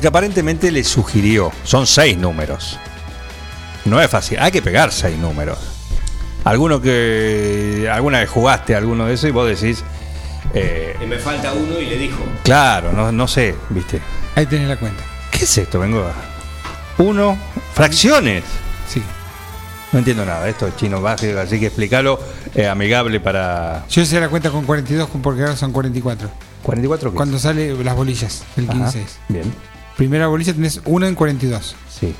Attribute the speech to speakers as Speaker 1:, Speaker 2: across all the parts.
Speaker 1: Porque aparentemente le sugirió, son seis números. No es fácil, hay que pegar seis números. Alguno que alguna vez jugaste alguno de esos y vos decís, eh,
Speaker 2: me falta uno y le dijo.
Speaker 1: claro, no, no sé, viste.
Speaker 3: Ahí tenés la cuenta.
Speaker 1: ¿Qué es esto? Vengo a... Uno, fracciones.
Speaker 3: Sí.
Speaker 1: No entiendo nada, esto es chino básico, así que explícalo eh, amigable para
Speaker 3: Yo hice la cuenta con 42 porque ahora son 44.
Speaker 1: 44. ¿qué?
Speaker 3: Cuando sale las bolillas, el
Speaker 1: Ajá,
Speaker 3: 15
Speaker 1: Bien,
Speaker 3: Primera bolilla tenés 1 en 42.
Speaker 1: sí,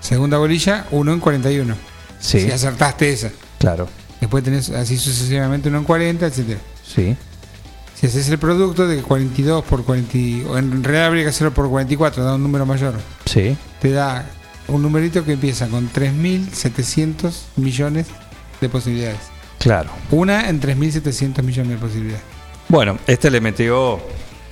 Speaker 3: Segunda bolilla, 1 en 41.
Speaker 1: sí,
Speaker 3: Si acertaste esa.
Speaker 1: claro,
Speaker 3: Después tenés así sucesivamente 1 en 40, etcétera.
Speaker 1: sí,
Speaker 3: Si haces el producto de 42 por 40, o en realidad habría que hacerlo por 44, da un número mayor.
Speaker 1: sí,
Speaker 3: Te da un numerito que empieza con 3.700 millones de posibilidades.
Speaker 1: claro.
Speaker 3: Una en 3.700 millones de posibilidades.
Speaker 1: Bueno, este le metió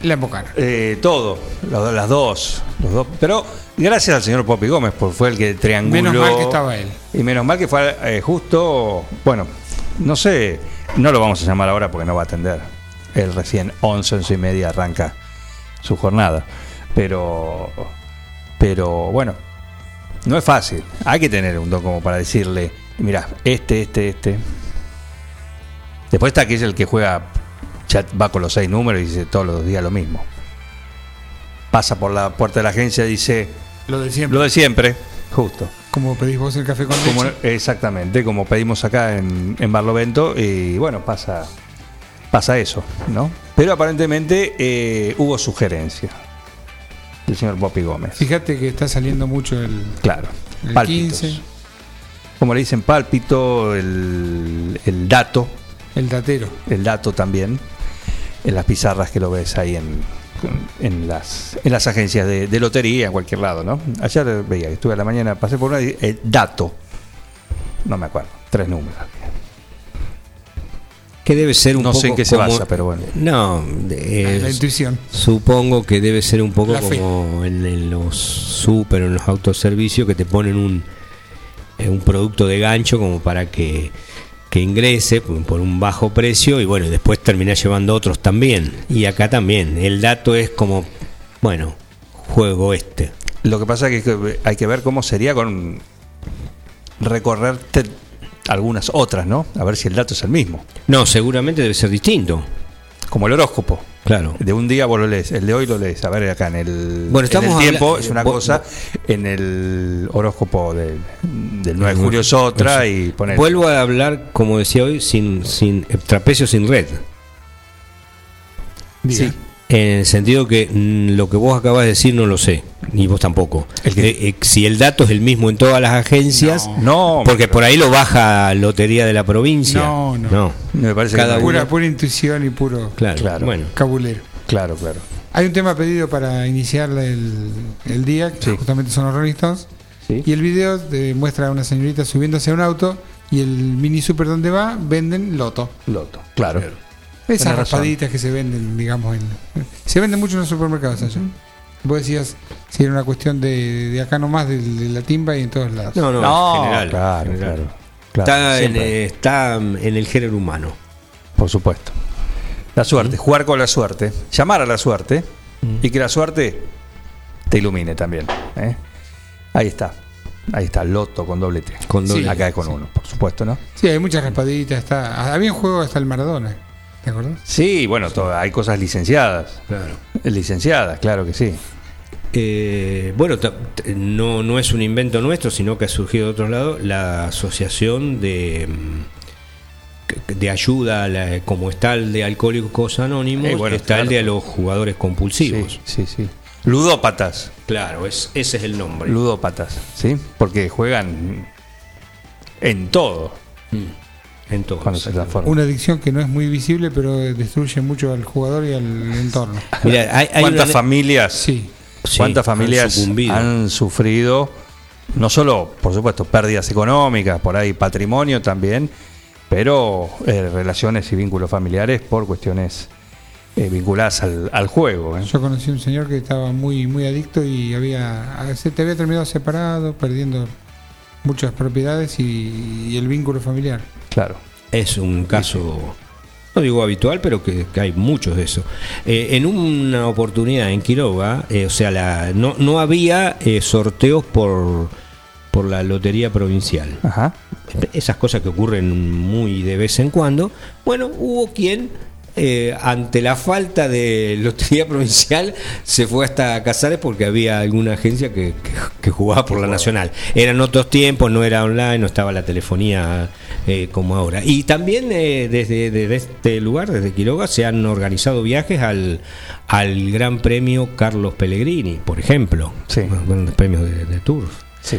Speaker 3: La embocaron.
Speaker 1: eh, todo, los- las dos, los dos, pero gracias al señor Popi Gómez, porque fue el que trianguló.
Speaker 3: Menos mal que estaba él.
Speaker 1: Y menos mal que fue eh, justo, bueno, no sé, no lo vamos a llamar ahora porque no va a atender. Él recién 11, 11 y media arranca su jornada. Pero, pero bueno, no es fácil. Hay que tener un don como para decirle, mira, este, este, este. Después está aquel el que juega, ya va con los seis números y dice todos los días lo mismo. Pasa por la puerta de la agencia y dice
Speaker 3: Lo de siempre.
Speaker 1: lo de siempre, justo.
Speaker 3: Como pedís vos el café con leche.
Speaker 1: Como- exactamente, como pedimos acá en, en Barlovento, y bueno, pasa, pasa eso, ¿no? Pero aparentemente eh, hubo sugerencia del señor Popi Gómez.
Speaker 3: Fíjate que está saliendo mucho el,
Speaker 1: Claro,
Speaker 3: el
Speaker 1: pálpitos.
Speaker 3: 15,
Speaker 1: Como le dicen pálpito, el, el dato,
Speaker 3: el datero.
Speaker 1: el dato también, en las pizarras que lo ves ahí en, en, las, en las agencias de, de lotería, en cualquier lado, ¿no? Ayer veía, estuve a la mañana, pasé por una y el dato, no me acuerdo, tres números.
Speaker 2: Que debe ser un
Speaker 1: No
Speaker 2: poco.
Speaker 1: sé en qué se basa, pero bueno.
Speaker 2: No, eh,
Speaker 3: la intuición.
Speaker 2: supongo que debe ser un poco como en, en los super, en los autoservicios, que te ponen un, eh, un producto de gancho como para que, que ingrese por un bajo precio y bueno, después terminás llevando otros también. Y acá también. El dato es como, bueno, juego este.
Speaker 1: Lo que pasa es que hay que ver cómo sería con recorrerte algunas otras, ¿no? A ver si el dato es el mismo.
Speaker 2: No, seguramente debe ser distinto.
Speaker 1: Como el horóscopo.
Speaker 2: Claro.
Speaker 1: De un día vos lo lees, el de hoy lo lees. A ver, acá en el,
Speaker 2: Bueno,
Speaker 1: en
Speaker 2: estamos
Speaker 1: el tiempo
Speaker 2: habla-
Speaker 1: es una
Speaker 2: vos-
Speaker 1: cosa, en el horóscopo del, del 9 de julio es otra y poner.
Speaker 2: Vuelvo a hablar, como decía hoy, sin, sin eh, trapecio sin red.
Speaker 3: Diga.
Speaker 1: Sí.
Speaker 2: En el sentido que mm, lo que vos acabas de decir no lo sé, ni vos tampoco. Eh, eh, si el dato es el mismo en todas las agencias,
Speaker 1: No,
Speaker 2: porque por ahí lo baja Lotería de la Provincia.
Speaker 3: No, no.
Speaker 1: me parece
Speaker 2: cada
Speaker 1: que no.
Speaker 3: Pura, pura intuición y puro
Speaker 2: Claro,
Speaker 1: Claro.
Speaker 2: bueno.
Speaker 3: cabulero.
Speaker 1: Claro, claro.
Speaker 3: Hay un tema pedido para iniciar el, el día, que
Speaker 1: Sí.
Speaker 3: justamente son los Rolling Stones.
Speaker 1: Sí.
Speaker 3: Y el video de- muestra a una señorita subiéndose a un auto y el mini super donde va venden loto.
Speaker 1: Loto. Claro.
Speaker 3: Esas raspaditas que se venden, digamos, en, se venden mucho en los supermercados allá. Vos decías si era una cuestión de, de acá nomás, de, de la timba y en todos lados.
Speaker 2: No, no,
Speaker 1: No,
Speaker 2: en general.
Speaker 1: claro,
Speaker 2: en general.
Speaker 1: claro, claro,
Speaker 2: está, en, está en el género humano.
Speaker 1: Por supuesto. La suerte, jugar con la suerte, llamar a la suerte y que la suerte te ilumine también. ¿eh? Ahí está. Ahí está, Loto con doble T.
Speaker 2: Con doble
Speaker 1: Acá es con
Speaker 2: sí.
Speaker 1: uno, por supuesto, ¿no?
Speaker 3: Sí, hay muchas raspaditas. Está, había un juego hasta el Maradona. ¿Te acordás?
Speaker 1: Sí, bueno, todo- hay cosas licenciadas.
Speaker 2: Claro.
Speaker 1: Licenciadas, claro que sí.
Speaker 2: Eh, bueno, no, no es un invento nuestro, sino que ha surgido de otro lado la asociación de, mm, de ayuda, a la- como está el de Alcohólicos Anónimos,
Speaker 1: Eh, bueno,
Speaker 2: está el de los jugadores compulsivos.
Speaker 1: Sí, sí, sí. Ludópatas.
Speaker 2: Claro, es, ese es el nombre.
Speaker 1: Ludópatas, ¿sí? Porque juegan en todo
Speaker 2: Entonces.
Speaker 3: Una adicción que no es muy visible, pero destruye mucho al jugador y al entorno.
Speaker 2: Hay, hay
Speaker 1: ¿Cuántas
Speaker 2: una-
Speaker 1: familias?
Speaker 3: Sí.
Speaker 1: ¿Cuántas
Speaker 2: han
Speaker 1: familias han sufrido, no solo, por supuesto, pérdidas económicas, por ahí patrimonio también, pero eh, relaciones y vínculos familiares por cuestiones eh, vinculadas al, al juego? ¿eh?
Speaker 3: Yo conocí un señor que estaba muy muy adicto y había se te había terminado separado, perdiendo muchas propiedades y, y el vínculo familiar.
Speaker 1: Claro.
Speaker 2: Es un caso, no digo habitual, pero que, que hay muchos de eso. Eh, en una oportunidad en Quiroga, eh, o sea, la, no, no había eh, sorteos por, por la Lotería Provincial.
Speaker 1: Ajá.
Speaker 2: Esas cosas que ocurren muy de vez en cuando. Bueno, hubo quien, eh, ante la falta de Lotería Provincial, se fue hasta Casares porque había alguna agencia que, que- que jugaba por la Nacional. Eran otros tiempos, no era online, no estaba la telefonía eh, como ahora. Y también eh, desde, desde este lugar, desde Quiroga, se han organizado viajes al, al Gran Premio Carlos Pellegrini, por ejemplo.
Speaker 1: Sí.
Speaker 2: Premios de, de Tours
Speaker 1: Sí.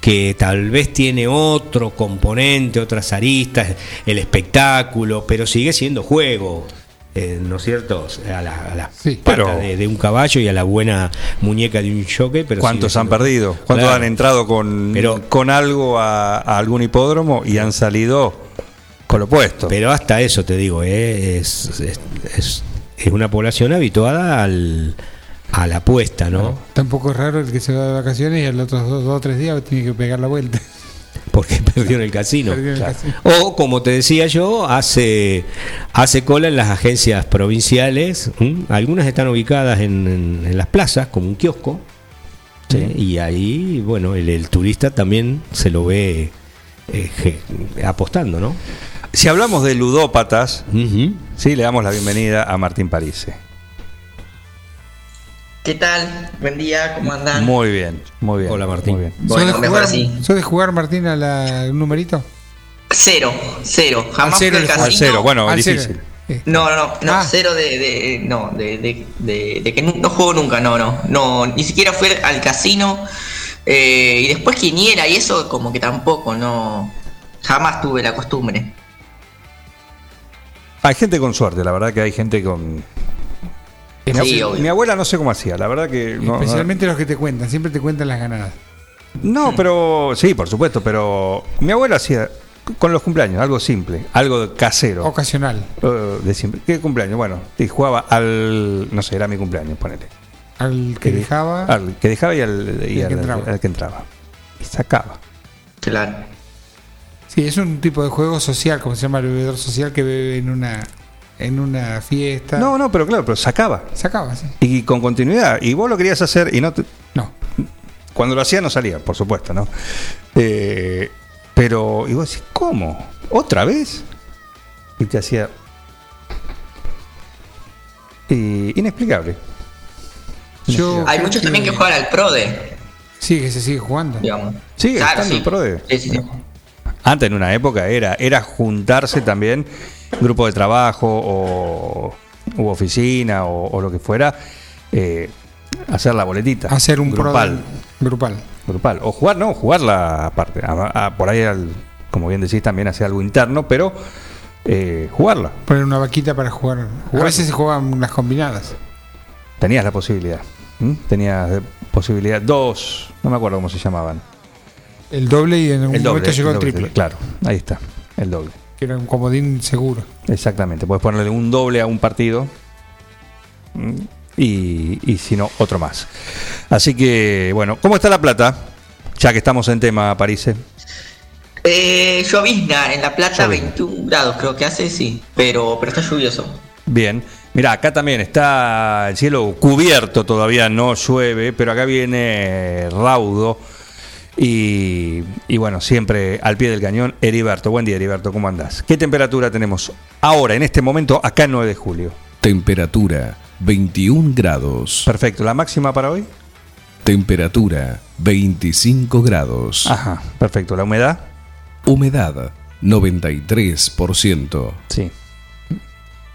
Speaker 2: que tal vez tiene otro componente, otras aristas, el espectáculo, pero sigue siendo juego. Eh, ¿No es cierto? A la, a la
Speaker 3: Sí.
Speaker 2: pata
Speaker 1: Pero-
Speaker 2: de, de un caballo y a la buena muñeca de un jockey. Pero
Speaker 1: ¿Cuántos han
Speaker 2: siendo-
Speaker 1: perdido? ¿Cuántos
Speaker 2: Claro.
Speaker 1: han entrado con,
Speaker 2: Pero-
Speaker 1: con algo a, a algún hipódromo y han salido con lo opuesto?
Speaker 2: Pero hasta eso te digo, eh, es, es, es- es una población habituada al, a la apuesta, ¿no?
Speaker 3: Tampoco es raro el que se va de vacaciones y a los otros dos, dos o tres días tiene que pegar la vuelta.
Speaker 2: Porque perdió en el casino.
Speaker 3: Perdió en el
Speaker 2: Claro.
Speaker 3: casino.
Speaker 2: O, como te decía yo, hace, hace cola en las agencias provinciales. ¿m? Algunas están ubicadas en, en- en las plazas, como un kiosco. Y ahí, bueno, el, el turista también se lo ve eh, je- apostando, ¿no?
Speaker 1: Si hablamos de ludópatas,
Speaker 2: Ujú.
Speaker 1: sí, le damos la bienvenida a Martín Parise.
Speaker 4: ¿Qué tal? Buen día, ¿cómo andan?
Speaker 1: Muy bien, muy bien.
Speaker 2: Hola, Martín.
Speaker 1: Muy bien.
Speaker 4: Bueno,
Speaker 3: ¿Sos de
Speaker 4: mejor
Speaker 3: jugar,
Speaker 4: así.
Speaker 3: sos de jugar Martín, a la, un numerito?
Speaker 4: Cero, cero. Jamás
Speaker 3: cero
Speaker 4: fui al casino.
Speaker 1: Al cero, bueno,
Speaker 3: Al
Speaker 1: difícil.
Speaker 3: cero.
Speaker 4: No, no, no, no,
Speaker 3: Ah.
Speaker 4: cero de, de- no, de, de, de- de que no juego nunca, no, no, no, ni siquiera fui al casino eh, y después quiniera y eso como que tampoco, no, jamás tuve la costumbre.
Speaker 1: Hay gente con suerte, la verdad que hay gente con... Mi,
Speaker 4: Sí,
Speaker 1: abue-
Speaker 4: obvio.
Speaker 1: mi abuela no sé cómo hacía, la verdad que... no-
Speaker 3: Especialmente los que te cuentan, siempre te cuentan las ganadas.
Speaker 1: No, pero sí, por supuesto, pero mi abuela hacía con los cumpleaños algo simple, algo casero.
Speaker 3: Ocasional.
Speaker 1: eh, de simple. ¿Qué cumpleaños? Bueno, y jugaba al. No sé, era mi cumpleaños, ponele.
Speaker 3: Al que dejaba.
Speaker 1: Al que dejaba y al, y
Speaker 3: Y al
Speaker 1: al-
Speaker 3: que entraba.
Speaker 1: al que entraba. Y sacaba.
Speaker 4: Claro.
Speaker 3: Sí, es un tipo de juego social, como se llama el bebedor social, que bebe en una en una fiesta.
Speaker 1: No, no, pero claro, pero sacaba.
Speaker 3: Sacaba, sí.
Speaker 1: Y con continuidad. Y vos lo querías hacer y no. te-
Speaker 3: No.
Speaker 1: cuando lo hacía no salía, por supuesto, ¿no? Eh, pero. Y vos decís, ¿cómo? ¿Otra vez? Y te hacía. Y, inexplicable.
Speaker 3: Yo
Speaker 4: Hay muchos también que juegan al PRODE,
Speaker 3: Sí, que se sigue jugando.
Speaker 4: digamos.
Speaker 1: Sigue estando el PRODE.
Speaker 4: Sí, sí, sí.
Speaker 1: Antes, en una época, era, era juntarse también, grupo de trabajo o, u oficina o, o lo que fuera, eh, hacer la boletita.
Speaker 3: Hacer un pro
Speaker 1: grupal.
Speaker 3: grupal.
Speaker 1: grupal. O jugar, no, jugarla aparte. A- a- por ahí, al- como bien decís, también hacer algo interno, pero eh, jugarla.
Speaker 3: Poner una vaquita para jugar.
Speaker 1: Jugar.
Speaker 3: A veces se juegan unas combinadas.
Speaker 1: Tenías la posibilidad. ¿m? Tenías posibilidad. Dos, no me acuerdo cómo se llamaban.
Speaker 3: El doble y en algún
Speaker 1: El doble.
Speaker 3: momento llegó el,
Speaker 1: doble,
Speaker 3: triple.
Speaker 1: Claro, ahí está, el doble.
Speaker 3: Que era un comodín seguro.
Speaker 1: Exactamente, puedes ponerle un doble a un partido y, y si no, otro más. Así que, bueno, ¿cómo está la plata? Ya que estamos en tema, París.
Speaker 4: Eh, llovizna en La Plata,
Speaker 1: Llovizna.
Speaker 4: 21 grados creo que hace, sí, pero, pero está lluvioso.
Speaker 1: Bien, mira, acá también está el cielo cubierto, todavía no llueve, pero acá viene raudo Y, y bueno, siempre al pie del cañón, Heriberto. Buen día, Heriberto, ¿cómo andás? ¿Qué temperatura tenemos ahora, en este momento, acá en 9 de julio?
Speaker 5: Temperatura 21 grados.
Speaker 1: Perfecto, ¿la máxima para hoy?
Speaker 5: Temperatura 25 grados.
Speaker 1: Ajá, perfecto. ¿La humedad?
Speaker 5: Humedad 93%.
Speaker 1: Sí.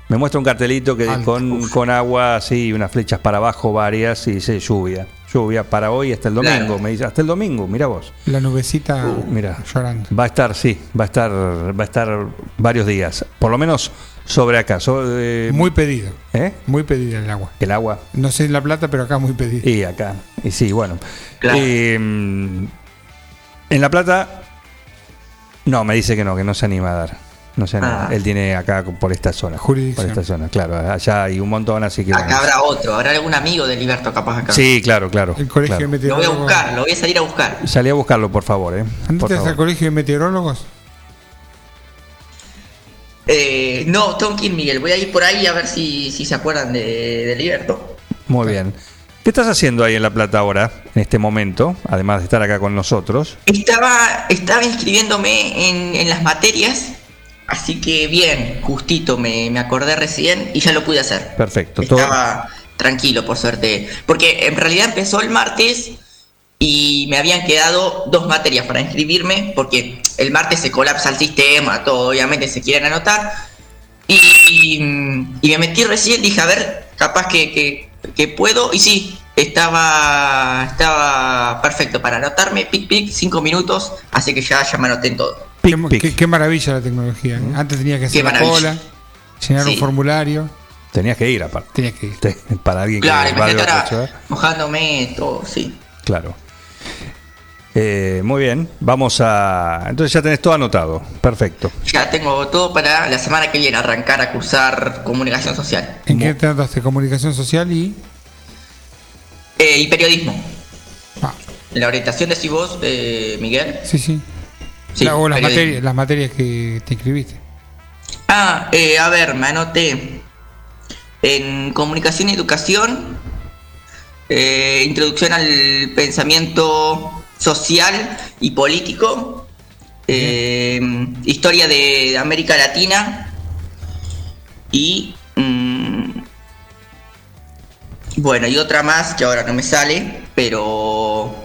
Speaker 1: Me muestra un cartelito que con, con agua, así, unas flechas para abajo varias y dice lluvia. Lluvia para hoy hasta el domingo.
Speaker 4: Claro.
Speaker 1: Me dice, hasta el domingo, mira vos.
Speaker 3: La nubecita
Speaker 1: Mira,
Speaker 3: llorando.
Speaker 1: va a estar, sí, va a estar, va a estar varios días. Por lo menos sobre acá. so- eh,
Speaker 3: Muy pedido.
Speaker 1: ¿eh?
Speaker 3: Muy pedido el agua.
Speaker 1: El agua.
Speaker 3: No sé en La Plata, pero acá muy pedido.
Speaker 1: Y acá. Y sí, bueno.
Speaker 4: Claro.
Speaker 1: Eh, en La Plata, no, me dice que no, que no se anima a dar. No anima.
Speaker 4: Ah.
Speaker 1: Él tiene acá por esta zona.
Speaker 3: Jurisdicción.
Speaker 1: Por esta zona, claro. Allá hay un montón, así que.
Speaker 4: Acá
Speaker 1: bueno.
Speaker 4: habrá otro, habrá algún amigo de Liberto capaz acá.
Speaker 1: Sí, claro, claro.
Speaker 3: El colegio
Speaker 1: claro.
Speaker 3: de
Speaker 4: Lo voy a
Speaker 3: meteorólogos.
Speaker 4: buscar, lo voy a salir a buscar.
Speaker 1: Salí a buscarlo, por favor, ¿eh? Por
Speaker 3: ¿Andate
Speaker 1: favor.
Speaker 3: al colegio de meteorólogos?
Speaker 4: Eh, no, ir, Miguel. Voy a ir por ahí a ver si, si se acuerdan de, de Liberto.
Speaker 1: Muy bien. ¿Qué estás haciendo ahí en La Plata ahora, en este momento, además de estar acá con nosotros?
Speaker 4: Estaba, estaba inscribiéndome en, en las materias, así que bien, justito me, me acordé recién y ya lo pude hacer.
Speaker 1: Perfecto. Todo,
Speaker 4: Estaba tranquilo, por suerte. Porque en realidad empezó el martes y me habían quedado dos materias para inscribirme, porque el martes se colapsa el sistema, todo, obviamente se quieren anotar. Y, y me metí recién, dije, a ver, capaz que, que- que puedo. Y sí, estaba, estaba perfecto para anotarme, pic, pic, cinco minutos, así que ya, ya me anoté en todo.
Speaker 1: Pic,
Speaker 3: qué,
Speaker 1: pic.
Speaker 3: qué- qué maravilla la tecnología. ¿eh? Antes tenías que hacer la cola, llenar un formulario.
Speaker 1: Tenías que ir aparte.
Speaker 3: Tenías que ir.
Speaker 1: Te- Para alguien
Speaker 4: Claro,
Speaker 1: que
Speaker 4: ahora
Speaker 1: ciudad.
Speaker 4: mojándome, todo, sí.
Speaker 1: Claro. Eh, muy bien. Vamos a. Entonces ya tenés todo anotado. Perfecto.
Speaker 4: Ya tengo todo para la semana que viene arrancar a cursar comunicación social
Speaker 3: ¿En qué te anotaste? Comunicación social y.
Speaker 4: Eh, y periodismo.
Speaker 3: Ah,
Speaker 4: La orientación de vos, eh, Miguel.
Speaker 3: sí, sí.
Speaker 4: Sí,
Speaker 3: La- o las materias, las materias que te inscribiste.
Speaker 4: Ah, eh, a ver, me anoté en comunicación y educación, eh, introducción al pensamiento social y político, eh, historia de América Latina y mm, bueno y otra más que ahora no me sale, pero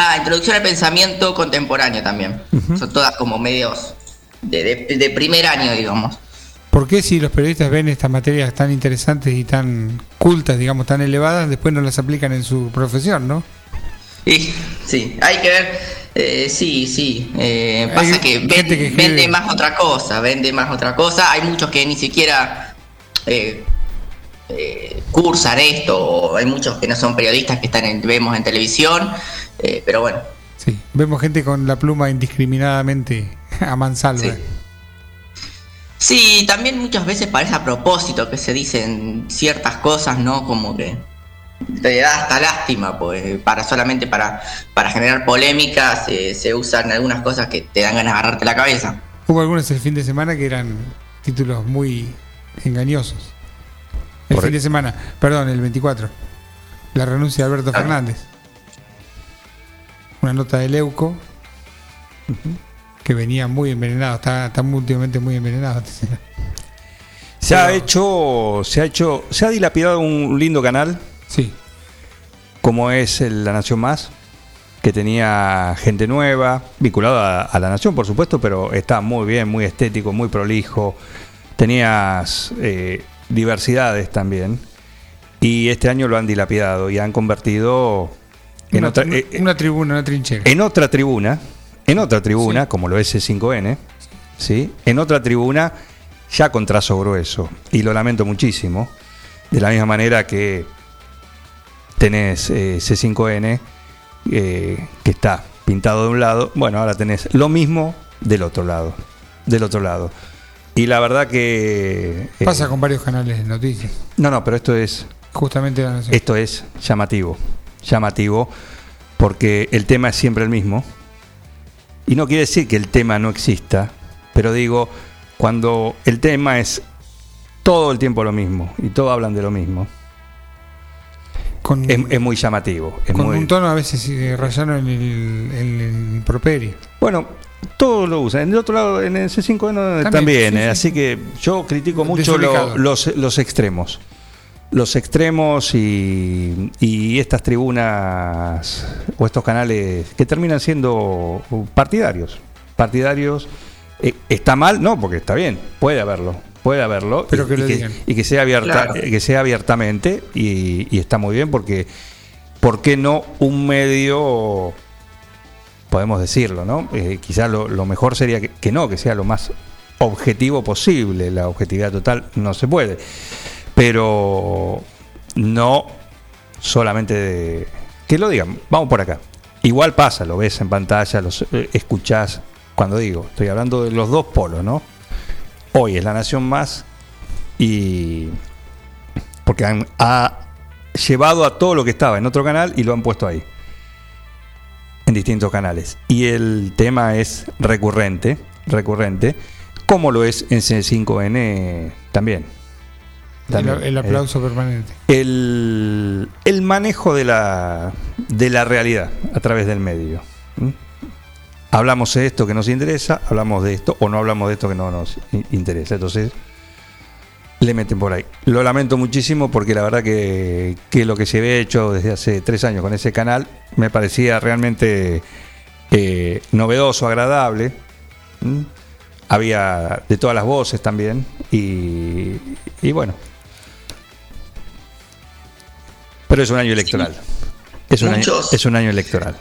Speaker 4: ah, introducción al pensamiento contemporáneo también. Son todas como medios de, de- de primer año, digamos.
Speaker 3: ¿Por qué si los periodistas ven estas materias tan interesantes y tan cultas, digamos, tan elevadas, después no las aplican en su profesión, no?
Speaker 4: Y, sí, hay que ver. eh, sí, sí. eh,
Speaker 3: Hay
Speaker 4: pasa que,
Speaker 3: gente
Speaker 4: ven-
Speaker 3: que escribe-
Speaker 4: vende más otra cosa, vende más otra cosa. Hay muchos que ni siquiera eh, eh, cursan esto, hay muchos que no son periodistas que están en- vemos en televisión, eh, pero bueno.
Speaker 3: Sí. Vemos gente con la pluma indiscriminadamente a mansalva.
Speaker 4: Sí. Sí, también muchas veces parece a propósito que se dicen ciertas cosas, ¿no? Como que te da hasta lástima, pues, para solamente para, para generar polémicas eh, se usan algunas cosas que te dan ganas de agarrarte la cabeza.
Speaker 3: Hubo algunos el fin de semana que eran títulos muy engañosos. El
Speaker 1: Por-
Speaker 3: fin de semana, perdón, el 24. La renuncia de Alberto. Fernández. Una nota de Leuco que venía muy envenenado, está, está últimamente muy envenenado.
Speaker 1: Se ha hecho. Se ha hecho. Se ha dilapidado un lindo canal.
Speaker 3: Sí,
Speaker 1: como es el La Nación Más, que tenía gente nueva, vinculada a, a La Nación, por supuesto, pero está muy bien, muy estético, muy prolijo. Tenías eh, diversidades también. Y este año lo han dilapidado y han convertido en
Speaker 3: una,
Speaker 1: otra,
Speaker 3: una-
Speaker 1: eh,
Speaker 3: una tribuna, una trinchera.
Speaker 1: en otra tribuna, en otra tribuna,
Speaker 3: Sí.
Speaker 1: como lo es el 5N, ¿sí? en otra tribuna ya con trazo grueso. Y lo lamento muchísimo. De la misma manera que tenés eh, C5N, eh, que está pintado de un lado, bueno, ahora tenés lo mismo del otro lado. Del otro lado. Y la verdad que... eh,
Speaker 3: Pasa con varios canales de noticias.
Speaker 1: No, no, pero esto es
Speaker 3: Justamente la
Speaker 1: esto es llamativo, llamativo, porque el tema es siempre el mismo. Y no quiere decir que el tema no exista, pero digo, cuando el tema es todo el tiempo lo mismo y todos hablan de lo mismo.
Speaker 3: Con-
Speaker 1: es, es muy llamativo. es
Speaker 3: Con
Speaker 1: muy-
Speaker 3: un tono a veces eh, rayano en el, en el improperio.
Speaker 1: Bueno, todos lo usan. En el otro lado, en el C5N también,
Speaker 3: También, sí,
Speaker 1: eh,
Speaker 3: sí.
Speaker 1: así que yo critico mucho lo- los, los extremos. Los extremos y, y estas tribunas o estos canales que terminan siendo partidarios. Partidarios. eh, ¿Está mal? No, porque está bien. Puede haberlo. Puede haberlo.
Speaker 3: Pero
Speaker 1: y,
Speaker 3: que
Speaker 1: y
Speaker 3: lo digan.
Speaker 1: y que sea abierta,
Speaker 4: Claro.
Speaker 1: eh, que sea abiertamente y, y está muy bien porque ¿por qué no un medio podemos decirlo, ¿no? Eh, quizás lo, lo mejor sería que, que no, que sea lo más objetivo posible. La objetividad total no se puede. Pero no solamente de... Que lo digan, vamos por acá. Igual pasa, lo ves en pantalla, lo escuchás. Cuando digo, estoy hablando de los dos polos, ¿no? Hoy es la nación más y... Porque han, ha llevado a todo lo que estaba en otro canal y lo han puesto ahí en distintos canales. Y el tema es recurrente, recurrente, como lo es en C5N también.
Speaker 3: El,
Speaker 1: También.
Speaker 3: el aplauso permanente.
Speaker 1: Eh, el, el manejo de la, de la realidad a través del medio. Hablamos de esto que nos interesa, hablamos de esto o no hablamos de esto que no nos interesa. Entonces, le meten por ahí. Lo lamento muchísimo porque la verdad que, que lo que se había hecho desde hace tres años con ese canal me parecía realmente eh, novedoso, agradable. Había de todas las voces también. Y, y bueno. Pero es un año electoral. Es un, año,
Speaker 4: Muchos.
Speaker 1: es un año electoral.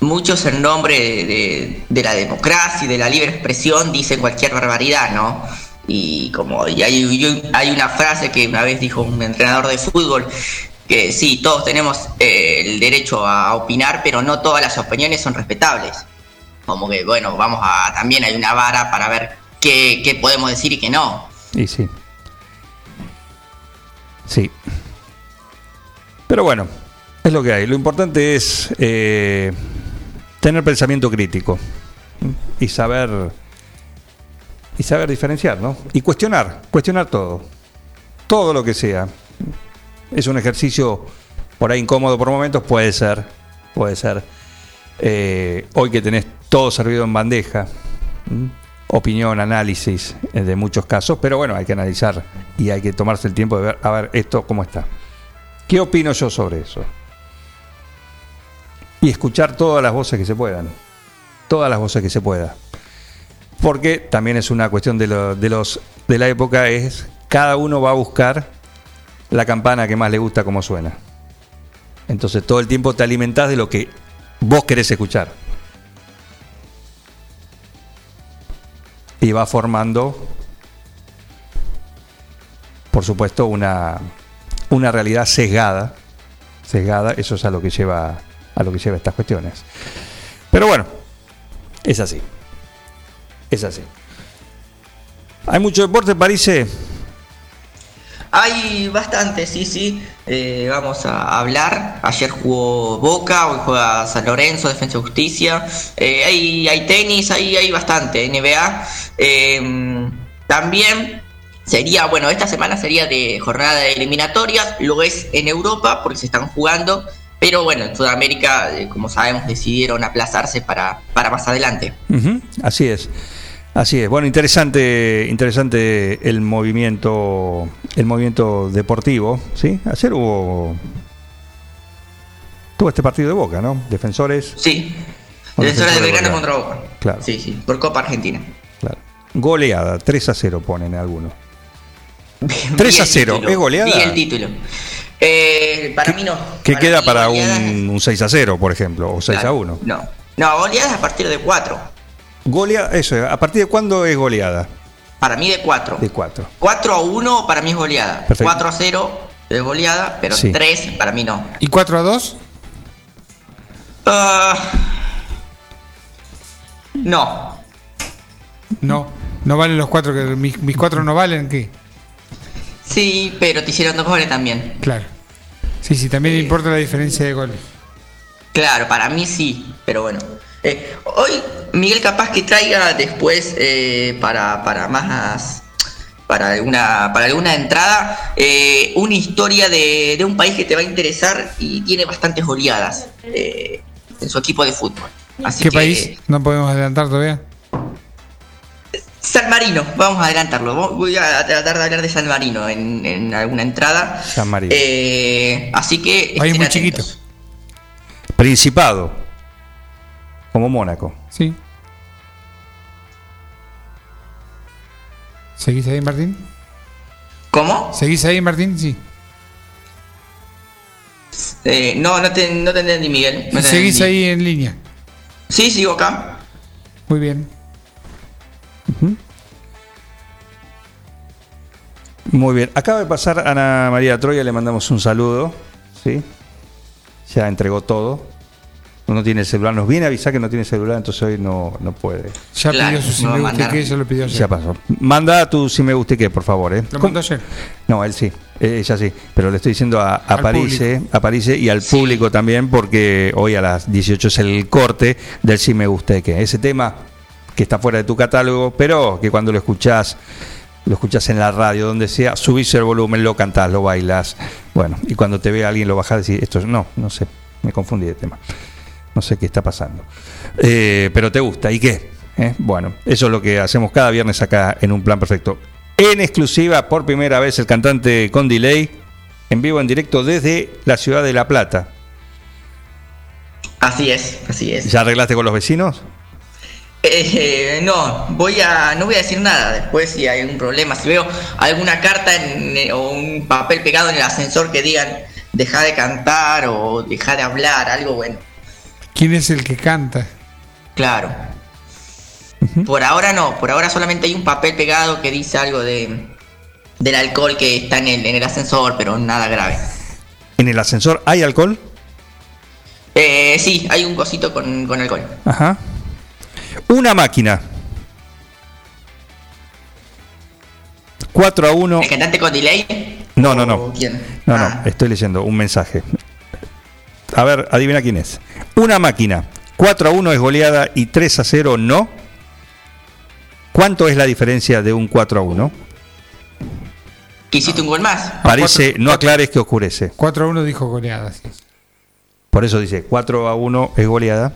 Speaker 4: Muchos en nombre de, la democracia y de la libre expresión dicen cualquier barbaridad, ¿no? Y como y hay, y hay una frase que una vez dijo un entrenador de fútbol, que sí, todos tenemos eh, el derecho a opinar, pero no todas las opiniones son respetables. Como que, bueno, vamos a, también hay una vara para ver qué, qué podemos decir y qué no.
Speaker 1: Y sí. Sí. Pero bueno, es lo que hay. Lo importante es eh, tener pensamiento crítico y saber y saber diferenciar, ¿no? Y cuestionar, cuestionar todo, todo lo que sea. Es un ejercicio por ahí incómodo por momentos, puede ser, puede ser. Eh, hoy que tenés todo servido en bandeja, opinión, análisis eh, de muchos casos, pero bueno, hay que analizar y hay que tomarse el tiempo de ver, a ver, esto cómo está. ¿Qué opino yo sobre eso? Y escuchar todas las voces que se puedan, todas las voces que se pueda. Porque también es una cuestión de, lo- de los de la época, es cada uno va a buscar la campana que más le gusta como suena. Entonces todo el tiempo te alimentás de lo que vos querés escuchar. Y va formando, por supuesto, una, una realidad sesgada. Sesgada, eso es a lo que lleva a lo que lleva estas cuestiones. Pero bueno, es así. Es así. Hay mucho deporte, París.
Speaker 4: Hay bastante, sí, sí. Eh, vamos a hablar. Ayer jugó Boca, hoy juega San Lorenzo, Defensa y Justicia. Eh, hay, hay tenis, hay, hay bastante. NBA. Eh, también sería, bueno, esta semana sería de jornada de eliminatorias. Lo es en Europa porque se están jugando. Pero bueno, en Sudamérica, eh, como sabemos, decidieron aplazarse para, para más adelante.
Speaker 1: Así es. Así es. Bueno, interesante, interesante el movimiento, el movimiento deportivo, ¿sí? Ayer hubo tuvo este partido de Boca, ¿no? Defensores,
Speaker 4: Sí. Defensores de Belgrano. contra Boca.
Speaker 1: Claro.
Speaker 4: Sí, sí. Por Copa Argentina.
Speaker 1: claro. Goleada, 3 a 0 ponen algunos.
Speaker 4: Bien,
Speaker 1: 3 a
Speaker 4: vi el
Speaker 1: 0,
Speaker 4: título,
Speaker 1: ¿es goleada?
Speaker 4: vi el título. Eh, para mí no.
Speaker 1: ¿Qué queda
Speaker 4: mí
Speaker 1: para un, un 6 a 0, por ejemplo? O 6 a
Speaker 4: Claro,
Speaker 1: 1.
Speaker 4: No. No, goleada es a partir de 4.
Speaker 1: Goleada, eso, ¿a partir de cuándo es goleada?
Speaker 4: Para mí de 4.
Speaker 1: De 4.
Speaker 4: 4 a 1 para mí es goleada.
Speaker 1: Perfecto.
Speaker 4: 4 a 0 es goleada, pero
Speaker 1: Sí.
Speaker 4: 3 para mí no.
Speaker 3: ¿Y 4 a 2?
Speaker 4: Ah, no.
Speaker 3: No. No valen los 4 que mis, mis 4 no valen, ¿qué?
Speaker 4: Sí, pero te hicieron dos goles también.
Speaker 3: Claro. Sí, sí, también importa la diferencia de goles.
Speaker 4: Claro, para mí sí, pero bueno. Eh, hoy Miguel capaz que traiga después eh, para, para más para alguna, para alguna entrada, eh, una historia de, de un país que te va a interesar y tiene bastantes goleadas eh, en su equipo de fútbol. Así
Speaker 3: ¿Qué
Speaker 4: que,
Speaker 3: país? No podemos adelantar todavía.
Speaker 4: San Marino, vamos a adelantarlo. Voy a tratar de hablar de San Marino en, en alguna entrada.
Speaker 1: San Marino.
Speaker 4: Eh, así que.
Speaker 3: País
Speaker 4: estén
Speaker 3: muy
Speaker 4: atentos.
Speaker 3: chiquito.
Speaker 1: Principado. Como Mónaco.
Speaker 3: Sí. ¿Seguís ahí, Martín?
Speaker 4: ¿Cómo?
Speaker 3: ¿Seguís ahí, Martín? Sí.
Speaker 4: Eh, no, no te, no te entendí, Miguel. No te
Speaker 3: ¿Seguís
Speaker 4: entendí.
Speaker 3: ahí en línea?
Speaker 4: Sí, sigo acá.
Speaker 3: Muy bien.
Speaker 1: Muy bien. Acaba de pasar Ana María Troya, le mandamos un saludo. ¿sí? Ya entregó todo. No tiene celular. Nos viene a avisar que no tiene celular, entonces hoy no, no puede.
Speaker 3: Ya
Speaker 4: Claro,
Speaker 3: pidió su si me
Speaker 4: mandar.
Speaker 3: que ya lo pidió ayer.
Speaker 1: Ya pasó. Manda tu si me guste qué, por favor. ¿eh?
Speaker 3: Lo mandó ayer.
Speaker 1: No, él sí, eh, ella sí, pero le estoy diciendo a, a París, eh, a París y al
Speaker 4: Sí.
Speaker 1: público también, porque hoy a las 18 es el corte del Si Me Guste Que. Ese tema que está fuera de tu catálogo, pero que cuando lo escuchás, lo escuchás en la radio, donde sea, subís el volumen, lo cantás, lo bailas. Bueno, y cuando te ve alguien lo bajás y decís, esto es- no, no sé, me confundí de tema. No sé qué está pasando. Eh, pero te gusta, ¿y qué? ¿Eh? Bueno, eso es lo que hacemos cada viernes acá en Un Plan Perfecto. En exclusiva, por primera vez, el cantante con delay, en vivo, en directo desde la ciudad de La Plata.
Speaker 4: Así es, así es.
Speaker 1: ¿Ya arreglaste con los vecinos?
Speaker 4: Eh, no, voy a, no voy a decir nada. Después, si hay algún problema, si veo alguna carta en- eh, o un papel pegado en el ascensor que digan deja de cantar o deja de hablar, algo bueno.
Speaker 3: ¿Quién es el que canta?
Speaker 4: Claro. Por ahora no, por ahora solamente hay un papel pegado que dice algo de del alcohol que está en el, en el ascensor, pero nada grave.
Speaker 1: ¿En el ascensor hay alcohol?
Speaker 4: Eh, sí, hay un cosito con, con alcohol.
Speaker 1: Ajá. Una máquina. 4 a 1.
Speaker 4: ¿El cantante con delay?
Speaker 1: No, no, no.
Speaker 4: ¿O ¿Quién?
Speaker 1: No,
Speaker 4: Ah,
Speaker 1: no, estoy leyendo un mensaje. A ver, adivina quién es. Una máquina. 4 a 1 es goleada y 3 a 0 no. ¿Cuánto es la diferencia de un 4 a 1?
Speaker 4: ¿Que hiciste un gol más?
Speaker 1: Parece,
Speaker 3: cuatro-
Speaker 1: no aclares que oscurece.
Speaker 3: 4 a 1 dijo goleada. sí.
Speaker 1: Por eso dice 4 a 1 es goleada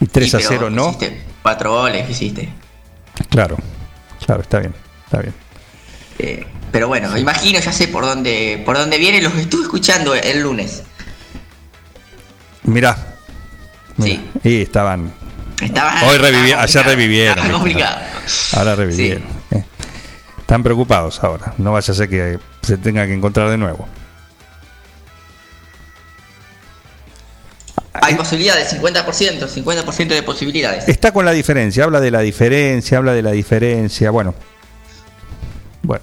Speaker 1: y 3
Speaker 4: Sí,
Speaker 1: a
Speaker 4: pero
Speaker 1: 0 no.
Speaker 4: Hiciste cuatro goles, hiciste.
Speaker 1: Claro, claro, está bien, está bien.
Speaker 4: Eh, pero bueno, imagino, ya sé por dónde, por dónde viene. Los estuve escuchando el lunes.
Speaker 1: Mirá. mirá.
Speaker 4: Sí.
Speaker 1: Y estaban.
Speaker 4: Estaba,
Speaker 1: Hoy revivi- ayer revivieron.
Speaker 4: complicado.
Speaker 1: Ahora revivieron. eh. Están preocupados ahora. No vaya a ser que se tenga que encontrar de nuevo.
Speaker 4: Hay posibilidades, 50%, 50% de posibilidades.
Speaker 1: Está con la diferencia, habla de la diferencia, habla de la diferencia. Bueno. Bueno.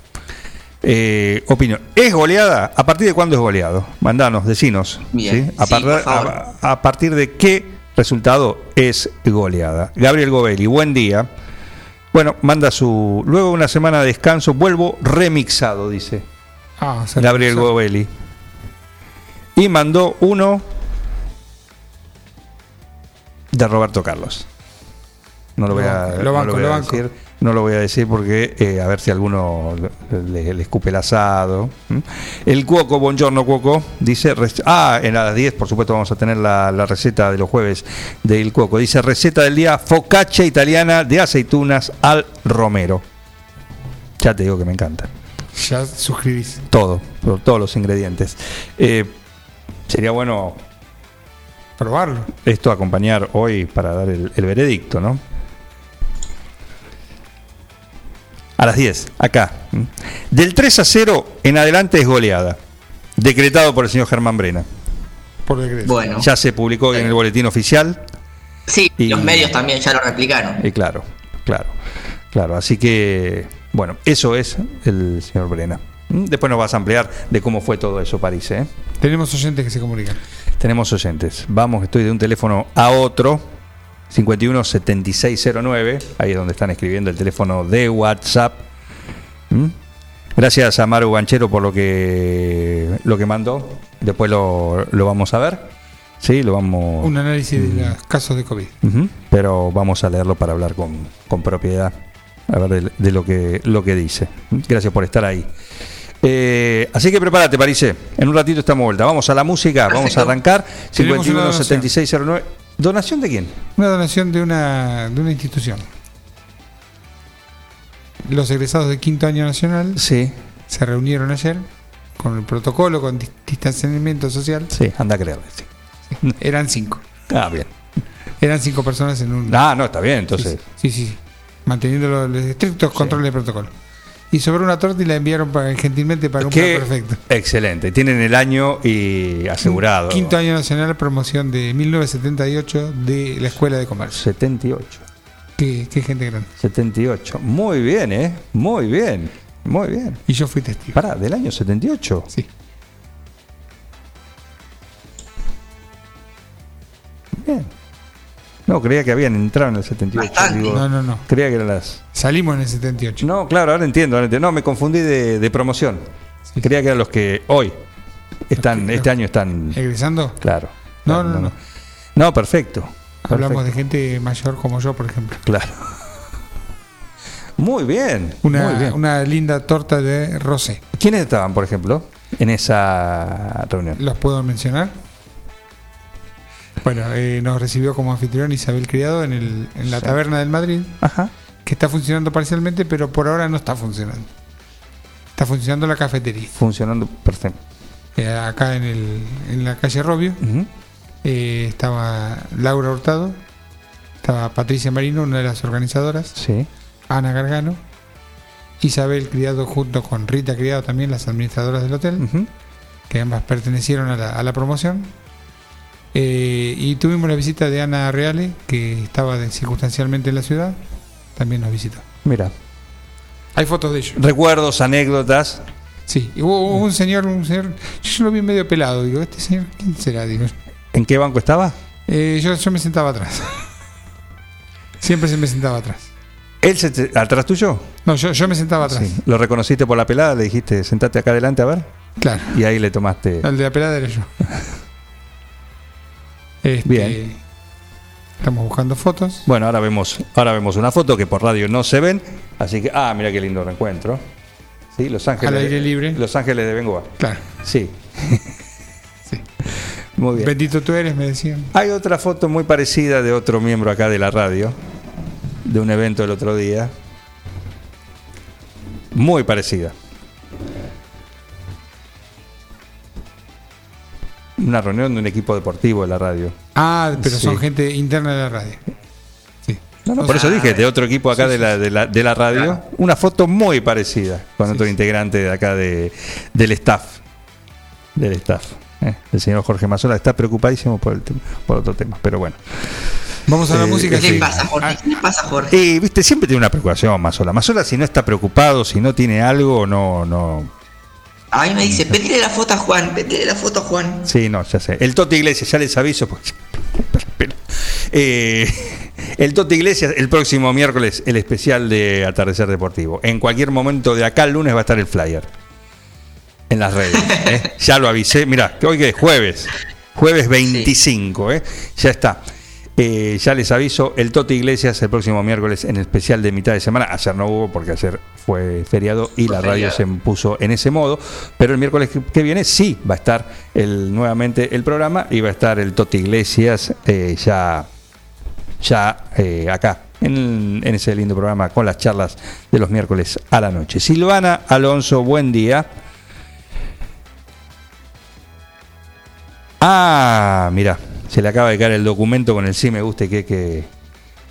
Speaker 1: Eh, opinión. ¿Es goleada? ¿A partir de cuándo es goleado? Mandanos, decinos.
Speaker 4: Bien,
Speaker 1: A,
Speaker 4: sí,
Speaker 1: partir-
Speaker 4: por favor.
Speaker 1: a- a partir de qué resultado es goleada? Gabriel Govelli, buen día. Bueno, manda su. Luego de una semana de descanso, vuelvo remixado, dice
Speaker 3: Ah,
Speaker 1: Gabriel. Govelli. Y mandó uno de Roberto Carlos. No lo voy a,
Speaker 3: Lo banco,
Speaker 1: no
Speaker 3: lo
Speaker 1: voy a decir. No lo voy a decir porque eh, a ver si alguno le, le escupe el asado. El Cuoco, buongiorno Cuoco, dice, ah, en las 10 por supuesto vamos a tener la, la receta de los jueves del Cuoco. Dice, receta del día, focaccia italiana de aceitunas al romero. Ya te digo que me encanta
Speaker 3: Ya suscribís.
Speaker 1: todo, por todos los ingredientes. Eh, sería bueno
Speaker 3: Probarlo.
Speaker 1: esto acompañar hoy para dar el, el veredicto, ¿no? A las 10, acá. Del 3 a 0 en adelante es goleada. Decretado por el señor Germán Brena.
Speaker 3: Por decreto.
Speaker 4: Bueno,
Speaker 1: Ya se publicó en el boletín oficial.
Speaker 4: sí,
Speaker 1: y-
Speaker 4: los medios también ya lo replicaron.
Speaker 1: Y claro, claro, claro. Así que, bueno, eso es el señor Brena. Después nos vas a ampliar de cómo fue todo eso, París, ¿eh?
Speaker 3: Tenemos oyentes que se comunican.
Speaker 1: Tenemos oyentes. Vamos, estoy de un teléfono a otro. 51 7609. Ahí es donde están escribiendo el teléfono de WhatsApp. ¿Mm? Gracias a Maru Ganchero por lo que lo que mandó. Después lo, lo vamos a ver. Sí, lo vamos.
Speaker 3: Un análisis de los casos de COVID.
Speaker 1: Pero vamos a leerlo para hablar con, con propiedad. a ver de, de lo, que, lo que dice. Gracias por estar ahí. Eh, así que prepárate, Parise. En un ratito estamos vuelta. Vamos a la música, vamos a arrancar.
Speaker 3: Tenemos una
Speaker 1: 51
Speaker 3: donación.
Speaker 1: 7609. ¿Donación de quién?
Speaker 3: Una donación de una, de una institución. Los egresados de quinto año nacional
Speaker 1: Sí,
Speaker 3: se reunieron ayer con el protocolo, con dis- distanciamiento social.
Speaker 1: sí, anda a creerle. sí.
Speaker 3: Eran cinco.
Speaker 1: Ah, bien.
Speaker 3: Eran cinco personas en un.
Speaker 1: Ah, no, está bien, entonces.
Speaker 3: sí, sí, sí. Manteniendo los, los estrictos controles de protocolo. Y sobre una torta y la enviaron para, gentilmente para un plan perfecto.
Speaker 1: Excelente. Tienen el año y asegurado.
Speaker 3: Quinto año nacional, promoción de 1978 de la Escuela de Comercio.
Speaker 1: 78.
Speaker 3: Qué, qué gente grande.
Speaker 1: 78. Muy bien, ¿eh? Muy bien. Muy bien.
Speaker 3: Y yo fui testigo.
Speaker 1: Pará, del año 78.
Speaker 3: Sí.
Speaker 1: Bien. No, creía que habían entrado en el 78.
Speaker 4: Bastante.
Speaker 1: digo,
Speaker 3: No, no, no.
Speaker 1: Creía que eran las.
Speaker 3: Salimos en el 78.
Speaker 1: No, claro, ahora entiendo. ahora entiendo. No, me confundí de, de promoción.
Speaker 3: Sí.
Speaker 1: Creía que eran los que hoy están,
Speaker 3: que-
Speaker 1: este año están.
Speaker 3: ¿Egresando?
Speaker 1: Claro.
Speaker 3: No,
Speaker 1: Claro,
Speaker 3: no, no.
Speaker 1: No, perfecto.
Speaker 3: Hablamos de gente mayor como yo, por ejemplo.
Speaker 1: Claro. Muy bien.
Speaker 3: Una,
Speaker 1: muy bien.
Speaker 3: una linda torta de rosé.
Speaker 1: ¿Quiénes estaban, por ejemplo, en esa reunión?
Speaker 3: ¿Los puedo mencionar? Bueno, eh, nos recibió como anfitrión Isabel Criado en, el, en la
Speaker 1: Sí.
Speaker 3: Taberna del Madrid,
Speaker 1: Ajá.
Speaker 3: que está funcionando parcialmente, pero por ahora no está funcionando. Está funcionando la cafetería.
Speaker 1: Funcionando perfecto.
Speaker 3: Eh, acá en, el, en la calle Robio eh, estaba Laura Hurtado, estaba Patricia Marino, una de las organizadoras,
Speaker 1: Sí.
Speaker 3: Ana Gargano, Isabel Criado junto con Rita Criado también, las administradoras del hotel. Que ambas pertenecieron a la, a la promoción. Eh, y tuvimos la visita de Ana Reale, que estaba de- circunstancialmente en la ciudad, también nos visitó.
Speaker 1: Mira.
Speaker 3: Hay fotos de ellos.
Speaker 1: Recuerdos, anécdotas.
Speaker 3: Sí, y hubo, hubo un señor, un señor, yo lo vi medio pelado, digo, este señor, ¿quién será? Digo,
Speaker 1: ¿En qué banco estaba?
Speaker 3: Eh, yo, yo me sentaba atrás. Siempre se me sentaba atrás.
Speaker 1: ¿Él se te- atrás tuyo?
Speaker 3: No, yo, yo me sentaba atrás.
Speaker 1: Sí. ¿Lo reconociste por la pelada? Le dijiste, sentate acá adelante a ver.
Speaker 3: Claro,
Speaker 1: Y ahí le tomaste.
Speaker 3: el de la pelada era yo. Este,
Speaker 1: Bien.
Speaker 3: Estamos buscando fotos.
Speaker 1: Bueno, ahora vemos, ahora vemos una foto que por radio no se ven. Así que, ah, mira qué lindo reencuentro. Sí, Los Ángeles.
Speaker 3: Al aire libre.
Speaker 1: Los Ángeles de Bengoa.
Speaker 3: Claro.
Speaker 1: Sí.
Speaker 3: Sí.
Speaker 1: Muy bien.
Speaker 3: Bendito tú eres, me decían.
Speaker 1: Hay otra foto muy parecida de otro miembro acá de la radio, de un evento del otro día. Muy parecida. Una reunión de un equipo deportivo de la radio.
Speaker 3: Ah, pero
Speaker 1: Sí.
Speaker 3: son gente interna de la radio. Sí.
Speaker 1: No, no,
Speaker 3: O
Speaker 1: por
Speaker 3: sea,
Speaker 1: eso dije, de otro equipo acá
Speaker 3: sí,
Speaker 1: de, la, de, la, de la radio. Una foto muy parecida con
Speaker 3: Sí,
Speaker 1: otro
Speaker 3: sí.
Speaker 1: integrante de acá de, del staff. Del staff. ¿eh? El señor Jorge Mazola está preocupadísimo por, el, por otro tema, pero bueno.
Speaker 3: Vamos a la
Speaker 1: Eh,
Speaker 3: música.
Speaker 4: ¿Qué
Speaker 1: sí.
Speaker 4: le pasa, Jorge? ¿Qué le pasa, Jorge?
Speaker 1: Y, viste, siempre tiene una preocupación Mazola. Mazola, si no está preocupado, si no tiene algo, no, no.
Speaker 4: A mí me dice, pedile la foto a Juan, pedile la foto a Juan.
Speaker 1: Sí, no, ya sé. El Toti Iglesias, ya les aviso. Porque... Eh, el Toti Iglesias, el próximo miércoles, el especial de Atardecer Deportivo. En cualquier momento de acá al lunes va a estar el flyer. En las redes. ¿eh? Ya lo avisé. Mirá, que hoy que es jueves. Jueves 25, ¿eh? Ya está. Eh, ya les aviso, el Toti Iglesias el próximo miércoles en el especial de mitad de semana. Ayer no hubo porque ayer fue feriado y
Speaker 4: Fue
Speaker 1: la radio se puso en ese modo. Pero el miércoles que, que viene sí va a estar el, nuevamente el programa y va a estar el Toti Iglesias eh, ya, ya eh, acá. En, en ese lindo programa con las charlas de los miércoles a la noche. Silvana Alonso, buen día. Ah, mira, se le acaba de caer el documento con el sí me gusta y que, que,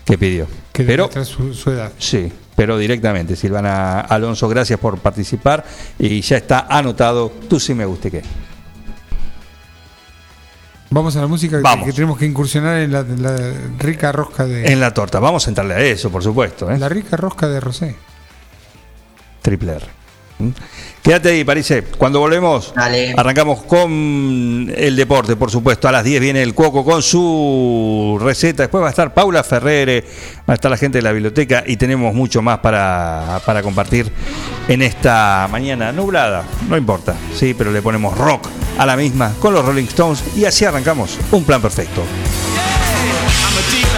Speaker 1: que pidió.
Speaker 3: Que
Speaker 1: Pero
Speaker 3: su, su edad.
Speaker 1: Sí, pero directamente. Silvana Alonso, gracias por participar y ya está anotado tú sí me guste qué.
Speaker 3: Vamos a la música que-
Speaker 1: Vamos.
Speaker 3: que tenemos que incursionar en la, la rica rosca de
Speaker 1: En la torta, vamos a entrarle a eso, por supuesto. ¿eh?
Speaker 3: la rica rosca de Rosé.
Speaker 1: Triple R. ¿Mm? Quédate ahí, Parise. Cuando volvemos,
Speaker 4: Dale.
Speaker 1: arrancamos con el deporte, por supuesto. A las 10 viene el Cuoco con su receta. Después va a estar Paula Ferrere, va a estar la gente de la biblioteca y tenemos mucho más para, para compartir en esta mañana nublada. No importa, sí, pero le ponemos rock a la misma con los Rolling Stones y así arrancamos un plan perfecto.
Speaker 6: I'm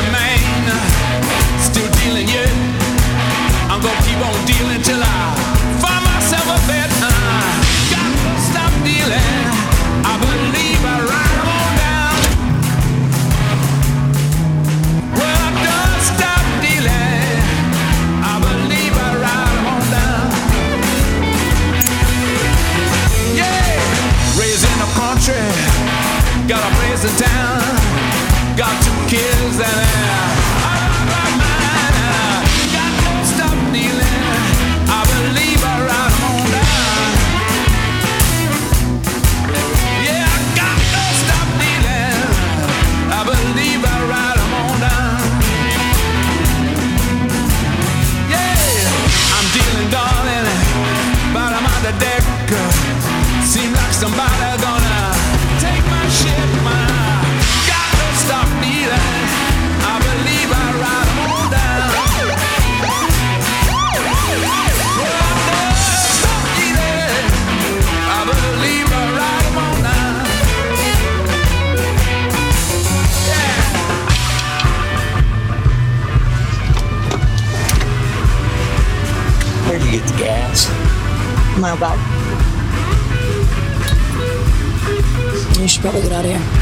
Speaker 7: You
Speaker 8: should probably get out of here.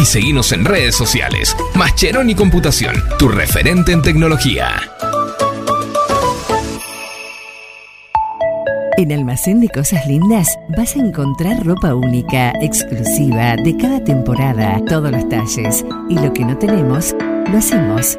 Speaker 9: y seguinos en redes sociales. Mascheroni Computación, tu referente en tecnología.
Speaker 10: En Almacén de Cosas Lindas vas a encontrar ropa única, exclusiva, de cada temporada, todos los talles. Y lo que no tenemos, lo hacemos.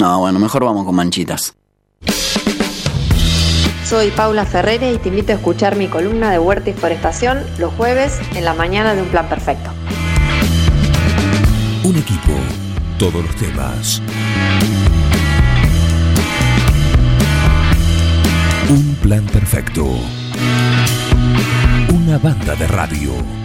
Speaker 11: No, bueno, mejor vamos con manchitas.
Speaker 12: Soy Paula Ferrere y te invito a escuchar mi columna de Huerta y Forestación los jueves en la mañana de Un Plan Perfecto.
Speaker 5: Un equipo, todos los temas. Un plan perfecto. Una banda de radio.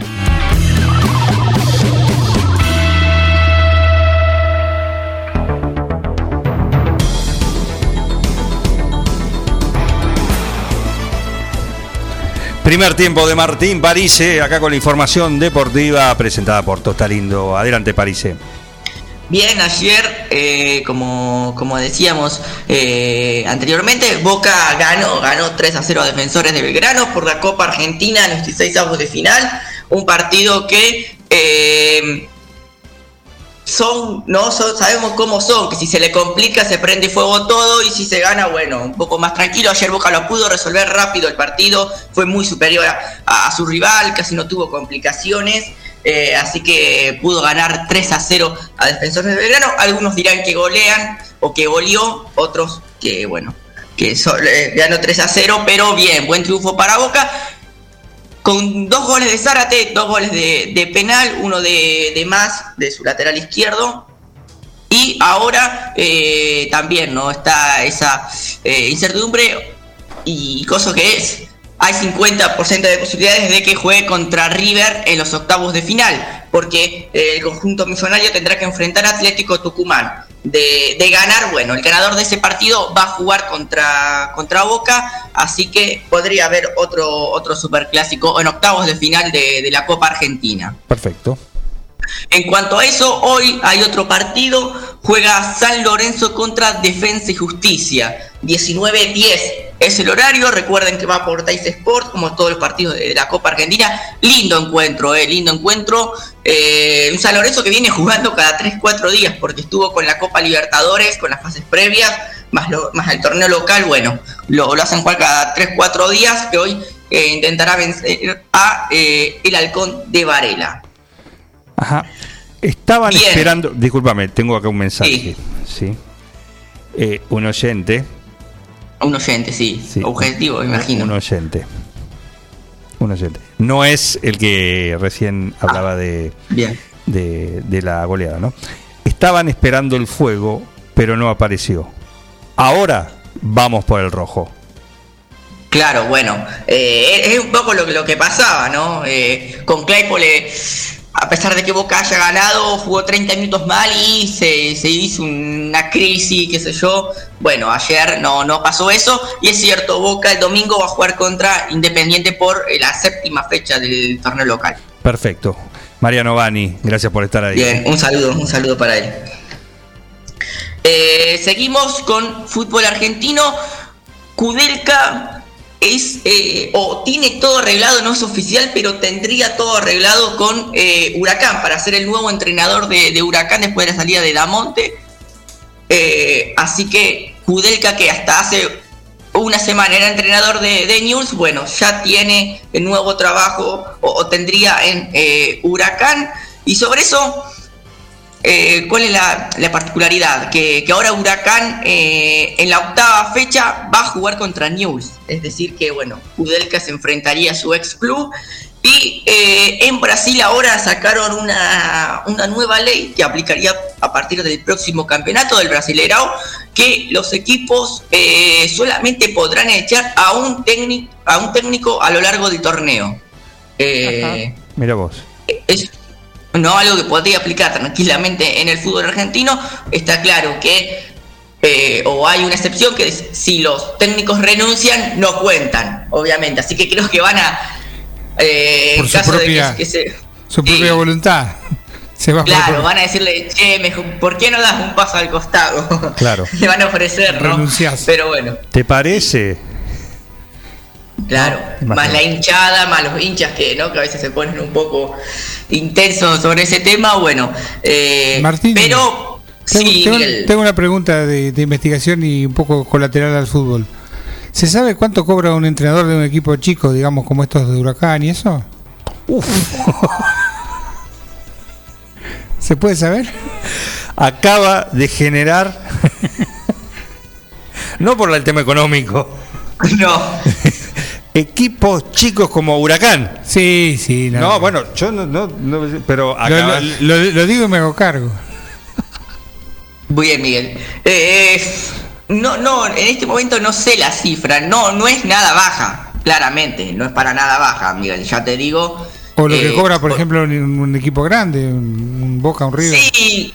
Speaker 1: Primer tiempo de Martín Parise, acá con la información deportiva presentada por Tostalindo. Adelante, Parise.
Speaker 4: Bien, ayer, eh, como, como decíamos eh, anteriormente, Boca ganó, ganó 3 a 0 a Defensores de Belgrano por la Copa Argentina en los 16 avos de final. Un partido que eh, son, no son, sabemos cómo son, que si se le complica se prende fuego todo y si se gana, bueno, un poco más tranquilo. Ayer Boca lo pudo resolver rápido el partido, fue muy superior a, su rival, casi no tuvo complicaciones. Eh, así que pudo ganar 3 a 0 a Defensores de Belgrano. Algunos dirán que golean o que goleó, otros que, bueno, que so- eh, ganó 3 a 0, pero bien, buen triunfo para Boca. Con dos goles de Zárate, dos goles de, penal, uno de, de más de su lateral izquierdo. Y ahora eh, también no está esa eh, incertidumbre y cosa que es hay 50% de posibilidades de que juegue contra River en los octavos de final, porque eh, el conjunto millonario tendrá que enfrentar a Atlético Tucumán. De, ganar, bueno, el ganador de ese partido va a jugar contra, contra Boca, así que podría haber otro, otro superclásico en octavos de final de la Copa Argentina.
Speaker 1: Perfecto.
Speaker 4: En cuanto a eso, hoy hay otro partido, juega San Lorenzo contra Defensa y Justicia, 19-10 es el horario, recuerden que va por Dice Sport, como todos los partidos de la Copa Argentina, lindo encuentro, eh, lindo encuentro, eh, un San Lorenzo que viene jugando cada 3-4 días, porque estuvo con la Copa Libertadores, con las fases previas, más, lo- más el torneo local, bueno, lo, lo hacen jugar cada 3-4 días, que hoy eh, intentará vencer a eh, el Halcón de Varela.
Speaker 1: Ajá. Estaban
Speaker 4: Bien.
Speaker 1: esperando. Discúlpame, tengo acá un mensaje. Sí. Eh, un oyente.
Speaker 4: Un oyente, sí. Objetivo, me imagino.
Speaker 1: Un oyente. Un oyente. No es el que recién hablaba de,
Speaker 4: Bien.
Speaker 1: de, de la goleada, ¿no? Estaban esperando el fuego, pero no apareció. Ahora vamos por el rojo.
Speaker 4: Claro, bueno, eh, es un poco lo, que- lo que pasaba, ¿no? Eh, con Claypole, a pesar de que Boca haya ganado, jugó 30 minutos mal y se, se hizo una crisis, qué sé yo. Bueno, ayer no, no pasó eso y es cierto, Boca el domingo va a jugar contra Independiente por eh, la séptima fecha del torneo local.
Speaker 1: Perfecto. Mariano Bani, gracias por estar ahí.
Speaker 4: Bien, un saludo, un saludo para él. Eh, seguimos con fútbol argentino. Kudelka eh, o tiene todo arreglado, no es oficial, pero tendría todo arreglado con eh, Huracán para ser el nuevo entrenador de, Huracán después de la salida de Damonte. Eh, así que Kudelka, que hasta hace una semana era entrenador de, News, bueno, ya tiene el nuevo trabajo o, tendría en Huracán. Y sobre eso, eh, ¿cuál es la, la particularidad? Que, que ahora Huracán eh, en la octava fecha va a jugar contra News. Es decir, que bueno, Kudelka se enfrentaría a su ex club. Y eh, en Brasil ahora sacaron una, una nueva ley que aplicaría a partir del próximo campeonato del Brasileirao, que los equipos eh, solamente podrán echar a un, técnico a un técnico a lo largo del torneo.
Speaker 1: Mira vos.
Speaker 4: es no algo que podría aplicar tranquilamente en el fútbol argentino. Está claro que, eh, o hay una excepción que es, si los técnicos renuncian, no cuentan, obviamente. Así que creo que van a. eh,
Speaker 3: Por
Speaker 4: en
Speaker 3: su
Speaker 4: caso de que-
Speaker 3: propia-
Speaker 4: que se-
Speaker 3: Su propia voluntad. Se va por-
Speaker 4: Claro, van a decirle, che, mejor, ¿por qué no das un paso al costado?
Speaker 1: Claro.
Speaker 4: Le van a ofrecer, ¿no?
Speaker 3: Renunciás.
Speaker 4: Pero bueno,
Speaker 1: ¿Te parece?
Speaker 4: Claro. Más la hinchada, más los hinchas que, ¿no? Que a veces se ponen un poco intensos sobre ese tema, bueno. eh,
Speaker 3: Martín,
Speaker 4: pero
Speaker 3: Tengo,
Speaker 4: sí,
Speaker 3: tengo- una pregunta de, de investigación y un poco colateral al fútbol. ¿Se sabe cuánto cobra un entrenador de un equipo chico, digamos, como estos de Huracán y eso? ¿Se puede saber?
Speaker 1: Acaba de generar. no por el tema económico.
Speaker 4: No.
Speaker 1: Equipos chicos como Huracán.
Speaker 3: Sí, sí.
Speaker 1: No, bueno, yo no, no- no- pero
Speaker 3: Lo,
Speaker 1: acaba-
Speaker 3: lo- lo- lo digo y me hago cargo.
Speaker 4: Muy bien, Miguel. Eh, no, no, en este momento no sé la cifra. No, no es nada baja, claramente. No es para nada baja, Miguel. Ya te digo.
Speaker 3: O lo que
Speaker 4: Eh,
Speaker 3: cobra, por ejemplo, un, un equipo grande, un, un Boca, un River.
Speaker 4: Sí,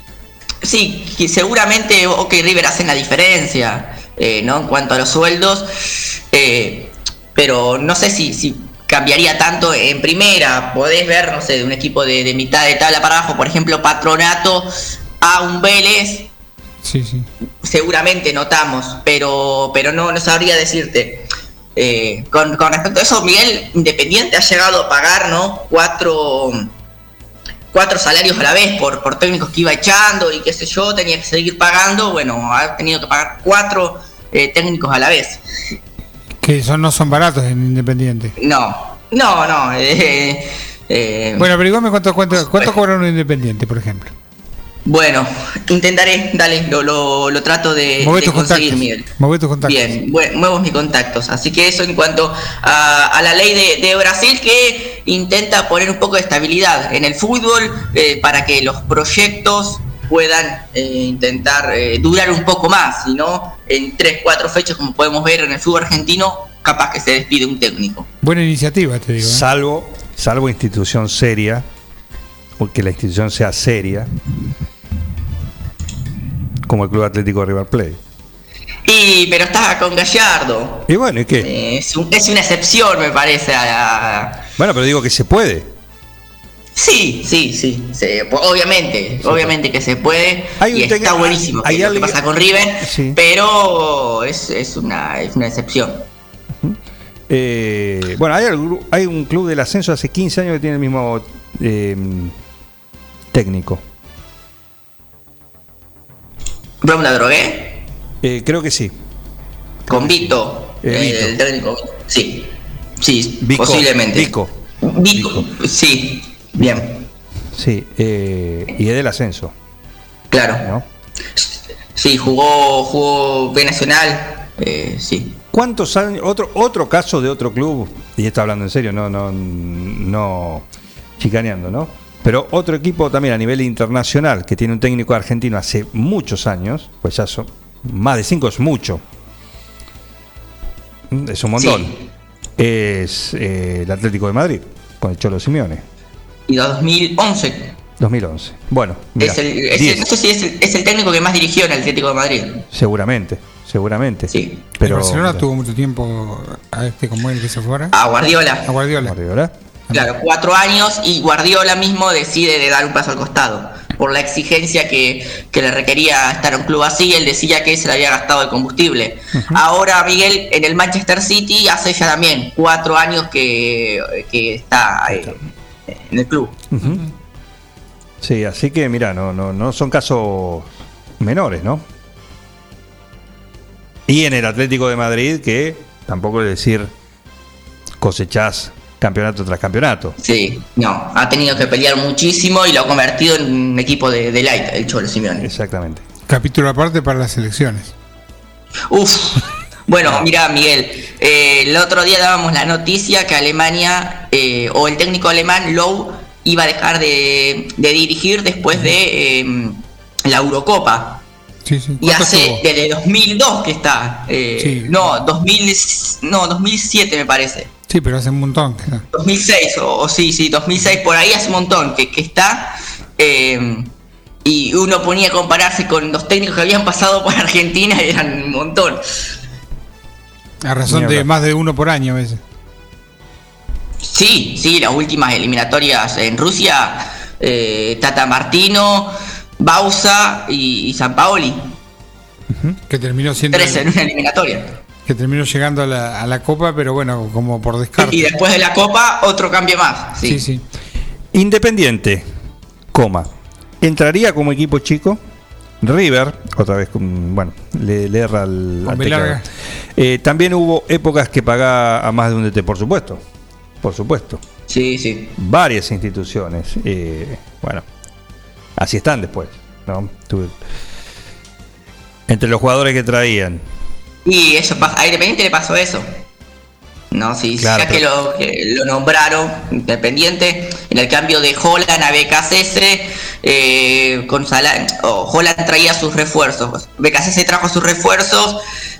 Speaker 4: sí, que seguramente OK River hacen la diferencia, eh, ¿no? En cuanto a los sueldos, eh, pero no sé si, si cambiaría tanto en primera. Podés ver, no sé, de un equipo de, de mitad de tabla para abajo, por ejemplo, Patronato a un Vélez,
Speaker 3: Sí, sí.
Speaker 4: seguramente notamos, pero, pero no, no sabría decirte. Eh, con, con respecto a eso, Miguel Independiente ha llegado a pagar, ¿no? Cuatro, cuatro salarios a la vez por, por técnicos que iba echando y qué sé yo, tenía que seguir pagando. Bueno, ha tenido que pagar cuatro eh, técnicos a la vez.
Speaker 3: Que son, no son baratos en Independiente.
Speaker 4: No, no, no. eh, eh,
Speaker 3: Bueno, averiguame cuánto, cuánto, cuánto cobra un Independiente, por ejemplo.
Speaker 4: bueno, intentaré, dale, lo, lo, lo trato de,
Speaker 3: Move
Speaker 4: de
Speaker 3: tus
Speaker 4: conseguir,
Speaker 3: contactos.
Speaker 4: Miguel.
Speaker 3: Move tus contactos.
Speaker 4: Bien, muevo mis contactos. Así que eso en cuanto a, a la ley de, de Brasil que intenta poner un poco de estabilidad en el fútbol eh, para que los proyectos puedan eh, intentar eh, durar un poco más, si no en tres, cuatro fechas como podemos ver en el fútbol argentino capaz que se despide un técnico.
Speaker 3: Buena iniciativa, te digo. ¿eh?
Speaker 1: Salvo, salvo institución seria, porque la institución sea seria, como el Club Atlético River Plate.
Speaker 4: Y, pero está con Gallardo.
Speaker 1: Y bueno, ¿y qué?
Speaker 4: Es, un- es una excepción, me parece. A la-
Speaker 1: Bueno, pero digo que se puede.
Speaker 4: Sí, sí, sí. se- po- obviamente, obviamente que se puede.
Speaker 1: Hay
Speaker 4: y
Speaker 1: un
Speaker 4: está buenísimo
Speaker 1: hay
Speaker 4: lo que pasa con River.
Speaker 1: Sí.
Speaker 4: Pero es, es, una, es una excepción.
Speaker 1: Eh, bueno, hay, hay un club del ascenso hace 15 años que tiene el mismo eh, técnico.
Speaker 4: ¿Broma drogué?
Speaker 1: Eh, creo que sí.
Speaker 4: Con Vito.
Speaker 1: Eh,
Speaker 4: el,
Speaker 1: Vito.
Speaker 4: el técnico. Sí. Sí,
Speaker 1: Vico,
Speaker 4: posiblemente.
Speaker 1: Vico.
Speaker 4: Vico. Sí. Bien.
Speaker 1: Sí, eh, y es del ascenso.
Speaker 4: Claro.
Speaker 1: ¿no?
Speaker 4: Sí, jugó, jugó B Nacional. Eh, sí.
Speaker 1: ¿Cuántos años? Otro, otro caso de otro club, y está hablando en serio, no, no, no chicaneando, ¿no? Pero otro equipo también a nivel internacional que tiene un técnico argentino hace muchos años, pues ya son más de cinco, es mucho. Es un montón. Es eh, el Atlético de Madrid, con el Cholo Simeone,
Speaker 4: Y 2011.
Speaker 1: 2011. Bueno,
Speaker 4: es el, es el-
Speaker 1: 10,
Speaker 4: no sé si es el, es el técnico que más dirigió en el Atlético de Madrid.
Speaker 1: seguramente, seguramente.
Speaker 4: Sí.
Speaker 1: Pero,
Speaker 3: el Barcelona tuvo mucho tiempo a este como él que se fuera.
Speaker 4: A Guardiola.
Speaker 3: A Guardiola.
Speaker 1: Guardiola.
Speaker 4: Claro, cuatro años y Guardiola mismo decide de dar un paso al costado. Por la exigencia que, que le requería estar en un club así, él decía que se le había gastado el combustible. Ahora Miguel en el Manchester City hace ya también cuatro años que, que está eh, en el club.
Speaker 1: Sí, así que mira, no, no, no son casos menores, ¿no? Y en el Atlético de Madrid, que tampoco es decir cosechás campeonato tras campeonato.
Speaker 4: Sí, no, ha tenido que pelear muchísimo y lo ha convertido en un equipo de, de light, el Cholo Simeone.
Speaker 1: Exactamente.
Speaker 3: Capítulo aparte para las elecciones.
Speaker 4: Uf. Bueno, mira, Miguel, eh, el otro día dábamos la noticia que Alemania, eh, o el técnico alemán Lowe, iba a dejar de, de dirigir después de eh, la Eurocopa.
Speaker 3: Sí, sí.
Speaker 4: Y
Speaker 3: ¿Cuánto
Speaker 4: hace
Speaker 3: estuvo?
Speaker 4: desde 2002 que está. eh,
Speaker 3: Sí.
Speaker 4: No, 2000, no, 2007 me parece.
Speaker 3: Sí, pero hace un montón. que no.
Speaker 4: 2006, o, o sí, sí, 2006, por ahí hace un montón que, que está. eh, y uno ponía a compararse con los técnicos que habían pasado por Argentina y eran un montón.
Speaker 3: A razón de más de uno por año a veces.
Speaker 4: Sí, sí, las últimas eliminatorias en Rusia, eh, Tata Martino, Bausa y, y San Paoli.
Speaker 3: Que terminó siendo.
Speaker 4: Tres en una eliminatoria.
Speaker 3: Que terminó llegando a la, a la Copa, pero bueno, como por descarte.
Speaker 4: Y después de la Copa, otro cambio más. Sí,
Speaker 3: Sí, sí.
Speaker 1: Independiente, coma, ¿entraría como equipo chico? River, otra vez, con- bueno, le, le erra al. Eh, también hubo épocas que pagaba a más de un DT, por supuesto. Por supuesto.
Speaker 4: sí, sí.
Speaker 1: varias instituciones. eh, bueno, así están después. ¿no? Tuve- Entre los jugadores que traían.
Speaker 4: Y eso pasa, a Independiente le pasó eso. No, sí,
Speaker 1: Claro,
Speaker 4: ya que lo, que lo nombraron Independiente, en el cambio de Holland a BKCS, eh, con Sala- o Holland traía sus refuerzos. BKCS trajo sus refuerzos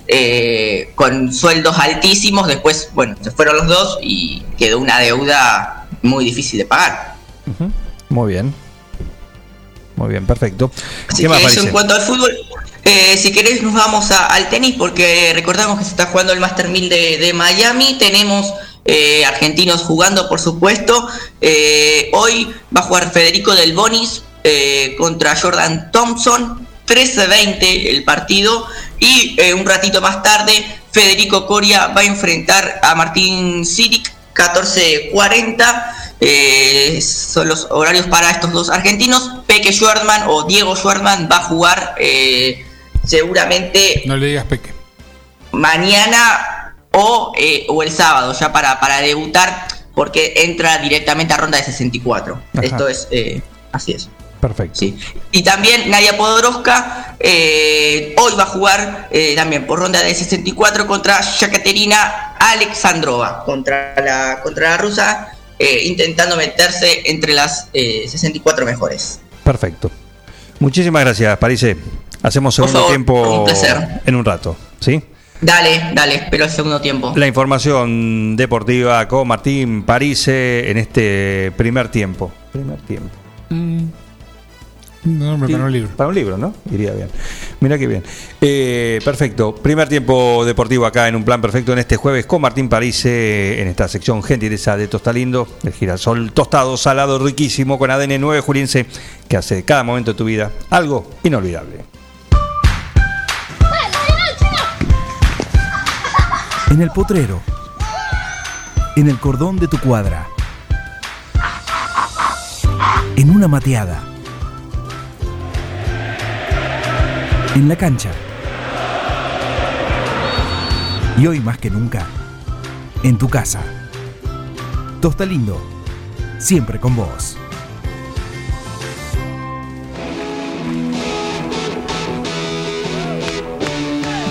Speaker 4: eh, con sueldos altísimos, después, bueno, se fueron los dos y quedó una deuda muy difícil de pagar.
Speaker 1: Muy bien. Muy bien, perfecto.
Speaker 4: Así
Speaker 1: ¿Qué más
Speaker 4: que eso en cuanto al fútbol. Eh, si querés nos vamos a- al tenis porque recordamos que se está jugando el Master 1000 de, de Miami. Tenemos eh, argentinos jugando, por supuesto. Eh, hoy va a jugar Federico Del Bonis eh, contra Jordan Thompson. 13-20 el partido. Y un ratito más tarde Federico Coria va a enfrentar a Martín Siric 14-40. Eh, son los horarios para estos dos argentinos. Peque Schwartzman o Diego Schwartzman va a jugar eh, seguramente
Speaker 3: No le digas Peque.
Speaker 4: mañana o, eh, o el sábado, ya para, para debutar, porque entra directamente a ronda de 64.
Speaker 1: Ajá.
Speaker 4: Esto es, así es.
Speaker 1: Perfecto.
Speaker 4: Sí. Y también Nadia Podoroska eh, hoy va a jugar eh, también por ronda de 64 contra Yekaterina Alexandrova, contra la, contra la rusa, eh, intentando meterse entre las eh, 64 mejores.
Speaker 1: Perfecto. Muchísimas gracias, Parise. Hacemos segundo
Speaker 4: favor,
Speaker 1: tiempo
Speaker 4: un
Speaker 1: en un rato. ¿Sí?
Speaker 4: Dale, dale, espero el segundo tiempo.
Speaker 1: La información deportiva con Martín Parise en este primer tiempo. Primer tiempo.
Speaker 3: Un nombre para un libro.
Speaker 1: Para un libro, ¿no? Iría bien. Mira qué bien. Eh, perfecto. Primer tiempo deportivo acá en un plan perfecto en este jueves con Martín Parise en esta sección gentileza de Tostalindo. El girasol tostado, salado, riquísimo con ADN 9 Juliense que hace de cada momento de tu vida algo inolvidable.
Speaker 5: En el potrero. En el cordón de tu cuadra. En una mateada. En la cancha. Y hoy más que nunca, en tu casa. Tosta Lindo, siempre con vos.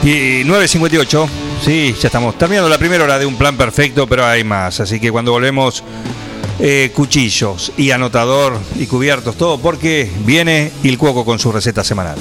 Speaker 1: Y 9.58, sí, ya estamos terminando la primera hora de un plan perfecto, pero hay más. Así que cuando volvemos, eh, cuchillos y anotador y cubiertos, todo porque viene Il Cuoco con su receta semanal.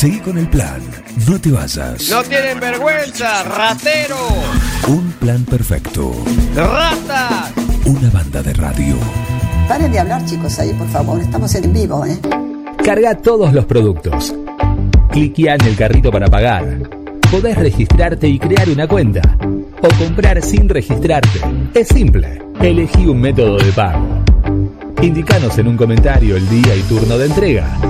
Speaker 5: Seguí con el plan. No te vayas.
Speaker 13: No tienen vergüenza, ratero.
Speaker 5: Un plan perfecto.
Speaker 13: Rata.
Speaker 5: Una banda de radio.
Speaker 14: Paren de hablar, chicos, ahí, por favor. Estamos en vivo, ¿eh?
Speaker 15: Carga todos los productos. Cliquea en el carrito para pagar. Podés registrarte y crear una cuenta. O comprar sin registrarte. Es simple. Elegí un método de pago. Indicanos en un comentario el día y turno de entrega.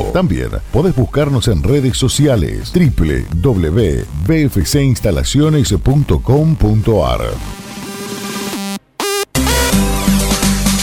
Speaker 16: También podés buscarnos en redes sociales www.bfcinstalaciones.com.ar.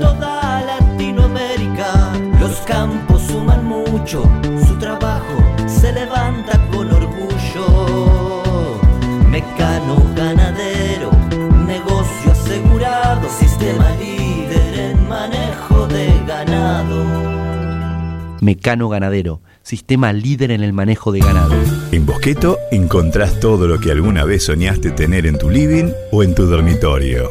Speaker 17: toda Latinoamérica. Los campos suman mucho, su trabajo se levanta con orgullo. Mecano ganadero, negocio asegurado, sistema líder en manejo de ganado.
Speaker 18: Mecano Ganadero, sistema líder en el manejo de ganado.
Speaker 19: En Bosqueto encontrás todo lo que alguna vez soñaste tener en tu living o en tu dormitorio.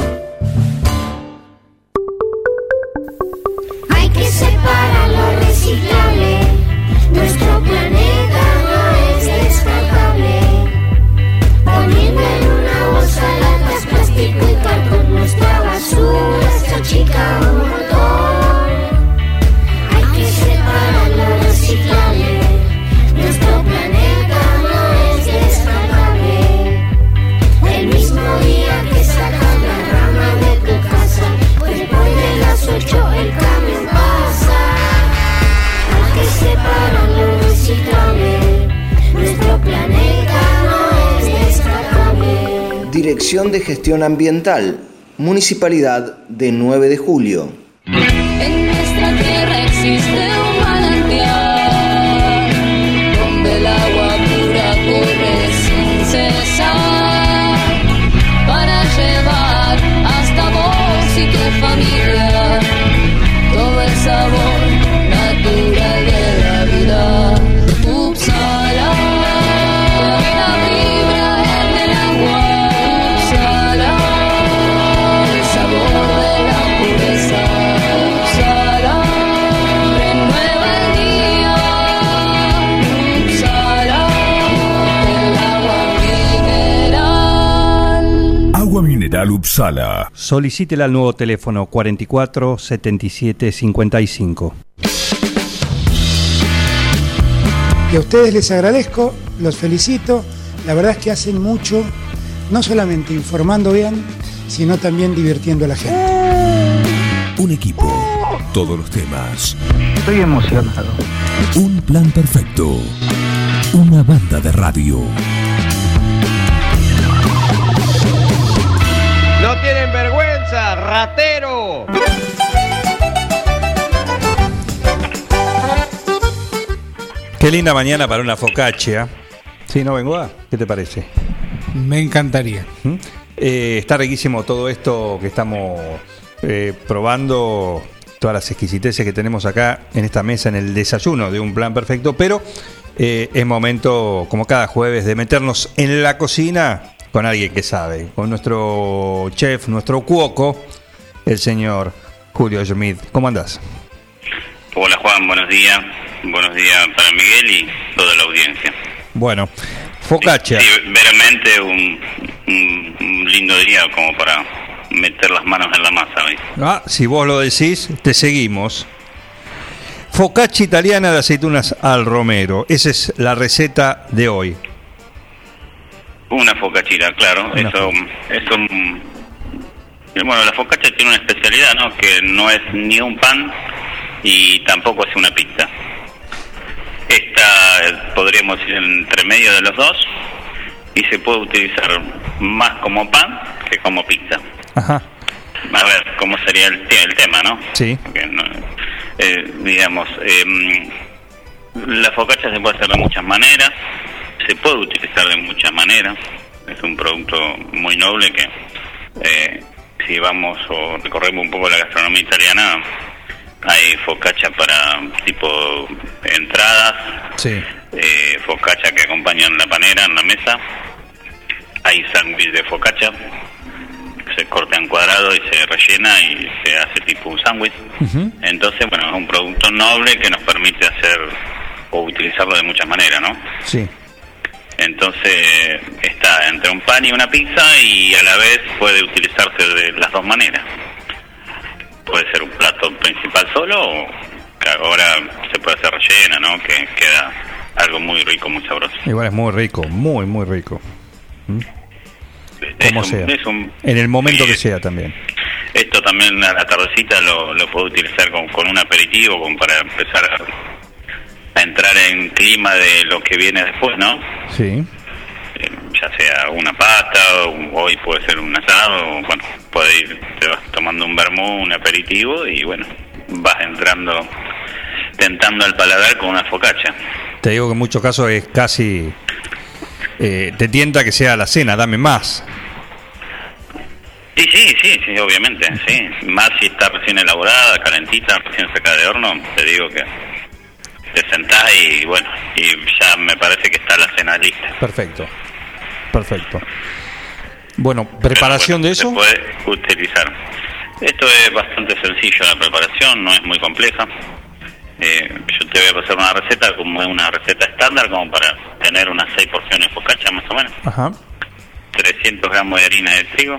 Speaker 20: chica un montón. Hay que separar
Speaker 21: los reciclables. Nuestro planeta no es descartable. El mismo día que sacas la rama de tu casa, pues después de las ocho el camión pasa. Hay que separar los reciclables. Nuestro planeta no es descartable. Dirección de Gestión Ambiental Municipalidad de 9 de Julio. Agua mineral
Speaker 19: Upsala.
Speaker 1: Solicítela al nuevo teléfono 44 77 55.
Speaker 22: Y a ustedes les agradezco, los felicito. La verdad es que hacen mucho, no solamente informando bien, sino también divirtiendo a la gente.
Speaker 19: Un equipo. Todos los temas.
Speaker 22: Estoy emocionado.
Speaker 19: Un plan perfecto. Una banda de radio.
Speaker 13: Tienen vergüenza, ratero.
Speaker 1: Qué linda mañana para una focaccia. Sí, ¿no, Bengoa? ¿Qué te parece?
Speaker 3: Me encantaría.
Speaker 1: ¿Mm? Eh, está riquísimo todo esto que estamos eh, probando, todas las exquisiteces que tenemos acá en esta mesa, en el desayuno de un plan perfecto, pero eh, es momento, como cada jueves, de meternos en la cocina con alguien que sabe, con nuestro chef, nuestro cuoco, el señor Julio Schmidt. ¿Cómo andás?
Speaker 23: Hola Juan, buenos días. Buenos días para Miguel y toda la audiencia.
Speaker 1: Bueno, focaccia.
Speaker 23: Sí, veramente un, un- un lindo día como para meter las manos en la masa. ¿ves?
Speaker 1: Ah, si vos lo decís, te seguimos. Focaccia italiana de aceitunas al romero. Esa es la receta de hoy.
Speaker 23: Una focaccia, claro.
Speaker 1: Una
Speaker 23: eso, eso, mm, bueno, la focaccia tiene una especialidad, ¿no? Que no es ni un pan y tampoco es una pizza. Esta eh, podríamos ir entre medio de los dos y se puede utilizar más como pan que como pizza.
Speaker 1: Ajá.
Speaker 23: A ver, ¿cómo sería el, te- el tema, no?
Speaker 1: Sí.
Speaker 23: No- eh, digamos, em, la focaccia se puede hacer de muchas maneras, se puede utilizar de muchas maneras, es un producto muy noble que eh, si vamos o recorremos un poco la gastronomía italiana, hay focaccia para tipo entradas,
Speaker 1: Sí.
Speaker 23: eh, focaccia que acompañan la panera en la mesa, hay sándwich de focaccia, se corta en cuadrado y se rellena y se hace tipo un sándwich. Entonces, bueno, es un producto noble que nos permite hacer o utilizarlo de muchas maneras, ¿no?
Speaker 1: Sí.
Speaker 23: Entonces está entre un pan y una pizza y a la vez puede utilizarse de las dos maneras. Puede ser un plato principal solo o que ahora se puede hacer rellena, ¿no? Que queda algo muy rico, muy sabroso.
Speaker 1: Igual es muy rico, muy, muy rico. ¿Mm? Como
Speaker 23: un-
Speaker 1: sea.
Speaker 23: un-
Speaker 1: En el momento
Speaker 23: sí,
Speaker 1: que sea también.
Speaker 23: Esto también a la tardecita lo, lo puedo utilizar con, con un aperitivo, como para empezar a, a entrar en clima de lo que viene después, ¿no?
Speaker 1: Sí.
Speaker 23: Eh, ya sea una pasta, o hoy puede ser un asado, o, bueno, puede ir, te vas tomando un vermú, un aperitivo, y bueno, vas entrando, tentando al paladar con una focaccia.
Speaker 1: Te digo que en muchos casos es casi. eh, te tienta que sea la cena, dame más.
Speaker 23: Sí, sí, sí, sí, obviamente, sí. Más si está recién elaborada, calentita, recién sacada de horno, te digo que te sentás y bueno, y ya me parece que está la cena lista.
Speaker 1: Perfecto. Perfecto. Bueno, preparación de eso.
Speaker 23: Se puede utilizar. Esto es bastante sencillo la preparación, no es muy compleja. Eh, yo te voy a pasar una receta como es una receta estándar, como para tener unas 6 porciones de focaccia más o menos.
Speaker 1: Ajá.
Speaker 23: 300 gramos de harina de trigo.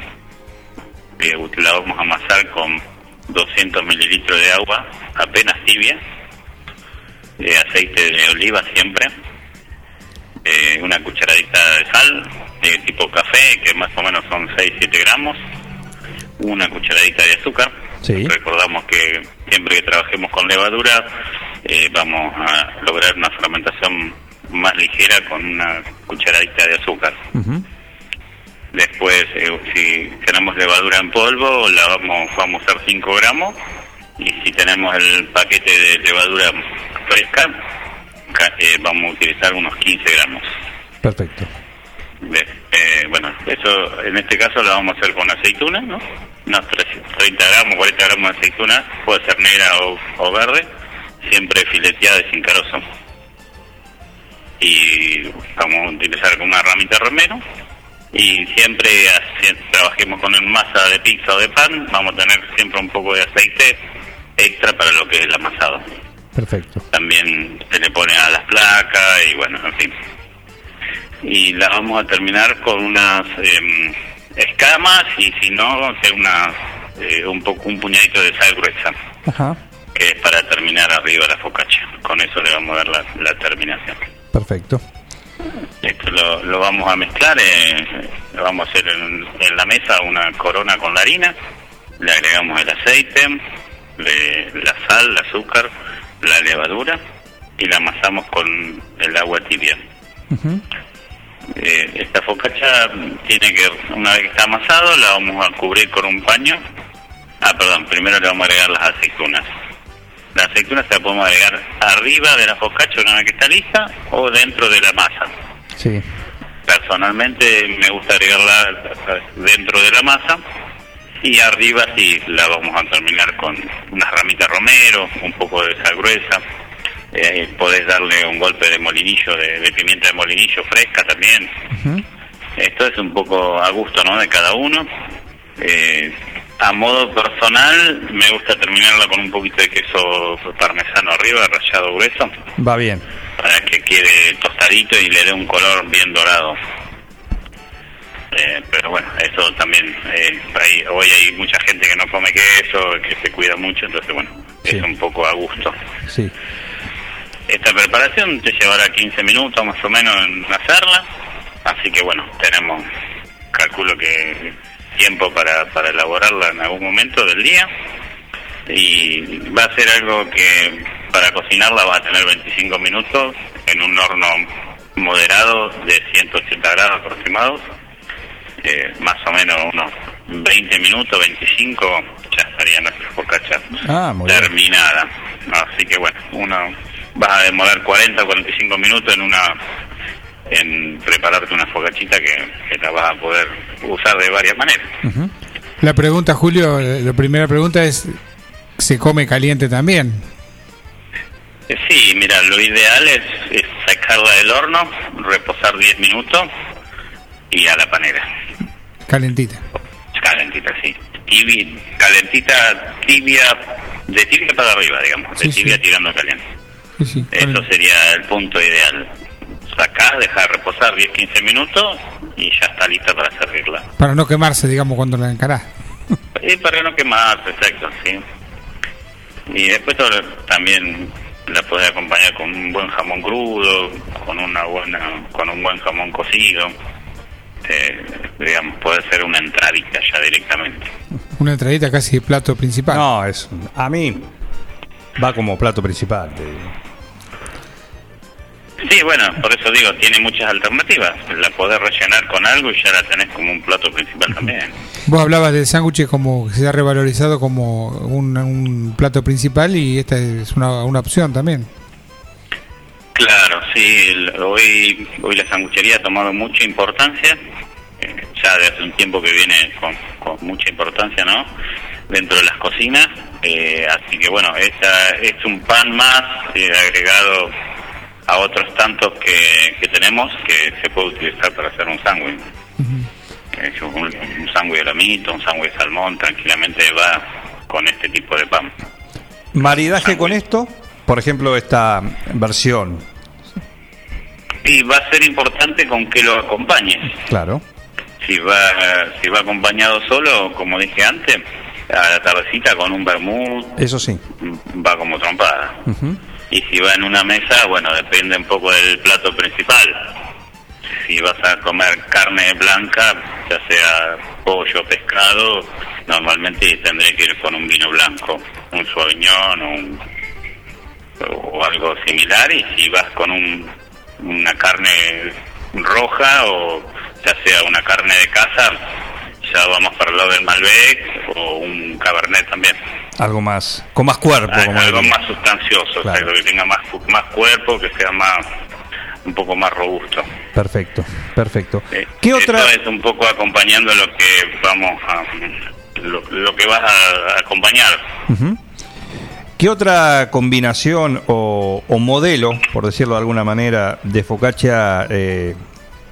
Speaker 23: Eh, la vamos a amasar con 200 mililitros de agua, apenas tibia. Eh, aceite de oliva siempre. Eh, una cucharadita de sal, eh, tipo café, que más o menos son 6-7 gramos. Una cucharadita de azúcar.
Speaker 1: Sí.
Speaker 23: Recordamos que siempre que trabajemos con levadura, eh, vamos a lograr una fermentación más ligera con una cucharadita de azúcar. Después, eh, si tenemos levadura en polvo, la vamos, vamos a usar 5 gramos. Y si tenemos el paquete de levadura fresca, ca- eh, vamos a utilizar unos 15 gramos.
Speaker 1: Perfecto.
Speaker 23: De- eh, bueno, eso en este caso lo vamos a hacer con aceituna, ¿no? Unos 30 gramos, 40 gramos de aceituna, puede ser negra o, o verde, siempre fileteada y sin carozo. Y vamos a utilizar con una ramita romero. Y siempre trabajemos con masa de pizza o de pan, vamos a tener siempre un poco de aceite extra para lo que es el amasado.
Speaker 1: Perfecto.
Speaker 23: También se le pone a las placas y bueno, en fin. Y la vamos a terminar con unas em, escamas y si no, hacer una, eh, un poco un puñadito de sal gruesa,
Speaker 1: Ajá.
Speaker 23: que es para terminar arriba la focaccia. Con eso le vamos a dar la, la terminación.
Speaker 1: Perfecto.
Speaker 23: Esto lo, lo vamos a mezclar, eh, lo vamos a hacer en, en la mesa una corona con la harina, le agregamos el aceite, le- la sal, el azúcar, la levadura y la amasamos con el agua tibia. Eh, esta focaccia tiene que, una vez que está amasado, la vamos a cubrir con un paño. Ah, perdón, primero le vamos a agregar las aceitunas. Las aceitunas se las podemos agregar arriba de la focaccia una vez que está lista o dentro de la masa.
Speaker 1: Sí.
Speaker 23: Personalmente me gusta agregarla dentro de la masa y arriba sí la vamos a terminar con unas ramitas romero, un poco de sal gruesa. Eh, podés darle un golpe de molinillo, de, de pimienta de molinillo fresca también. Esto es un poco a gusto ¿no? de cada uno. Eh, a modo personal me gusta terminarla con un poquito de queso parmesano arriba, rallado grueso
Speaker 1: Va bien.
Speaker 23: para que quede tostadito y le dé un color bien dorado. Eh, pero bueno, eso también, eh, hay- hoy hay mucha gente que no come queso, que se cuida mucho, entonces bueno, es un poco a gusto.
Speaker 1: Sí.
Speaker 23: Esta preparación te llevará 15 minutos más o menos en hacerla, así que bueno, tenemos, calculo que tiempo para, para elaborarla en algún momento del día y va a ser algo que para cocinarla va a tener 25 minutos en un horno moderado de 180 grados aproximados, eh, más o menos unos 20 minutos, 25, ya estaría nuestra focaccia
Speaker 1: Ah, bien.
Speaker 23: terminada. Así que bueno, uno vas a demorar 40 o 45 minutos en una en prepararte una focachita que, que la vas a poder usar de varias maneras.
Speaker 3: La pregunta, Julio, eh, la primera pregunta es, ¿se come caliente también?
Speaker 23: Eh, Sí, mira, lo ideal es, es sacarla del horno, reposar 10 minutos y a la panera.
Speaker 3: Calentita.
Speaker 23: Calentita, sí. Tibia, calentita, tibia, de tibia para arriba, digamos, de
Speaker 3: Sí, sí.
Speaker 23: tibia tirando a caliente.
Speaker 3: Sí.
Speaker 23: Eso sería el punto ideal. Sacás, dejar reposar 10-15 minutos y ya está lista para servirla.
Speaker 3: Para no quemarse, digamos, cuando la encarás.
Speaker 23: Y para no quemarse, exacto, sí. Y después todo- también la podés acompañar con un buen jamón crudo, con una buena, con un buen jamón cocido. Eh, digamos, puede ser una entradita ya directamente.
Speaker 3: Una entradita casi plato principal.
Speaker 1: No, es a mí va como plato principal. te digo.
Speaker 23: Sí, bueno, por eso digo, tiene muchas alternativas. La podés rellenar con algo y ya la tenés como un plato principal también.
Speaker 3: Vos hablabas del sándwich como que se ha revalorizado como un, un plato principal y esta es una, una opción también.
Speaker 23: Claro, sí, el- hoy, hoy la sanguchería ha tomado mucha importancia, eh, ya de hace un tiempo que viene con, con mucha importancia, ¿no? Dentro de las cocinas, eh, así que bueno, esta es un pan más eh, agregado a otros tantos que, que tenemos que se puede utilizar para hacer un sándwich. Un, un sándwich de lomito, un sándwich de salmón, tranquilamente va con este tipo de pan.
Speaker 1: Maridaje con esto, por ejemplo, esta versión.
Speaker 23: Y va a ser importante con que lo acompañes.
Speaker 1: Claro.
Speaker 23: Si va, si va acompañado solo, como dije antes, a la tardecita con un vermut
Speaker 1: Eso sí.
Speaker 23: va como trompada. Y si va en una mesa, bueno, depende un poco del plato principal. Si vas a comer carne blanca, ya sea pollo, pescado, normalmente tendré que ir con un vino blanco, un sauvignon un- o algo similar. Y si vas con un, una carne roja o ya sea una carne de casa, ya vamos para el lado del Malbec o un Cabernet también.
Speaker 1: Algo más, con más cuerpo,
Speaker 23: Ah,
Speaker 1: como
Speaker 23: algo
Speaker 1: diría.
Speaker 23: más sustancioso,
Speaker 1: Claro.
Speaker 23: que tenga más, más cuerpo, que sea más un poco más robusto.
Speaker 1: Perfecto, perfecto.
Speaker 23: Eh,
Speaker 1: ¿Qué
Speaker 23: esto
Speaker 1: otra?
Speaker 23: es un poco acompañando lo que vamos a lo, lo que vas a, acompañar.
Speaker 1: Ujú. ¿Qué otra combinación o, o modelo, por decirlo de alguna manera, de focaccia eh,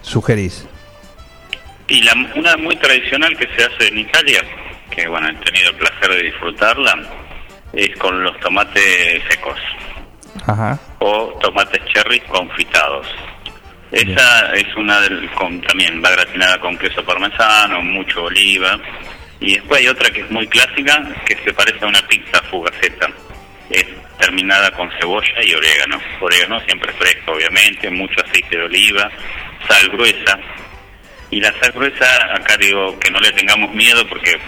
Speaker 1: sugerís?
Speaker 23: Y la, una muy tradicional que se hace en Italia, que bueno, he tenido el placer de disfrutarla, es con los tomates secos
Speaker 1: Ajá.
Speaker 23: o tomates cherry confitados. Esa es una del, con, también va gratinada con queso parmesano, mucho oliva. Y después hay otra que es muy clásica, que se parece a una pizza fugaceta. Es terminada con cebolla y orégano. Orégano siempre fresco, obviamente, mucho aceite de oliva, sal gruesa. Y la sal gruesa, acá digo que no le tengamos miedo porque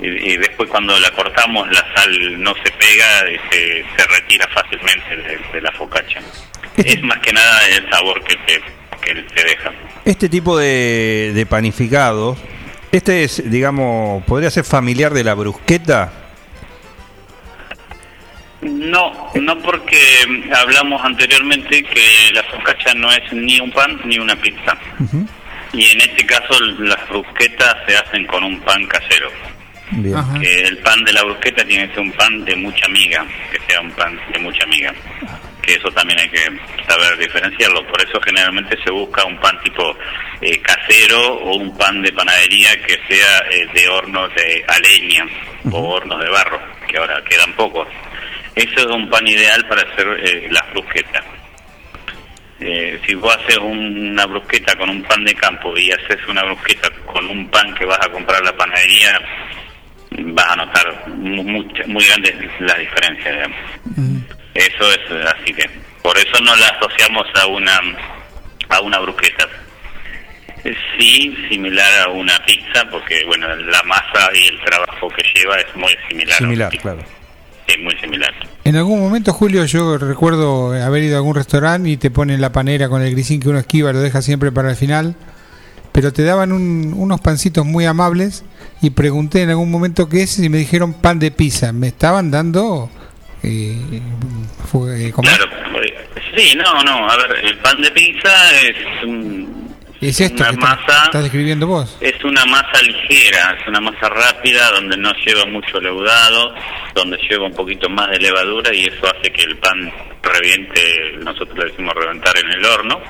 Speaker 23: y, después cuando la cortamos la sal no se pega y se, se retira fácilmente de, de la focaccia. Es más que nada el sabor que te, que te deja.
Speaker 1: Este tipo de, de panificados, este es, digamos, podría ser familiar de la brusqueta.
Speaker 23: No, no porque hablamos anteriormente que la focaccia no es ni un pan ni una pizza. Y en este caso las brusquetas se hacen con un pan casero.
Speaker 1: Bien.
Speaker 23: Que el pan de la brusqueta tiene que ser un pan de mucha miga, que sea un pan de mucha miga. Que eso también hay que saber diferenciarlo. Por eso generalmente se busca un pan tipo eh, casero o un pan de panadería que sea eh, de hornos de a leña o hornos de barro, que ahora quedan pocos. Eso es un pan ideal para hacer eh, las brusquetas. Eh, si vos haces un- una brusqueta con un pan de campo y haces una brusqueta con un pan que vas a comprar a la panadería, vas a notar mu- mucha- muy grandes las diferencias. digamos. Eso es así que por eso no la asociamos a una a una brusqueta. Eh, Sí, similar a una pizza, porque bueno, la masa y el trabajo que lleva es muy similar. a
Speaker 1: Similar,
Speaker 23: pizza.
Speaker 1: claro.
Speaker 23: Es muy similar.
Speaker 3: En algún momento, Julio, yo recuerdo haber ido a algún restaurante y te ponen la panera con el grisín que uno esquiva, lo deja siempre para el final, pero te daban un- unos pancitos muy amables y pregunté en algún momento qué es y me dijeron pan de pizza. Me estaban dando... Eh, fue, eh,
Speaker 23: sí, no, no, a ver, el pan de pizza es un-
Speaker 3: Es esto
Speaker 23: una
Speaker 3: que está-
Speaker 23: masa
Speaker 3: estás describiendo vos.
Speaker 23: Es una masa ligera, es una masa rápida donde no lleva mucho leudado, donde lleva un poquito más de levadura y eso hace que el pan reviente, nosotros le decimos reventar en el horno.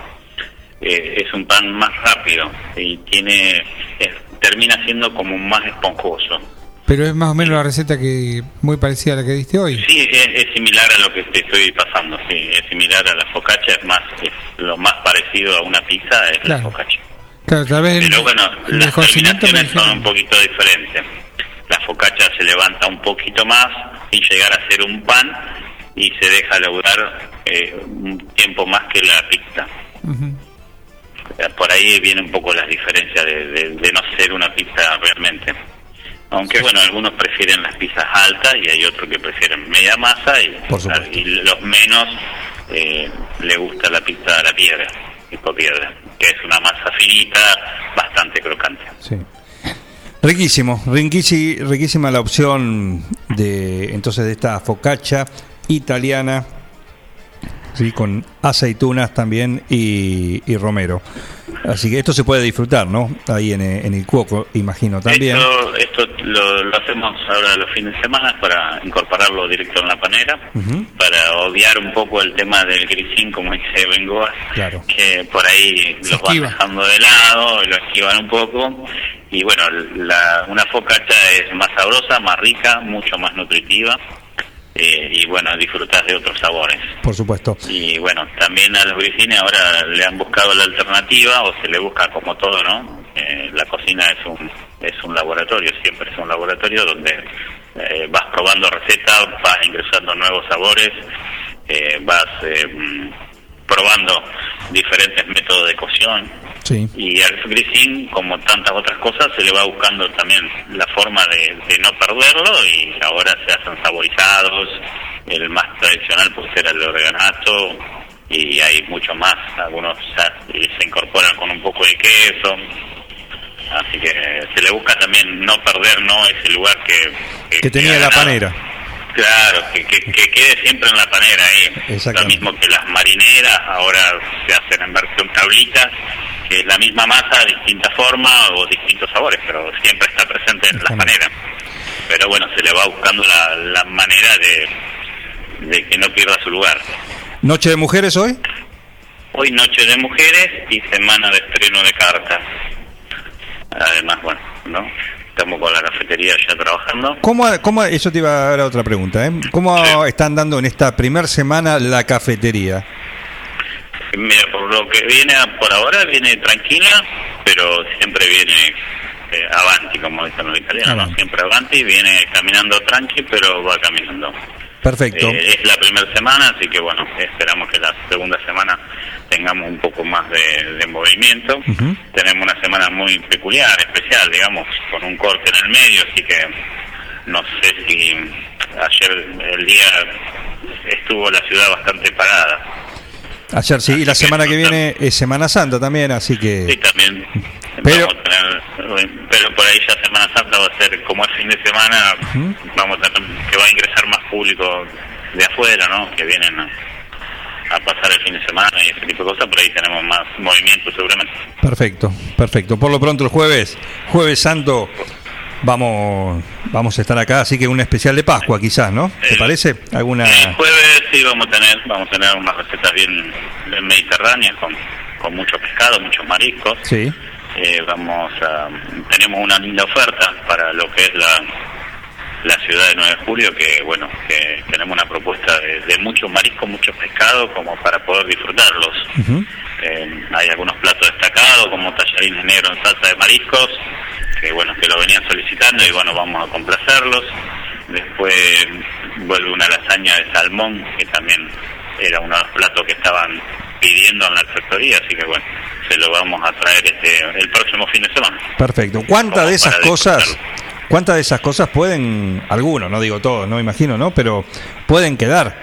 Speaker 23: Eh, es un pan más rápido y tiene es- termina siendo como más esponjoso.
Speaker 3: Pero es más o menos la receta que muy parecida a la que diste hoy.
Speaker 23: Sí, es, es similar a lo que te estoy pasando, sí, es similar a la focaccia, es más, es lo más parecido a una pizza es
Speaker 3: Claro.
Speaker 23: la focaccia.
Speaker 3: Claro, tal vez el,
Speaker 23: Pero bueno,
Speaker 3: el
Speaker 23: las terminaciones son un poquito diferentes. La focaccia se levanta un poquito más sin llegar a ser un pan y se deja leudar eh, un tiempo más que la pizza. Eh, Por ahí vienen un poco las diferencias de, de- de no ser una pizza realmente. Aunque bueno, algunos prefieren las pizzas altas y hay otros que prefieren media masa y, y los menos eh, le gusta la pizza a la piedra, tipo piedra, que es una masa finita, bastante crocante.
Speaker 1: Sí. Riquísimo, riquísima, riquísima la opción de entonces de esta focaccia italiana, sí, con aceitunas también y, y romero. Así que esto se puede disfrutar, ¿no? Ahí en, eh, en el cuoco, imagino también.
Speaker 23: Esto, esto lo, lo hacemos ahora los fines de semana para incorporarlo directo en la panera,
Speaker 1: Ujú,
Speaker 23: para obviar un poco el tema del grisín, como dice Bengoa,
Speaker 1: Claro.
Speaker 23: que por ahí
Speaker 3: Se
Speaker 23: los van dejando de lado, lo esquivan un poco. Y bueno, la, una focaccia es más sabrosa, más rica, mucho más nutritiva. Eh, y bueno, disfrutas de otros sabores.
Speaker 1: Por supuesto.
Speaker 23: Y bueno, también a los grisines ahora le han buscado la alternativa, o se le busca como todo, ¿no? Eh, la cocina es un, es un laboratorio, siempre es un laboratorio donde eh, vas probando recetas, vas ingresando nuevos sabores, eh, vas eh, mm, probando diferentes métodos de cocción.
Speaker 1: Sí.
Speaker 23: Y al grisín, como tantas otras cosas, se le va buscando también la forma de, de no perderlo y ahora se hacen saborizados. El más tradicional pues era el organato y hay mucho más. Algunos se incorporan con un poco de queso. Así que se le busca también no perder no ese lugar que,
Speaker 1: Que tenía la panera.
Speaker 23: Claro, que, que, que quede siempre en la panera ahí. Lo
Speaker 1: Exactamente.
Speaker 23: mismo que las marineras, ahora se hacen en versión tablitas, que es la misma masa, distinta forma o distintos sabores, pero siempre está presente en la panera. Pero bueno, se le va buscando la, la manera de, de que no pierda su lugar.
Speaker 1: ¿Noche de mujeres hoy?
Speaker 23: Hoy noche de mujeres y semana de estreno de cartas. Además, bueno, ¿no? Estamos con la cafetería ya trabajando.
Speaker 1: ¿Cómo, cómo, eso te iba a dar otra pregunta, ¿eh? ¿Cómo están dando en esta primer semana la cafetería?
Speaker 23: Mira, por lo que viene a- por ahora, viene tranquila, pero siempre viene eh, avanti, como dicen los italianos, ¿no? Siempre avanti, viene caminando tranqui, pero va caminando.
Speaker 1: Perfecto.
Speaker 23: Eh, es la primera semana, así que bueno, esperamos que la segunda semana tengamos un poco más de, de movimiento. Tenemos una semana muy peculiar, especial, digamos, con un corte en el medio, así que no sé si ayer el día estuvo la ciudad bastante parada.
Speaker 1: Ayer sí, y la semana que viene es Semana Santa también, así que...
Speaker 23: Sí, también.
Speaker 1: Pero-
Speaker 23: Vamos a tener, pero por ahí ya Semana Santa va a ser como el fin de semana, vamos a tener que va a ingresar más público de afuera, ¿no? Que vienen a, a pasar el fin de semana y ese tipo de cosas, por ahí tenemos más movimiento seguramente.
Speaker 1: Perfecto, perfecto. Por lo pronto el jueves, jueves santo, vamos vamos a estar acá, así que un especial de Pascua quizás, ¿no? ¿Te parece? ¿Alguna...?
Speaker 23: El jueves sí vamos a tener, vamos a tener unas recetas bien, bien mediterráneas con, con mucho pescado, muchos mariscos.
Speaker 1: Sí.
Speaker 23: Eh, vamos a, tenemos una linda oferta para lo que es la, la ciudad de 9 de julio, que bueno, que tenemos una propuesta de, de muchos mariscos, muchos pescados, como para poder disfrutarlos. Eh, hay algunos platos destacados, como tallarines negros en salsa de mariscos, que bueno, que lo venían solicitando y bueno, vamos a complacerlos. Después vuelve una lasaña de salmón, que también era uno de los platos que estaban pidiendo en la factoría, así que bueno, se lo vamos a traer este el próximo fin de semana.
Speaker 1: Perfecto. ¿Cuántas de esas cosas, cuántas de esas cosas pueden, algunos, no digo todos, no imagino, ¿no? Pero pueden quedar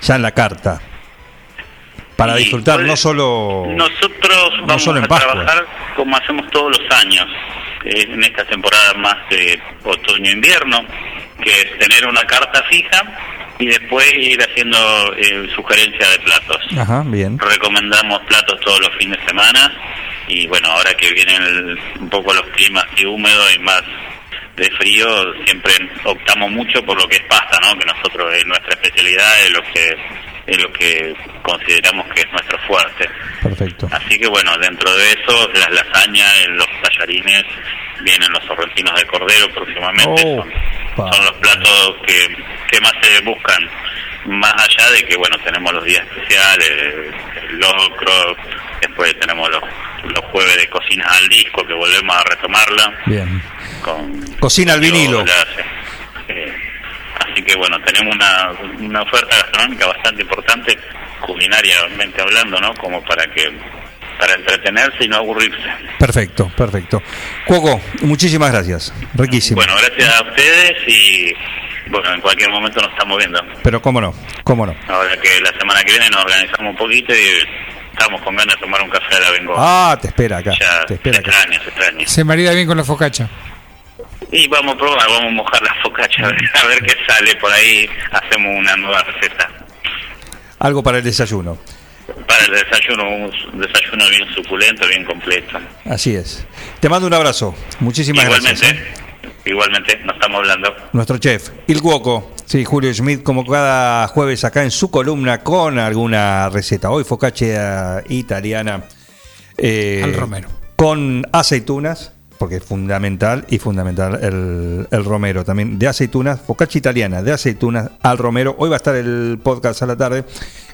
Speaker 1: ya en la carta para disfrutar no solo...
Speaker 23: Nosotros vamos
Speaker 1: solo en
Speaker 23: a
Speaker 1: Pascua.
Speaker 23: trabajar como hacemos todos los años, eh, en esta temporada más de otoño-invierno, que es tener una carta fija y después ir haciendo eh, sugerencia de platos.
Speaker 1: Ajá, bien.
Speaker 23: Recomendamos platos todos los fines de semana y bueno, ahora que vienen el- un poco los climas y húmedos y más de frío, siempre optamos mucho por lo que es pasta, ¿no? Que nosotros es nuestra especialidad, es lo que es lo que consideramos que es nuestro fuerte.
Speaker 1: Perfecto.
Speaker 23: Así que bueno, dentro de eso, las lasañas, los tallarines, vienen los sorrentinos de cordero próximamente.
Speaker 1: Oh,
Speaker 23: son, son los platos que, que más se buscan, más allá de que bueno, tenemos los días especiales, el locro, después tenemos los, los jueves de cocinas al disco que volvemos a retomarla
Speaker 1: Bien.
Speaker 23: con
Speaker 1: Cocina al vinilo.
Speaker 23: Eh, así que bueno, tenemos una, una oferta gastronómica bastante importante, culinariamente hablando, ¿no? Como para que para entretenerse y no aburrirse.
Speaker 1: Perfecto, perfecto. Cuoco, muchísimas gracias. Riquísimo.
Speaker 23: Bueno, gracias a ustedes y bueno, en cualquier momento nos estamos viendo.
Speaker 1: Pero cómo no, cómo no.
Speaker 23: Ahora que la semana que viene nos organizamos un poquito y estamos con ganas de tomar un café a la vengo.
Speaker 1: Ah, te espera acá.
Speaker 23: ya,
Speaker 1: Te espera
Speaker 23: se
Speaker 1: acá.
Speaker 23: extraña, se extraña.
Speaker 3: Se marida bien con la focacha.
Speaker 23: Y vamos a probar, vamos a mojar la focaccia a ver, a ver qué sale por ahí. Hacemos una nueva receta.
Speaker 1: Algo para el desayuno.
Speaker 23: Para el desayuno, un desayuno bien suculento, bien completo.
Speaker 1: Así es. Te mando un abrazo. Muchísimas
Speaker 23: igualmente,
Speaker 1: gracias. ¿eh?
Speaker 23: igualmente, nos estamos hablando.
Speaker 1: Nuestro chef, Il Cuoco. Sí, Julio Schmidt, como cada jueves acá en su columna con alguna receta. Hoy focaccia italiana. eh,
Speaker 3: Al romero.
Speaker 1: Con aceitunas, porque es fundamental y fundamental el, el romero también. De aceitunas, focaccia italiana de aceitunas al romero. Hoy va a estar el podcast a la tarde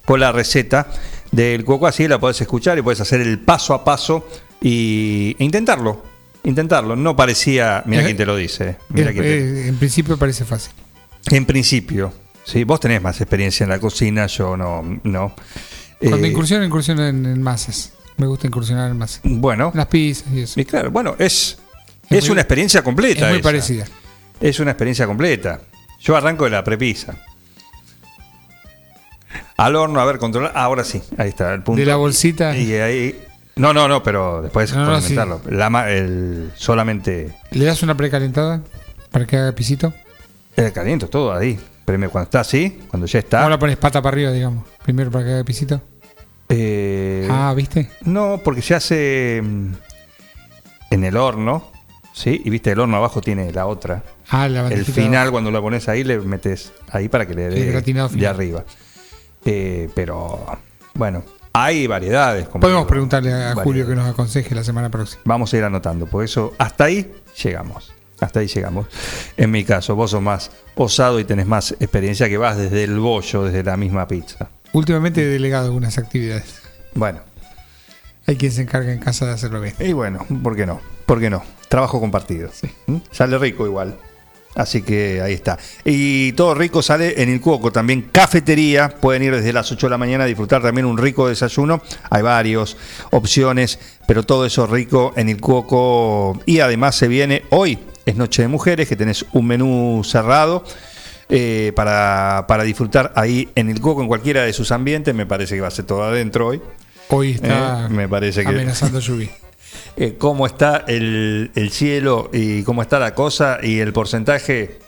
Speaker 1: con la receta del cuoco. Así la podés escuchar y podés hacer el paso a paso y, e intentarlo. Intentarlo. No parecía. Mira quién te lo dice. Mira
Speaker 3: Eh,
Speaker 1: quién te-
Speaker 3: eh, en principio parece fácil.
Speaker 1: en principio, sí, vos tenés más experiencia en la cocina, yo no. no.
Speaker 3: Cuando
Speaker 1: Eh,
Speaker 3: incursiono, incursiono en, en masas. Me gusta incursionar en masas.
Speaker 1: Bueno.
Speaker 3: Las pizzas y eso.
Speaker 1: Y claro, bueno, es,
Speaker 3: Es
Speaker 1: es,
Speaker 3: muy-
Speaker 1: una experiencia completa.
Speaker 3: es muy
Speaker 1: esa.
Speaker 3: parecida.
Speaker 1: Es una experiencia completa. Yo arranco de la prepisa. Al horno, a ver, controlar. Ahora sí, ahí está el punto.
Speaker 3: De la bolsita.
Speaker 1: Y ahí No, no, no, pero después
Speaker 3: No, no.
Speaker 1: La ma- el, solamente
Speaker 3: ¿Le das una precalentada para que haga pisito?
Speaker 1: el caliento, todo ahí. Primero cuando está así, cuando ya está.
Speaker 3: ¿Cómo la pones pata para arriba, digamos? Primero para que haga pisito.
Speaker 1: Eh,
Speaker 3: Ah, ¿viste?
Speaker 1: No, porque se hace mm, en el horno, ¿sí? Y viste, el horno abajo tiene la otra.
Speaker 3: Ah, la
Speaker 1: El final, cuando la pones ahí, le metes ahí para que le dé de arriba. Eh, pero, bueno, hay variedades. como
Speaker 3: Podemos
Speaker 1: digo,
Speaker 3: preguntarle a
Speaker 1: variedades.
Speaker 3: Julio que nos aconseje la semana próxima.
Speaker 1: Vamos a ir anotando, por eso hasta ahí llegamos. Hasta ahí llegamos. En mi caso, vos sos más osado y tenés más experiencia que vas desde el bollo, desde la misma pizza.
Speaker 3: Últimamente he delegado algunas actividades.
Speaker 1: Bueno.
Speaker 3: Hay quien se encarga en casa de hacerlo bien.
Speaker 1: Y bueno, ¿por qué no? ¿Por qué no? Trabajo compartido. ¿Mm? Sale rico igual. Así que ahí está. Y todo rico sale en el Cuoco. También cafetería. Pueden ir desde las 8 de la mañana a disfrutar también un rico desayuno. Hay varias opciones, pero todo eso rico en el Cuoco. Y además se viene hoy, es Noche de Mujeres, que tenés un menú cerrado. Eh, para, para disfrutar ahí en el Cuoco, en cualquiera de sus ambientes. Me parece que va a ser todo adentro hoy.
Speaker 3: Hoy está
Speaker 1: Eh, me parece que
Speaker 3: amenazando lluvia.
Speaker 1: eh, cómo está el, el cielo y cómo está la cosa y el porcentaje.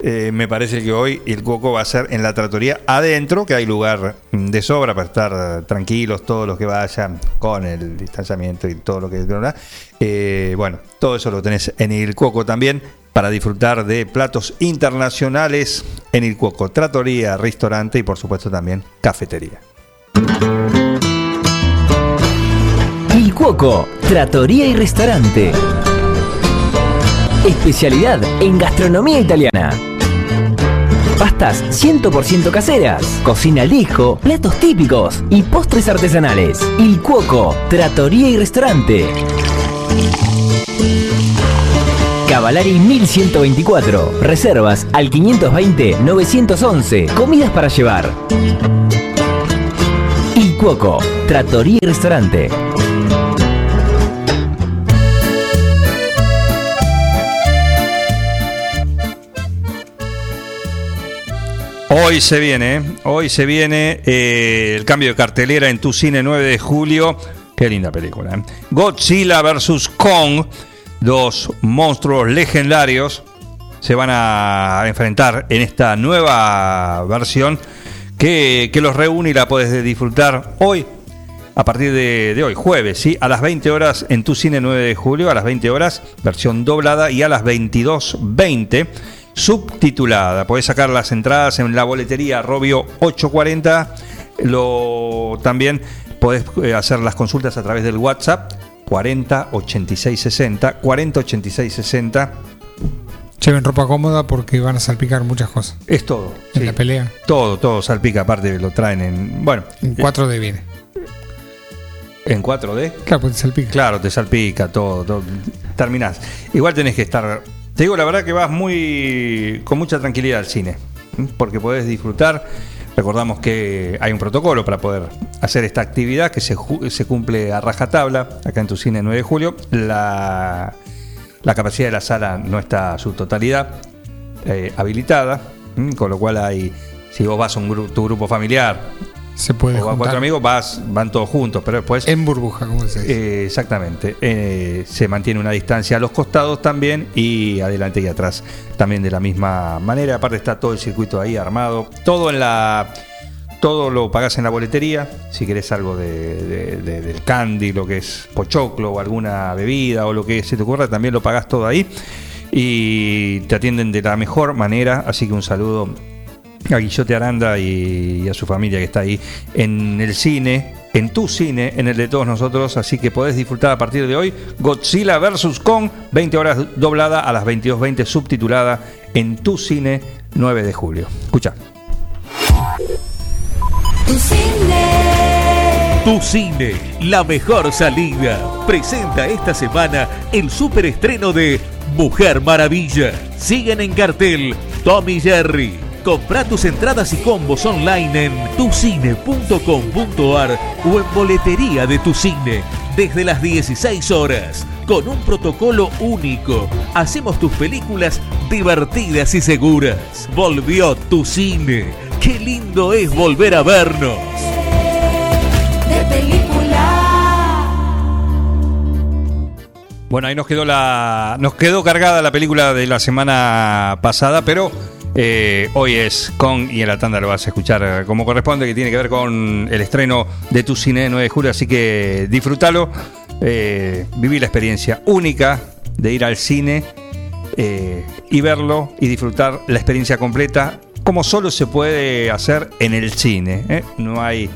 Speaker 1: eh, me parece que hoy el coco va a ser en la tratoría adentro, que hay lugar de sobra para estar tranquilos, todos los que vayan con el distanciamiento y todo lo que. Eh, bueno, todo eso lo tenés en el coco también para disfrutar de platos internacionales en el coco, tratoría, restaurante y por supuesto también cafetería.
Speaker 24: Il Cuoco, trattoria y restaurante. Especialidad en gastronomía italiana. Pastas 100% caseras, cocina al platos típicos y postres artesanales. Il Cuoco, trattoria y restaurante. Cavalari 1124. Reservas al 520-911. Comidas para llevar. Il Cuoco, trattoria y restaurante.
Speaker 1: Hoy se viene, hoy se viene eh, el cambio de cartelera en tu cine 9 de julio. Qué linda película. ¿eh? Godzilla vs. Kong, dos monstruos legendarios, se van a enfrentar en esta nueva versión que, que los reúne y la puedes disfrutar hoy. A partir de, de hoy, jueves, ¿sí? a las 20 horas en tu cine 9 de julio, a las 20 horas, versión doblada, y a las 22.20 subtitulada. Podés sacar las entradas en la boletería Robio 840. Lo, también podés eh, hacer las consultas a través del WhatsApp 40 86 60. 40 86 60.
Speaker 3: Lleven ropa cómoda porque van a salpicar muchas cosas.
Speaker 1: Es todo.
Speaker 3: En
Speaker 1: sí.
Speaker 3: la pelea.
Speaker 1: Todo, todo salpica, aparte lo traen en. Bueno.
Speaker 3: En 4D viene.
Speaker 1: ¿En 4D?
Speaker 3: Claro, pues te salpica.
Speaker 1: Claro, te salpica todo, todo. Terminás. Igual tenés que estar. Te digo la verdad que vas muy. con mucha tranquilidad al cine. Porque podés disfrutar. Recordamos que hay un protocolo para poder hacer esta actividad que se, cumple a rajatabla acá en tu cine 9 de julio. La, capacidad de la sala no está a su totalidad eh, habilitada, con lo cual hay, si vos vas a un tu grupo familiar
Speaker 3: Se puede
Speaker 1: o a
Speaker 3: juntar.
Speaker 1: cuatro amigos, vas, van todos juntos, pero después
Speaker 3: En burbuja, como se dice.
Speaker 1: eh, exactamente. Eh, se mantiene una distancia a los costados también y adelante y atrás también de la misma manera. Aparte está todo el circuito ahí armado. Todo en la. Todo lo pagás en la boletería. Si querés algo de, de- de- del candy, lo que es pochoclo o alguna bebida o lo que se te ocurra, también lo pagás todo ahí. Y te atienden de la mejor manera. Así que un saludo a Guillote Aranda y, y a su familia que está ahí en el cine, en tu cine, en el de todos nosotros, así que podés disfrutar a partir de hoy Godzilla vs. Kong, 20 horas doblada a las 22.20 subtitulada en tu cine 9 de julio. Escucha.
Speaker 21: Tu cine.
Speaker 25: Tu cine, la mejor salida. Presenta esta semana el superestreno de Mujer Maravilla. Siguen en cartel Tommy Jerry. Compra tus entradas y combos online en tucine.com.ar o en boletería de tu cine desde las 16 horas. Con un protocolo único, hacemos tus películas divertidas y seguras. Volvió tu cine. Qué lindo es volver a vernos.
Speaker 21: De película.
Speaker 1: Bueno, ahí nos quedó la. Nos quedó cargada la película de la semana pasada, pero eh, hoy es con, y en la tanda lo vas a escuchar como corresponde, que tiene que ver con el estreno de tu cine de 9 de julio, así que disfrútalo, eh, viví la experiencia única de ir al cine eh, y verlo y disfrutar la experiencia completa, como solo se puede hacer en el cine. ¿eh? No hay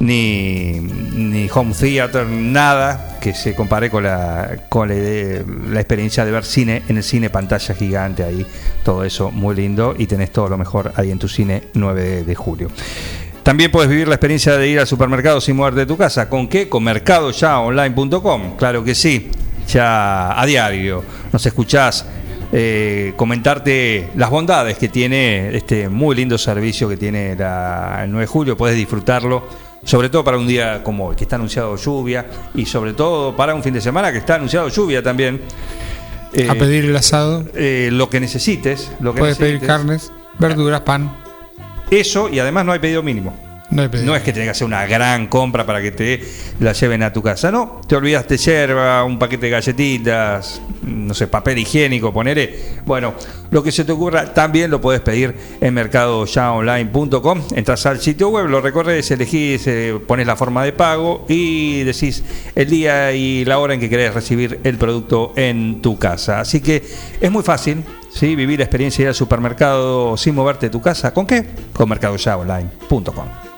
Speaker 1: ni, ni home theater, nada que se compare con la, con la, la experiencia de ver cine en el cine, pantalla gigante ahí, todo eso muy lindo y tenés todo lo mejor ahí en tu cine 9 de, julio. También puedes vivir la experiencia de ir al supermercado sin moverte de tu casa. ¿Con qué? Con mercadoyaonline.com. Claro que sí, ya a diario nos escuchás eh, comentarte las bondades que tiene este muy lindo servicio que tiene la, el 9 de julio. Puedes disfrutarlo, sobre todo para un día como hoy, que está anunciado lluvia, y sobre todo para un fin de semana que está anunciado lluvia también. Eh,
Speaker 3: a pedir el asado.
Speaker 1: eh, lo que necesites. Lo que
Speaker 3: Puedes pedir
Speaker 1: necesites.
Speaker 3: carnes, verduras, pan.
Speaker 1: Eso y además no hay pedido mínimo.
Speaker 3: No
Speaker 1: es que tengas que hacer una gran compra para que te la lleven a tu casa. No, te olvidaste yerba, un paquete de galletitas, no sé, papel higiénico, ponele. Bueno, lo que se te ocurra también lo puedes pedir en mercadoyaonline.com. Entras al sitio web, lo recorres, elegís, eh, pones la forma de pago y decís el día y la hora en que querés recibir el producto en tu casa. Así que es muy fácil. ¿sí? Vivir la experiencia de ir al supermercado sin moverte de tu casa. ¿Con qué? Con mercadoyaonline.com.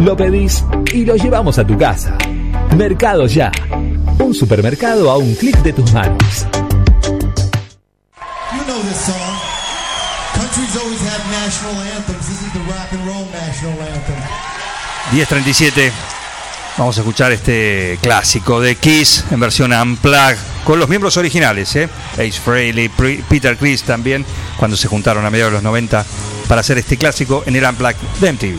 Speaker 15: Lo pedís y lo llevamos a tu casa. Mercado Ya. Un supermercado a un clic de tus manos.
Speaker 26: You know this song. Countries always have national anthems. This is the rock and roll national anthem.
Speaker 1: 10.37. Vamos a escuchar este clásico de Kiss en versión Unplugged con los miembros originales, ¿eh? Ace Frehley, Peter Chris también, cuando se juntaron a mediados de los 90 para hacer este clásico en el Unplugged de MTV.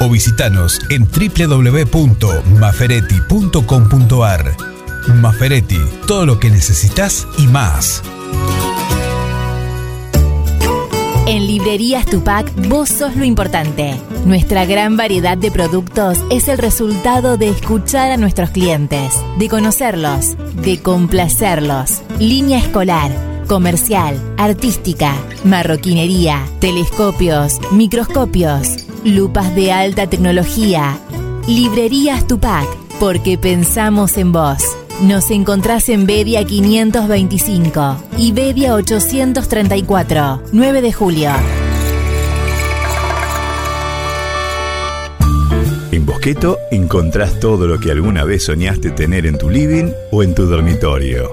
Speaker 27: o visitanos en www.maferetti.com.ar. Maferetti, todo lo que necesitas y más.
Speaker 28: En Librerías Tupac, vos sos lo importante. Nuestra gran variedad de productos es el resultado de escuchar a nuestros clientes, de conocerlos, de complacerlos. Línea escolar, comercial, artística, marroquinería, telescopios, microscopios, lupas de alta tecnología. Librerías Tupac, porque pensamos en vos. Nos encontrás en Bedia 525 y Bedia 834, 9 de julio.
Speaker 21: En Bosqueto encontrás todo lo que alguna vez soñaste tener en tu living o en tu dormitorio.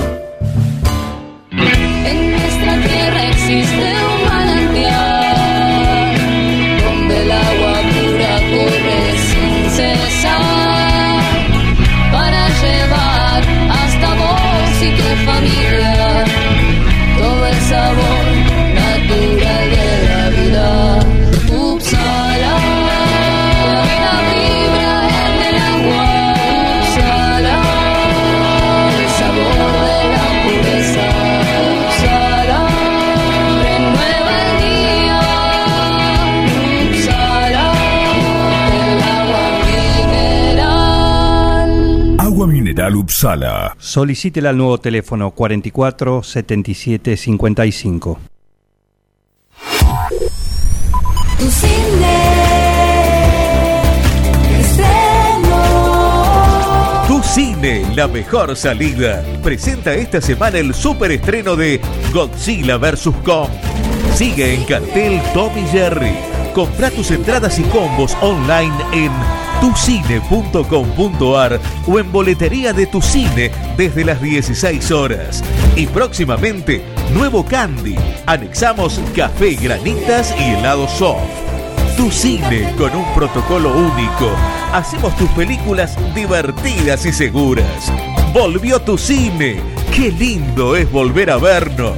Speaker 29: Upsala.
Speaker 1: Solicítela al nuevo teléfono 44 77 55.
Speaker 29: Tu cine extremo.
Speaker 30: Tu Cine, la mejor salida. Presenta esta semana el superestreno de Godzilla vs. Kong. Sigue en cartel Tommy Jerry. Compra tus entradas y combos online en tucine.com.ar o en boletería de tu cine desde las 16 horas. Y próximamente, nuevo Candy. Anexamos café, granitas y helado soft. Tu cine con un protocolo único. Hacemos tus películas divertidas y seguras. Volvió tu cine. Qué lindo es volver a vernos.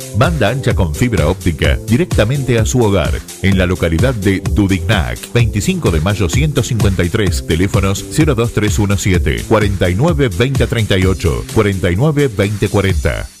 Speaker 25: Banda ancha con fibra óptica directamente a su hogar. En la localidad de Dudignac, 25 de mayo 153, teléfonos 02317 49 2038 49 2040.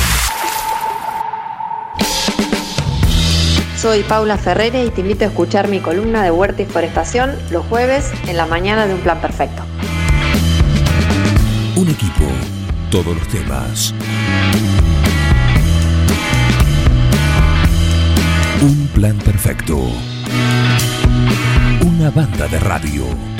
Speaker 31: Soy Paula Ferrere y te invito a escuchar mi columna de Huerta y Forestación los jueves en la mañana de Un Plan Perfecto.
Speaker 27: Un equipo, todos los temas. Un plan perfecto. Una banda de radio.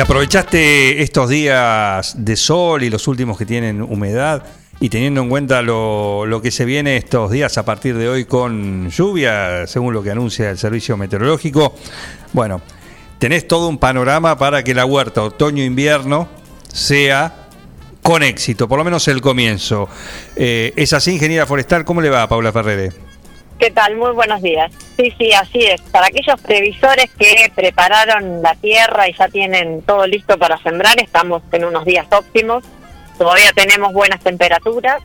Speaker 1: Aprovechaste estos días de sol y los últimos que tienen humedad y teniendo en cuenta lo, lo que se viene estos días a partir de hoy con lluvia, según lo que anuncia el servicio meteorológico, bueno, tenés todo un panorama para que la huerta otoño-invierno sea con éxito, por lo menos el comienzo. Eh, ¿Es así, ingeniera forestal? ¿Cómo le va, Paula Ferrere?
Speaker 32: ¿Qué tal? Muy buenos días. Sí, sí, así es. Para aquellos previsores que prepararon la tierra y ya tienen todo listo para sembrar, estamos en unos días óptimos. Todavía tenemos buenas temperaturas.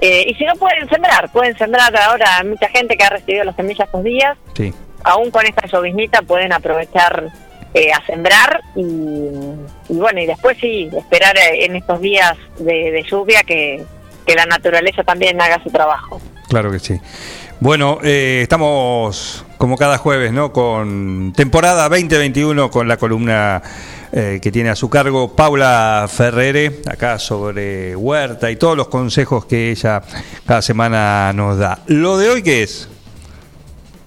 Speaker 32: Eh, y si no pueden sembrar, pueden sembrar ahora. Hay mucha gente que ha recibido las semillas estos días.
Speaker 1: Sí.
Speaker 32: Aún con esta lloviznita pueden aprovechar eh, a sembrar y, y bueno, y después sí, esperar eh, en estos días de, de lluvia que, que la naturaleza también haga su trabajo.
Speaker 1: Claro que sí. Bueno, eh, estamos como cada jueves, ¿no? Con temporada 2021 con la columna eh, que tiene a su cargo Paula Ferrere, acá sobre Huerta y todos los consejos que ella cada semana nos da. ¿Lo de hoy qué es?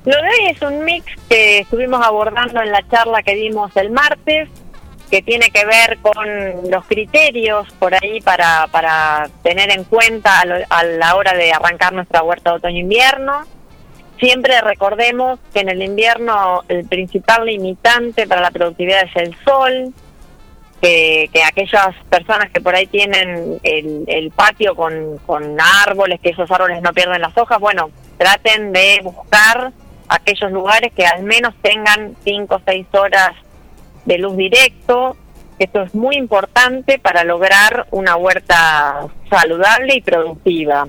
Speaker 32: Lo de hoy es un mix que estuvimos abordando en la charla que dimos el martes, que tiene que ver con los criterios por ahí para, para tener en cuenta a, lo- a la hora de arrancar nuestra huerta de otoño-invierno. Siempre recordemos que en el invierno el principal limitante para la productividad es el sol, que, que aquellas personas que por ahí tienen el, el patio con, con árboles, que esos árboles no pierden las hojas, bueno, traten de buscar aquellos lugares que al menos tengan 5 o 6 horas de luz directo. Esto es muy importante para lograr una huerta saludable y productiva.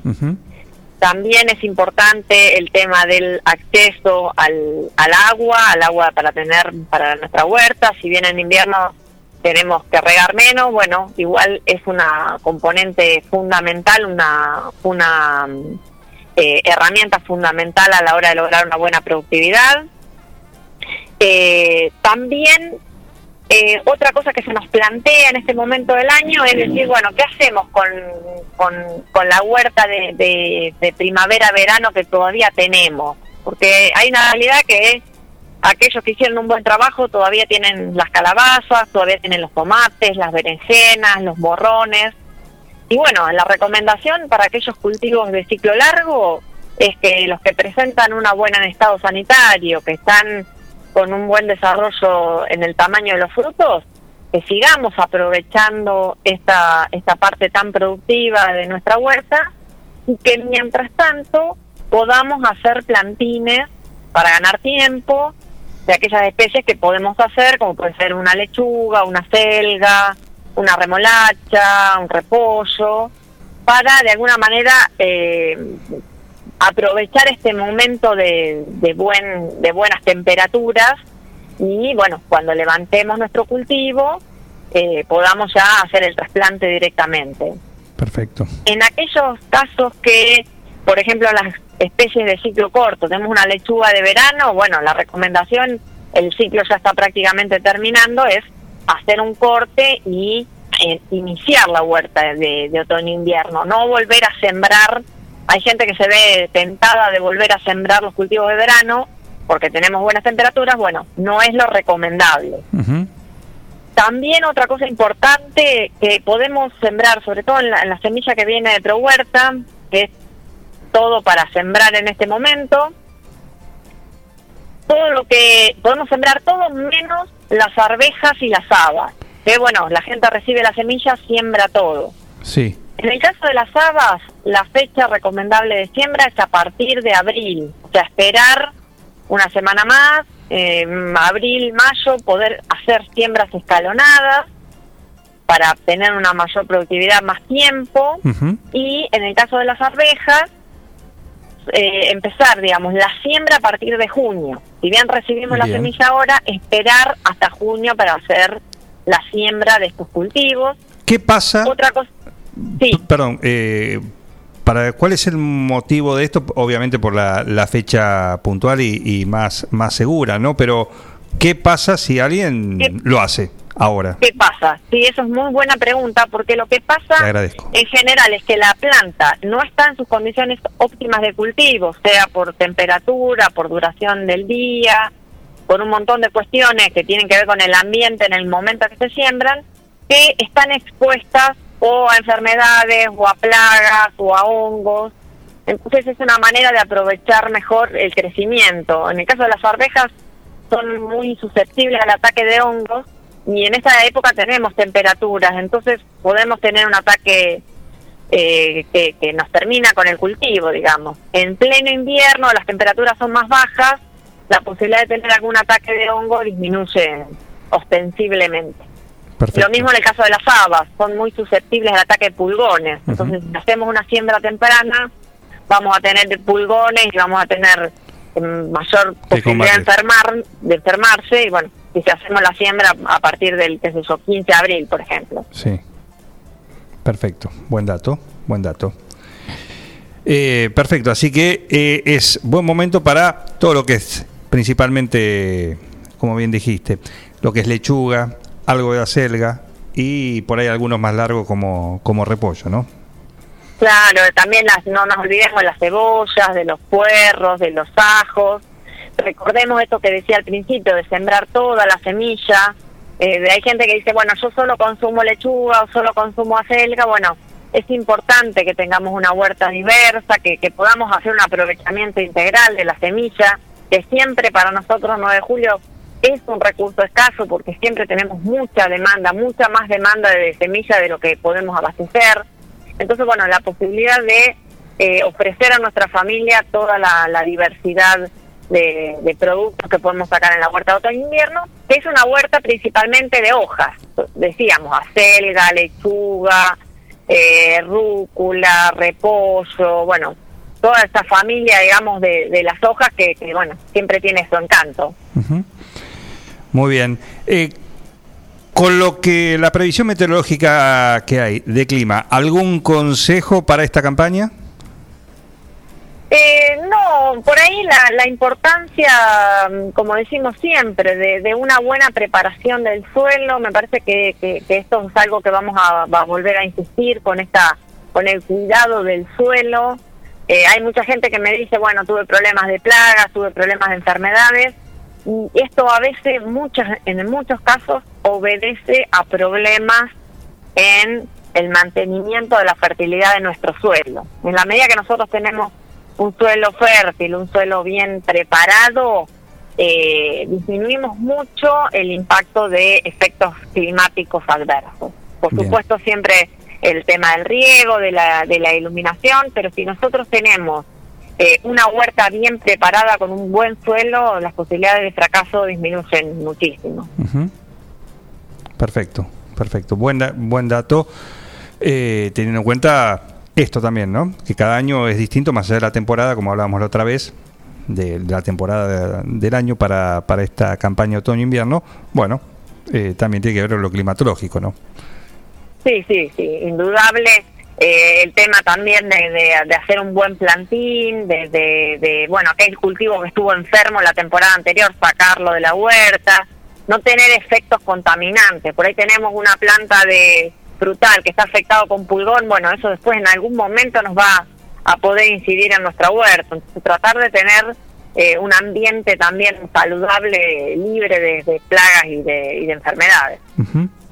Speaker 32: También es importante el tema del acceso al, al agua, al agua para tener para nuestra huerta. Si bien en invierno tenemos que regar menos, bueno, igual es una componente fundamental, una, una eh, herramienta fundamental a la hora de lograr una buena productividad. Eh, también eh, otra cosa que se nos plantea en este momento del año es decir, bueno, ¿qué hacemos con, con, con la huerta de, de, de primavera-verano que todavía tenemos? Porque hay una realidad que aquellos que hicieron un buen trabajo todavía tienen las calabazas, todavía tienen los tomates, las berenjenas, los morrones. Y bueno, la recomendación para aquellos cultivos de ciclo largo es que los que presentan una buena en estado sanitario, que están con un buen desarrollo en el tamaño de los frutos, que sigamos aprovechando esta, esta parte tan productiva de nuestra huerta y que mientras tanto podamos hacer plantines para ganar tiempo de aquellas especies que podemos hacer, como puede ser una lechuga, una selga, una remolacha, un repollo, para de alguna manera eh, aprovechar este momento de, de, buen, de buenas temperaturas y bueno, cuando levantemos nuestro cultivo eh, podamos ya hacer el trasplante directamente.
Speaker 1: Perfecto.
Speaker 32: En aquellos casos que, por ejemplo, las especies de ciclo corto, tenemos una lechuga de verano, bueno, la recomendación, el ciclo ya está prácticamente terminando, es hacer un corte y eh, iniciar la huerta de, de otoño-invierno, no volver a sembrar. Hay gente que se ve tentada de volver a sembrar los cultivos de verano porque tenemos buenas temperaturas, bueno, no es lo recomendable. También otra cosa importante que podemos sembrar, sobre todo en la, en la semilla que viene de ProHuerta, que es todo para sembrar en este momento, todo lo que podemos sembrar todo menos las arvejas y las habas. Que bueno, la gente recibe la semilla, siembra todo.
Speaker 1: Sí.
Speaker 32: En el caso de las habas, la fecha recomendable de siembra es a partir de abril, o sea, esperar una semana más, eh, abril, mayo, poder hacer siembras escalonadas para obtener una mayor productividad más tiempo. Y en el caso de las arvejas, eh, empezar, digamos, la siembra a partir de junio. Si bien recibimos la
Speaker 1: Bien.
Speaker 32: semilla ahora, esperar hasta junio para hacer la siembra de estos cultivos.
Speaker 1: ¿Qué pasa?
Speaker 32: Otra cosa, sí,
Speaker 1: Perdón, eh, para, ¿cuál es el motivo de esto? Obviamente por la, la fecha puntual y, y más, más segura, ¿no? Pero, ¿qué pasa si alguien lo hace ahora?
Speaker 32: ¿qué pasa? Sí, eso es muy buena pregunta, porque lo que pasa en general es que la planta no está en sus condiciones óptimas de cultivo, sea por temperatura, por duración del día, por un montón de cuestiones que tienen que ver con el ambiente en el momento que se siembran, que están expuestas o a enfermedades, o a plagas, o a hongos. Entonces es una manera de aprovechar mejor el crecimiento. En el caso de las arvejas son muy susceptibles al ataque de hongos y en esta época tenemos temperaturas, entonces podemos tener un ataque eh, que, que nos termina con el cultivo, digamos. En pleno invierno las temperaturas son más bajas, la posibilidad de tener algún ataque de hongo disminuye ostensiblemente. Lo mismo en el caso de las habas, son muy susceptibles al ataque de pulgones. Entonces, si hacemos una siembra temprana, vamos a tener pulgones y vamos a tener eh, mayor posibilidad de, enfermar, de enfermarse. Y bueno, si hacemos la siembra a partir del yo, 15 de abril, por ejemplo.
Speaker 1: Sí. Perfecto. Buen dato. Buen dato. Eh, perfecto. Así que eh, es buen momento para todo lo que es principalmente, como bien dijiste, lo que es lechuga, algo de acelga y por ahí algunos más largos como, como repollo, ¿no?
Speaker 32: Claro, también las, no nos olvidemos de las cebollas, de los puerros, de los ajos. Recordemos esto que decía al principio, de sembrar toda la semilla. Eh, hay gente que dice, bueno, yo solo consumo lechuga o solo consumo acelga. Bueno, es importante que tengamos una huerta diversa, que, que podamos hacer un aprovechamiento integral de la semilla, que siempre para nosotros 9 de julio es un recurso escaso porque siempre tenemos mucha demanda, mucha más demanda de semilla de lo que podemos abastecer. Entonces, bueno, la posibilidad de eh, ofrecer a nuestra familia toda la, diversidad de, productos que podemos sacar en la huerta de otoño-invierno, que es una huerta principalmente de hojas. Decíamos, acelga, lechuga, eh, rúcula, repollo, bueno, toda esta familia, digamos, de, de las hojas que, que, bueno, siempre tiene su encanto.
Speaker 1: Ujú. Muy bien. Eh, con lo que la previsión meteorológica que hay de clima, ¿algún consejo para esta campaña?
Speaker 32: Eh, no, por ahí la, la importancia, como decimos siempre, de, una buena preparación del suelo, me parece que, que- esto es algo que vamos a, a volver a insistir con esta, con el cuidado del suelo. Eh, hay mucha gente que me dice, bueno, tuve problemas de plagas, tuve problemas de enfermedades, y esto a veces, muchas, en muchos casos, obedece a problemas en el mantenimiento de la fertilidad de nuestro suelo. En la medida que nosotros tenemos un suelo fértil, un suelo bien preparado, eh, disminuimos mucho el impacto de efectos climáticos adversos. Por
Speaker 33: Bien.
Speaker 32: supuesto, siempre el tema del riego, de la, de la iluminación, pero si nosotros tenemos eh, una huerta bien preparada con un buen suelo, las posibilidades de fracaso disminuyen muchísimo.
Speaker 1: Perfecto, perfecto. Buen, da- buen dato, eh, teniendo en cuenta esto también, ¿no? Que cada año es distinto, más allá de la temporada, como hablábamos la otra vez, de, de la temporada de- del año para, para esta campaña otoño-invierno. Bueno, eh, también tiene que ver con lo climatológico, ¿no?
Speaker 32: Sí, sí, sí, indudable. Eh, el tema también de, de- de hacer un buen plantín, de, de, bueno, aquel cultivo que estuvo enfermo la temporada anterior, sacarlo de la huerta, no tener efectos contaminantes. Por ahí tenemos una planta de frutal que está afectado con pulgón, bueno, eso después en algún momento nos va a poder incidir en nuestra huerta. Entonces, tratar de tener eh, un ambiente también saludable, libre de, plagas y de, y de enfermedades.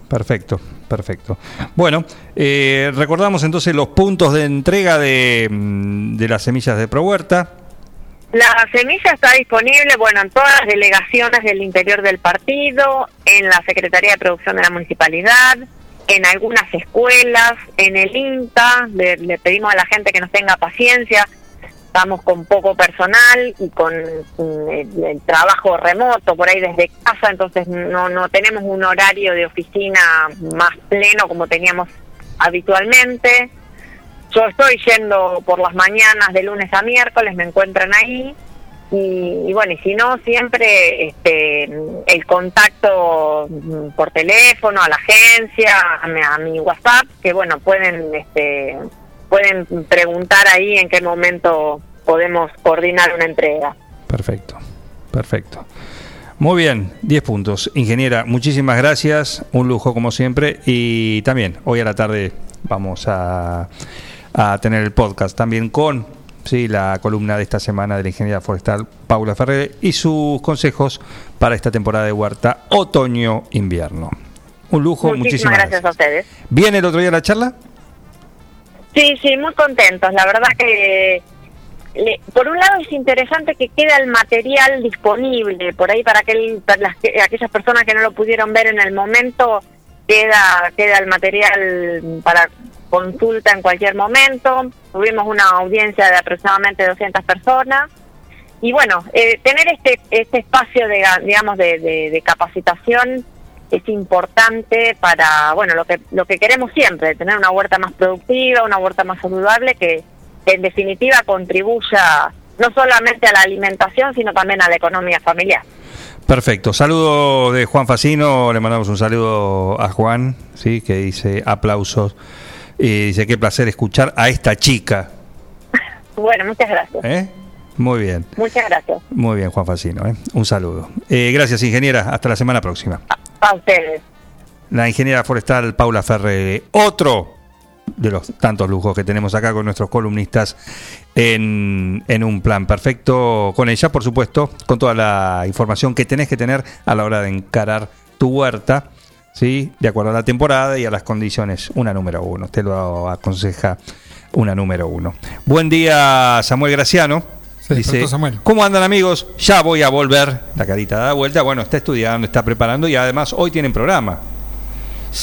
Speaker 1: Perfecto, perfecto. Bueno, eh, recordamos entonces los puntos de entrega de, mm, de las semillas de ProHuerta.
Speaker 32: La semilla está disponible, bueno, en todas las delegaciones del interior del partido, en la Secretaría de Producción de la Municipalidad, en algunas escuelas, en el INTA, le, le pedimos a la gente que nos tenga paciencia, estamos con poco personal y con mm, el, trabajo remoto por ahí desde casa, entonces no, no tenemos un horario de oficina más pleno como teníamos habitualmente. Yo estoy yendo por las mañanas de lunes a miércoles, me encuentran ahí. Y, y bueno, y si no, siempre este, el contacto mm, por teléfono, a la agencia, a mi, a mi WhatsApp, que bueno, pueden, este, pueden preguntar ahí en qué momento podemos coordinar una entrega.
Speaker 1: Perfecto, perfecto. Muy bien, 10 puntos. Ingeniera, muchísimas gracias. Un lujo como siempre. Y también, hoy a la tarde vamos a, a tener el podcast también con sí, la columna de esta semana de la ingeniera forestal Paula Ferrer y sus consejos para esta temporada de huerta otoño-invierno. Un lujo,
Speaker 32: Muchísimas,
Speaker 1: muchísimas,
Speaker 32: gracias a ustedes.
Speaker 1: ¿Viene el otro día la charla?
Speaker 32: Sí, sí, muy contentos. La verdad que, le- por un lado, es interesante que queda el material disponible por ahí para, aquel, para las que- aquellas personas que no lo pudieron ver en el momento. Queda, queda el material para consulta en cualquier momento. Tuvimos una audiencia de aproximadamente 200 personas. Y bueno, eh, tener este, este espacio de, digamos, de- de capacitación es importante para, bueno, lo que, lo que queremos siempre, tener una huerta más productiva, una huerta más saludable que, que en definitiva contribuya no solamente a la alimentación, sino también a la economía familiar.
Speaker 1: Perfecto. Saludo de Juan Facino. Le mandamos un saludo a Juan, sí, que dice aplausos. Y dice qué placer escuchar a esta chica.
Speaker 32: Bueno, muchas gracias.
Speaker 1: ¿eh? Muy bien,
Speaker 32: Muchas gracias.
Speaker 1: muy bien, Juan Facino. ¿eh? Un saludo. Eh, gracias, ingeniera. Hasta la semana próxima.
Speaker 32: A ustedes.
Speaker 1: La ingeniera forestal Paula Ferre. Otro de los tantos lujos que tenemos acá con nuestros columnistas en, en un plan perfecto con ella, por supuesto, con toda la información que tenés que tener a la hora de encarar tu huerta, ¿sí? de acuerdo a la temporada y a las condiciones. Una número uno, te lo aconseja una número uno. Buen día, Samuel Graciano.
Speaker 3: Se despertó Samuel.
Speaker 1: ¿Cómo andan amigos? Ya voy a volver. La carita da vuelta. Bueno, está estudiando, está preparando y además hoy tienen programa.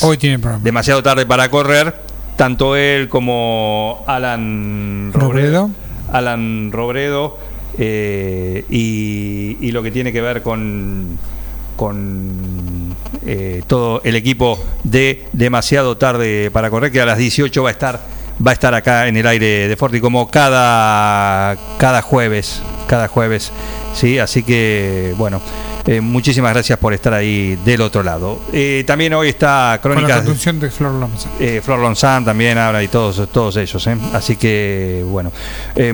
Speaker 3: Hoy tienen programa.
Speaker 1: Demasiado tarde para correr. Tanto él como Alan
Speaker 3: Robredo.
Speaker 1: Alan Robredo eh, y, y lo que tiene que ver con con eh, todo el equipo de demasiado tarde para correr que a las 18 va a estar va a estar acá en el aire de Forti como cada cada jueves cada jueves sí así que bueno eh, muchísimas gracias por estar ahí del otro lado Eh, también hoy está
Speaker 3: Con la de Flor Lomza.
Speaker 1: eh, Flor Lonzán también habla y todos, todos ellos. Así que, bueno,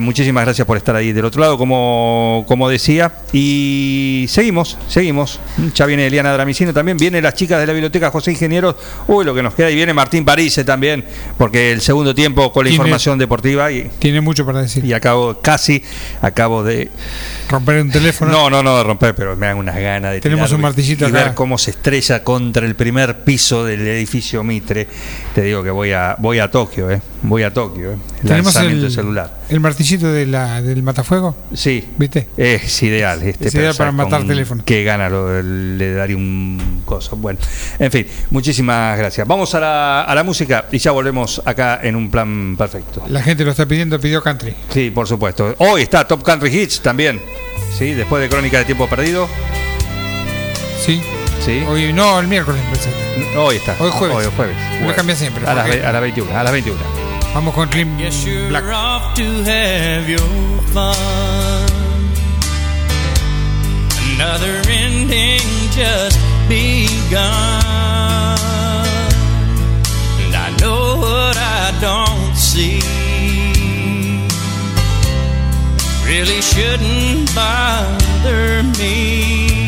Speaker 1: muchísimas gracias por estar ahí del otro lado, como, como decía. Y seguimos, seguimos. Ya viene Eliana Dramicino también, vienen las chicas de la biblioteca José Ingenieros. Uy, lo que nos queda. Y viene Martín Parise también, porque el segundo tiempo con la
Speaker 3: Tiene-
Speaker 1: información deportiva. Y,
Speaker 3: Tiene mucho para decir.
Speaker 1: y acabo, casi, acabo de.
Speaker 3: Romper un teléfono.
Speaker 1: No, no, no de romper, pero me dan unas ganas de
Speaker 3: Tenemos un martillito
Speaker 1: y
Speaker 3: acá.
Speaker 1: ver cómo se estrella contra el primer piso del edificio Mitre. Te digo que voy a voy a Tokio, eh. Voy a Tokio, eh.
Speaker 3: Tenemos
Speaker 1: Lanzamiento
Speaker 3: el,
Speaker 1: celular.
Speaker 3: el martillito de la, del matafuego.
Speaker 1: Sí.
Speaker 3: ¿Viste?
Speaker 1: Es ideal. Este,
Speaker 3: Es ideal para matar teléfono.
Speaker 1: Qué gana lo- le daría un coso. Bueno, en fin, muchísimas gracias. Vamos a la, a la música y ya volvemos acá en un plan perfecto.
Speaker 3: La gente lo está pidiendo, pidió country.
Speaker 1: Sí, por supuesto. Hoy está Top Country Hits también. Sí, después de Crónica de Tiempo Perdido.
Speaker 3: Sí.
Speaker 1: Sí.
Speaker 3: Hoy no, el miércoles presenta.
Speaker 1: Hoy está.
Speaker 3: Hoy jueves.
Speaker 1: Hoy es jueves.
Speaker 3: Me
Speaker 1: Bueno,
Speaker 3: cambia siempre.
Speaker 1: A las,
Speaker 3: porque-
Speaker 1: ve- a las 21. A las 21.
Speaker 3: Vamos con Clean Black.
Speaker 6: You're off to have your fun. Another ending just begun. And I know what I don't see. Really shouldn't bother me.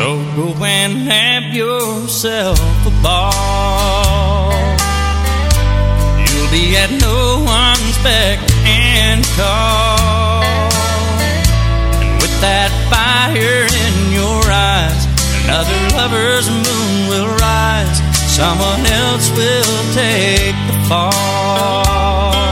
Speaker 6: So go and have yourself a ball. You'll be at no one's beck and call. And with that fire in your eyes, another lover's moon will rise. Someone else will take the fall.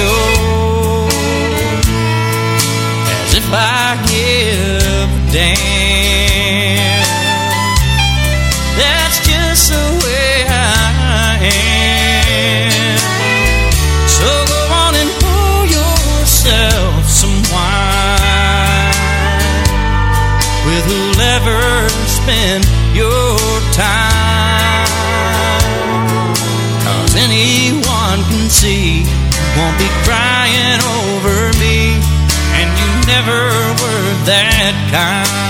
Speaker 6: show won't be crying over me, and you never were that kind.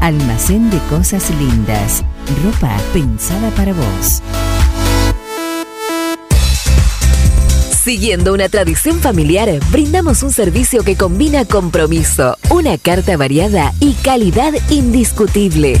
Speaker 10: Almacén de cosas lindas. Ropa pensada para vos.
Speaker 34: Siguiendo una tradición familiar, brindamos un servicio que combina compromiso, una carta variada y calidad indiscutible.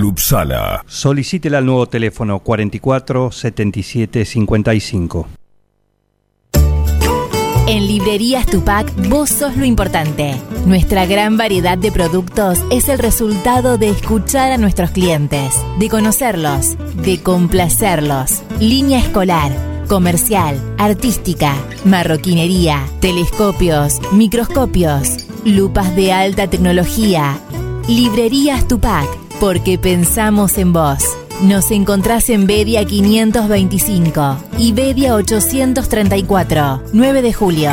Speaker 35: Upsala.
Speaker 1: Solicítela al nuevo teléfono 44 77 55.
Speaker 28: En Librerías Tupac, vos sos lo importante. Nuestra gran variedad de productos es el resultado de escuchar a nuestros clientes, de conocerlos, de complacerlos. Línea escolar, comercial, artística, marroquinería, telescopios, microscopios, lupas de alta tecnología. Librerías Tupac, porque pensamos en vos. Nos encontrás en Bedia 525 y Bedia 834, 9 de julio.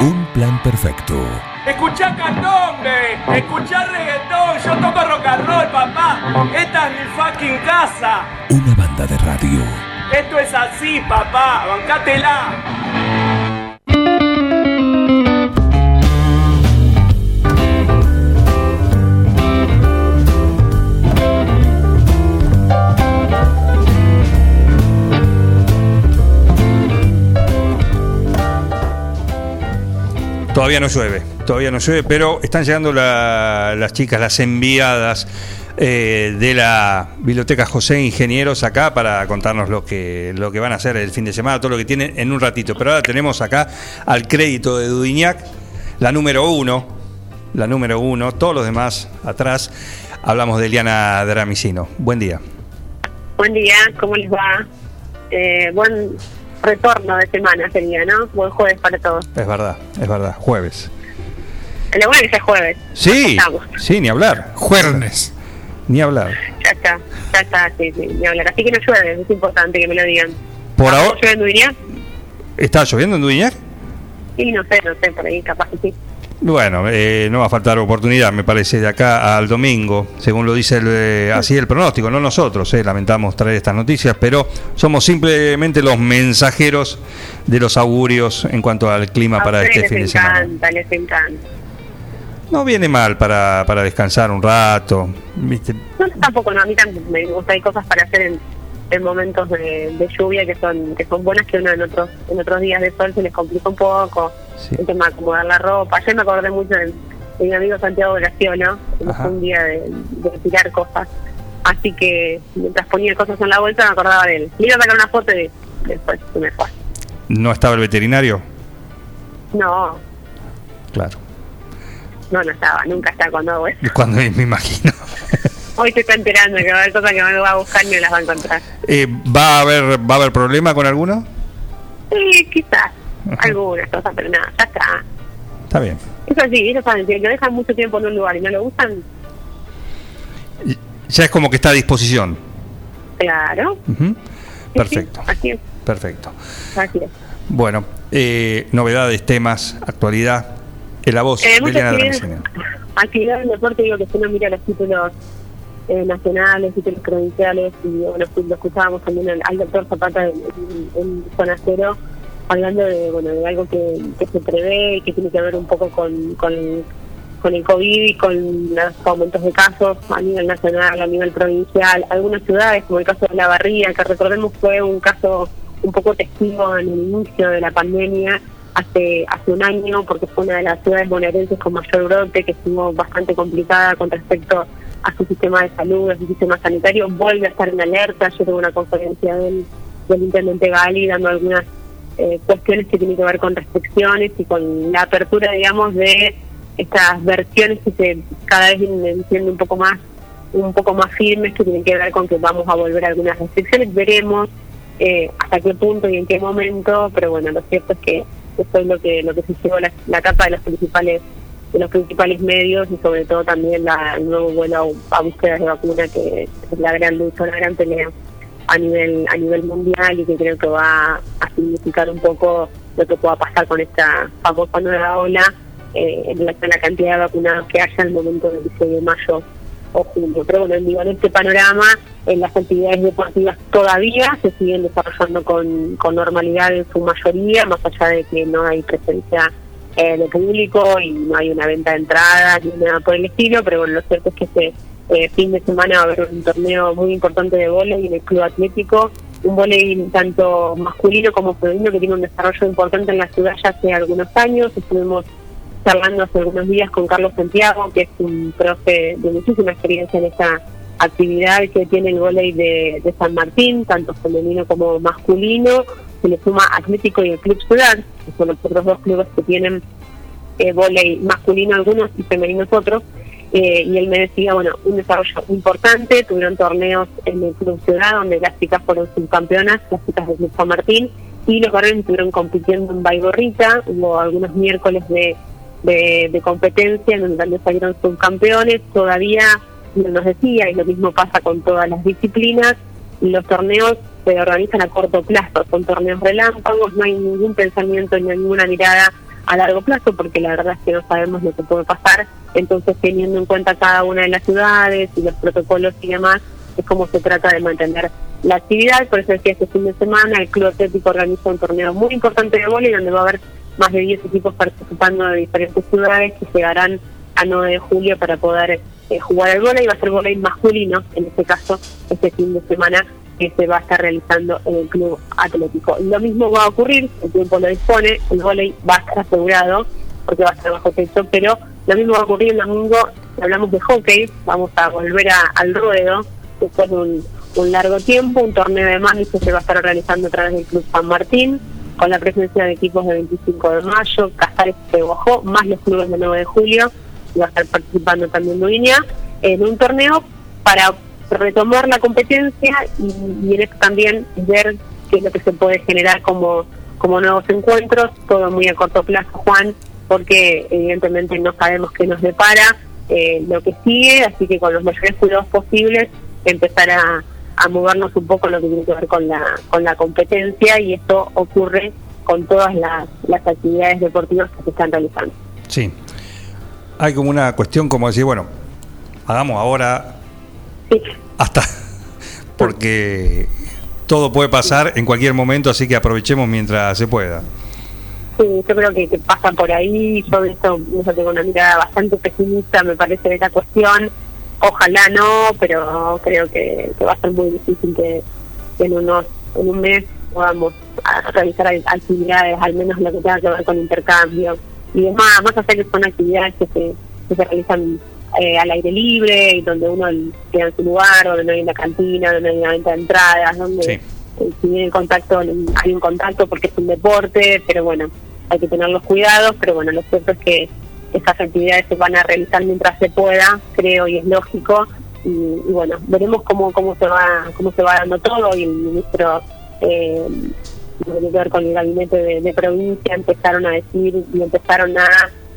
Speaker 25: Un plan perfecto.
Speaker 8: Escuchá candombe, escuchá reggaetón, yo toco rock and roll, papá. Esta es mi fucking casa.
Speaker 25: Una banda de radio.
Speaker 8: Esto es así, papá, bancátela.
Speaker 1: Todavía no llueve, todavía no llueve, pero están llegando la- las chicas, las enviadas eh, de la Biblioteca José Ingenieros acá para contarnos lo que, lo que van a hacer el fin de semana, todo lo que tienen en un ratito. Pero ahora tenemos acá al crédito de Dudignac, la número uno, la número uno, todos los demás atrás. Hablamos de Eliana Dramicino. Buen día.
Speaker 32: Buen día, ¿cómo les va? Eh, buen retorno de semana sería, ¿no? Buen jueves para todos.
Speaker 1: Es verdad, es verdad, jueves.
Speaker 32: Lo bueno es que sea jueves.
Speaker 1: Sí, sí, ni hablar.
Speaker 3: Juernes.
Speaker 1: Ni hablar.
Speaker 32: Ya está, ya está, sí, sí, ni hablar. Así que no llueve, es importante que me lo digan.
Speaker 1: Por ahora,
Speaker 32: ¿Llueve en Dudignac?
Speaker 1: ¿está lloviendo en?
Speaker 32: Sí, no sé, no sé, por ahí capaz que sí.
Speaker 1: Bueno, eh, no va a faltar oportunidad, me parece, de acá al domingo, según lo dice el, eh, así el pronóstico, no nosotros, eh, lamentamos traer estas noticias, pero somos simplemente los mensajeros de los augurios en cuanto al clima
Speaker 32: A
Speaker 1: para este
Speaker 32: les
Speaker 1: fin de semana.
Speaker 32: encanta, les encanta.
Speaker 1: No viene mal para, para descansar un rato, ¿viste?
Speaker 32: No, tampoco, no, a mí también me gusta, hay cosas para hacer en, en momentos de, de lluvia que son que son buenas que uno en otros en otros días de sol se les complica un poco, el tema de acomodar la ropa. Ayer me acordé mucho de, de mi amigo Santiago Graciolo, que fue un día de, de tirar cosas. Así que mientras ponía cosas en la bolsa me acordaba de él. Le iba a sacar una foto y después se me fue.
Speaker 1: ¿No estaba el veterinario?
Speaker 32: No,
Speaker 1: Claro,
Speaker 32: no, no estaba, nunca está cuando hago eso.
Speaker 1: cuando me imagino.
Speaker 32: Hoy se está enterando que va a haber cosas que me va a buscar y me las va a encontrar.
Speaker 1: Eh, ¿va, a haber, ¿Va a haber problema con alguno?
Speaker 32: Sí, quizás, algunas cosas, pero nada, ya está.
Speaker 1: Está bien.
Speaker 32: Eso sí, ellos saben, si lo dejan mucho tiempo en un lugar y no lo usan,
Speaker 1: Ya es como que está a disposición.
Speaker 32: claro.
Speaker 1: Perfecto,
Speaker 32: Así es,
Speaker 1: perfecto.
Speaker 32: así es.
Speaker 1: Bueno, eh, novedades, temas, actualidad. En la voz
Speaker 32: Eh,
Speaker 1: Dramicino.
Speaker 32: actividades del deporte, digo que si uno mira los títulos eh, nacionales, títulos provinciales, y bueno, lo escuchábamos también al, al doctor Zapata en, en, en Zona Cero, hablando de, bueno, de algo que, se prevé y que tiene que ver un poco con, con, con el COVID y con los aumentos de casos a nivel nacional, a nivel provincial. Algunas ciudades, como el caso de La Barría, que recordemos fue un caso un poco testigo en el inicio de la pandemia, hace hace un año, porque fue una de las ciudades bonaerenses con mayor brote, que estuvo bastante complicada con respecto a su sistema de salud, a su sistema sanitario, vuelve a estar en alerta. Yo tuve una conferencia del, del intendente Gali dando algunas eh, cuestiones que tienen que ver con restricciones y con la apertura, digamos, de estas versiones que se cada vez vienen siendo un poco más un poco más firmes que tienen que ver con que vamos a volver a algunas restricciones. Veremos eh, hasta qué punto y en qué momento pero bueno lo cierto es que eso es lo que lo que se llevó la, la capa de los principales de los principales medios y sobre todo también la, el nuevo vuelo a, a búsquedas de vacuna que es la gran lucha la gran pelea a nivel a nivel mundial y que creo que va a significar un poco lo que pueda pasar con esta famosa nueva ola eh, en relación a la cantidad de vacunados que haya al momento del 16 de mayo o junio. Pero bueno, digo, en este panorama, en las actividades deportivas todavía se siguen desarrollando con, con normalidad en su mayoría, más allá de que no hay presencia eh, de público y no hay una venta de entradas ni nada por el estilo, pero bueno, lo cierto es que este eh, fin de semana va a haber un torneo muy importante de vóley en el Club Atlético, un vóley tanto masculino como femenino que tiene un desarrollo importante en la ciudad ya hace algunos años, estuvimos charlando hace algunos días con Carlos Santiago, que es un profe de muchísima experiencia en esta actividad que tiene el vóley de, San Martín, tanto femenino como masculino, se le suma Atlético y el Club Ciudad, que son los otros dos clubes que tienen eh, vóley masculino algunos y femeninos otros, eh, y él me decía, bueno, un desarrollo importante, tuvieron torneos en el Club Ciudad, donde las chicas fueron subcampeonas, las chicas del Club Martín, y los varones estuvieron compitiendo en Baigorrita, hubo algunos miércoles de, de, de competencia en donde salieron subcampeones, todavía nos decía, y lo mismo pasa con todas las disciplinas, los torneos se organizan a corto plazo, son torneos relámpagos, no hay ningún pensamiento ni ninguna mirada a largo plazo porque la verdad es que no sabemos lo que puede pasar, entonces teniendo en cuenta cada una de las ciudades y los protocolos y demás, es como se trata de mantener la actividad, por eso decía este fin de semana el Club Atlético organiza un torneo muy importante de vóley donde va a haber más de 10 equipos participando de diferentes ciudades que llegarán a 9 de julio para poder eh, jugar al vóley, va a ser vóley masculino, en este caso, este fin de semana que se va a estar realizando en el Club Atlético. Lo mismo va a ocurrir, el tiempo lo dispone, el vóley va a estar asegurado porque va a estar bajo techo, pero lo mismo va a ocurrir el domingo, hablamos de hockey, vamos a volver a- al ruedo después de un, largo tiempo, un torneo de manis que se va a estar organizando a través del Club San Martín, con la presencia de equipos de 25 de mayo, Casares de Guajó, más los clubes de 9 de julio, y va a estar participando también Duiña, en un torneo para retomar la competencia y, en esto también ver qué es lo que se puede generar como, como nuevos encuentros, todo muy a corto plazo, Juan, porque evidentemente no sabemos qué nos depara eh, lo que sigue, así que con los mayores cuidados posibles empezar a, a movernos un poco lo que tiene que ver con la, con la competencia y esto ocurre con todas las, las actividades deportivas que se están realizando.
Speaker 1: Sí. Hay como una cuestión como decir, bueno, hagamos ahora hasta porque todo puede pasar en cualquier momento, así que aprovechemos mientras se pueda.
Speaker 32: Sí, yo creo que, que pasa por ahí. Yo de esto yo tengo una mirada bastante pesimista, me parece, de esta cuestión. Ojalá no, pero creo que, que va a ser muy difícil que, que en unos en un mes podamos a- realizar al- actividades, al menos lo que tenga que ver con intercambio. Y demás, más allá que son actividades que se, que se realizan eh, al aire libre y donde uno queda en su lugar, donde no hay una cantina, donde no hay una venta de entradas, donde
Speaker 1: Sí.
Speaker 32: eh, si bien el contacto, hay un contacto porque es un deporte, pero bueno, hay que tener los cuidados, pero bueno, lo cierto es que esas actividades se van a realizar mientras se pueda, creo, y es lógico, y, y bueno, veremos cómo cómo se va cómo se va dando todo, y el ministro, eh, tiene que ver con el gabinete de, de provincia, empezaron a decir y empezaron a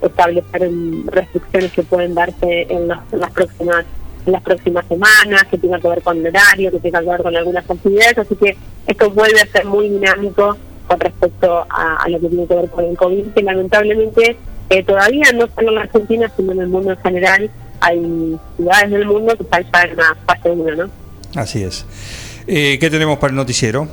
Speaker 32: establecer restricciones que pueden darse en, las próximas en las próximas semanas, que tenga que ver con el horario, que tenga que ver con algunas actividades, así que esto vuelve a ser muy dinámico con respecto a, a lo que tiene que ver con el COVID, que lamentablemente eh, todavía no solo en la Argentina, sino en el mundo en general, hay ciudades del mundo que están ya en una fase 1, ¿no?
Speaker 1: Así es. Eh, ¿Qué tenemos para el noticiero?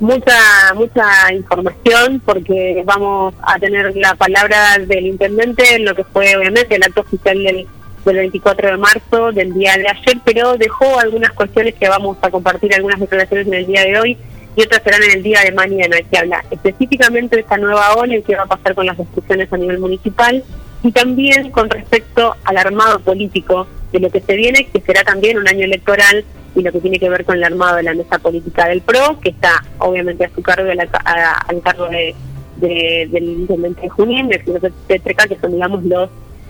Speaker 32: Mucha mucha información porque vamos a tener la palabra del intendente en lo que fue obviamente el acto oficial del, del 24 de marzo del día de ayer, pero dejó algunas cuestiones que vamos a compartir, algunas declaraciones en el día de hoy y otras serán en el día de mañana, que habla específicamente de esta nueva ola y qué va a pasar con las restricciones a nivel municipal y también con respecto al armado político de lo que se viene, que será también un año electoral y lo que tiene que ver con el armado de la mesa política del PRO, que está obviamente a su cargo, a- al cargo de, de- del intendente de Junín, del señor Petreca, que son, digamos, los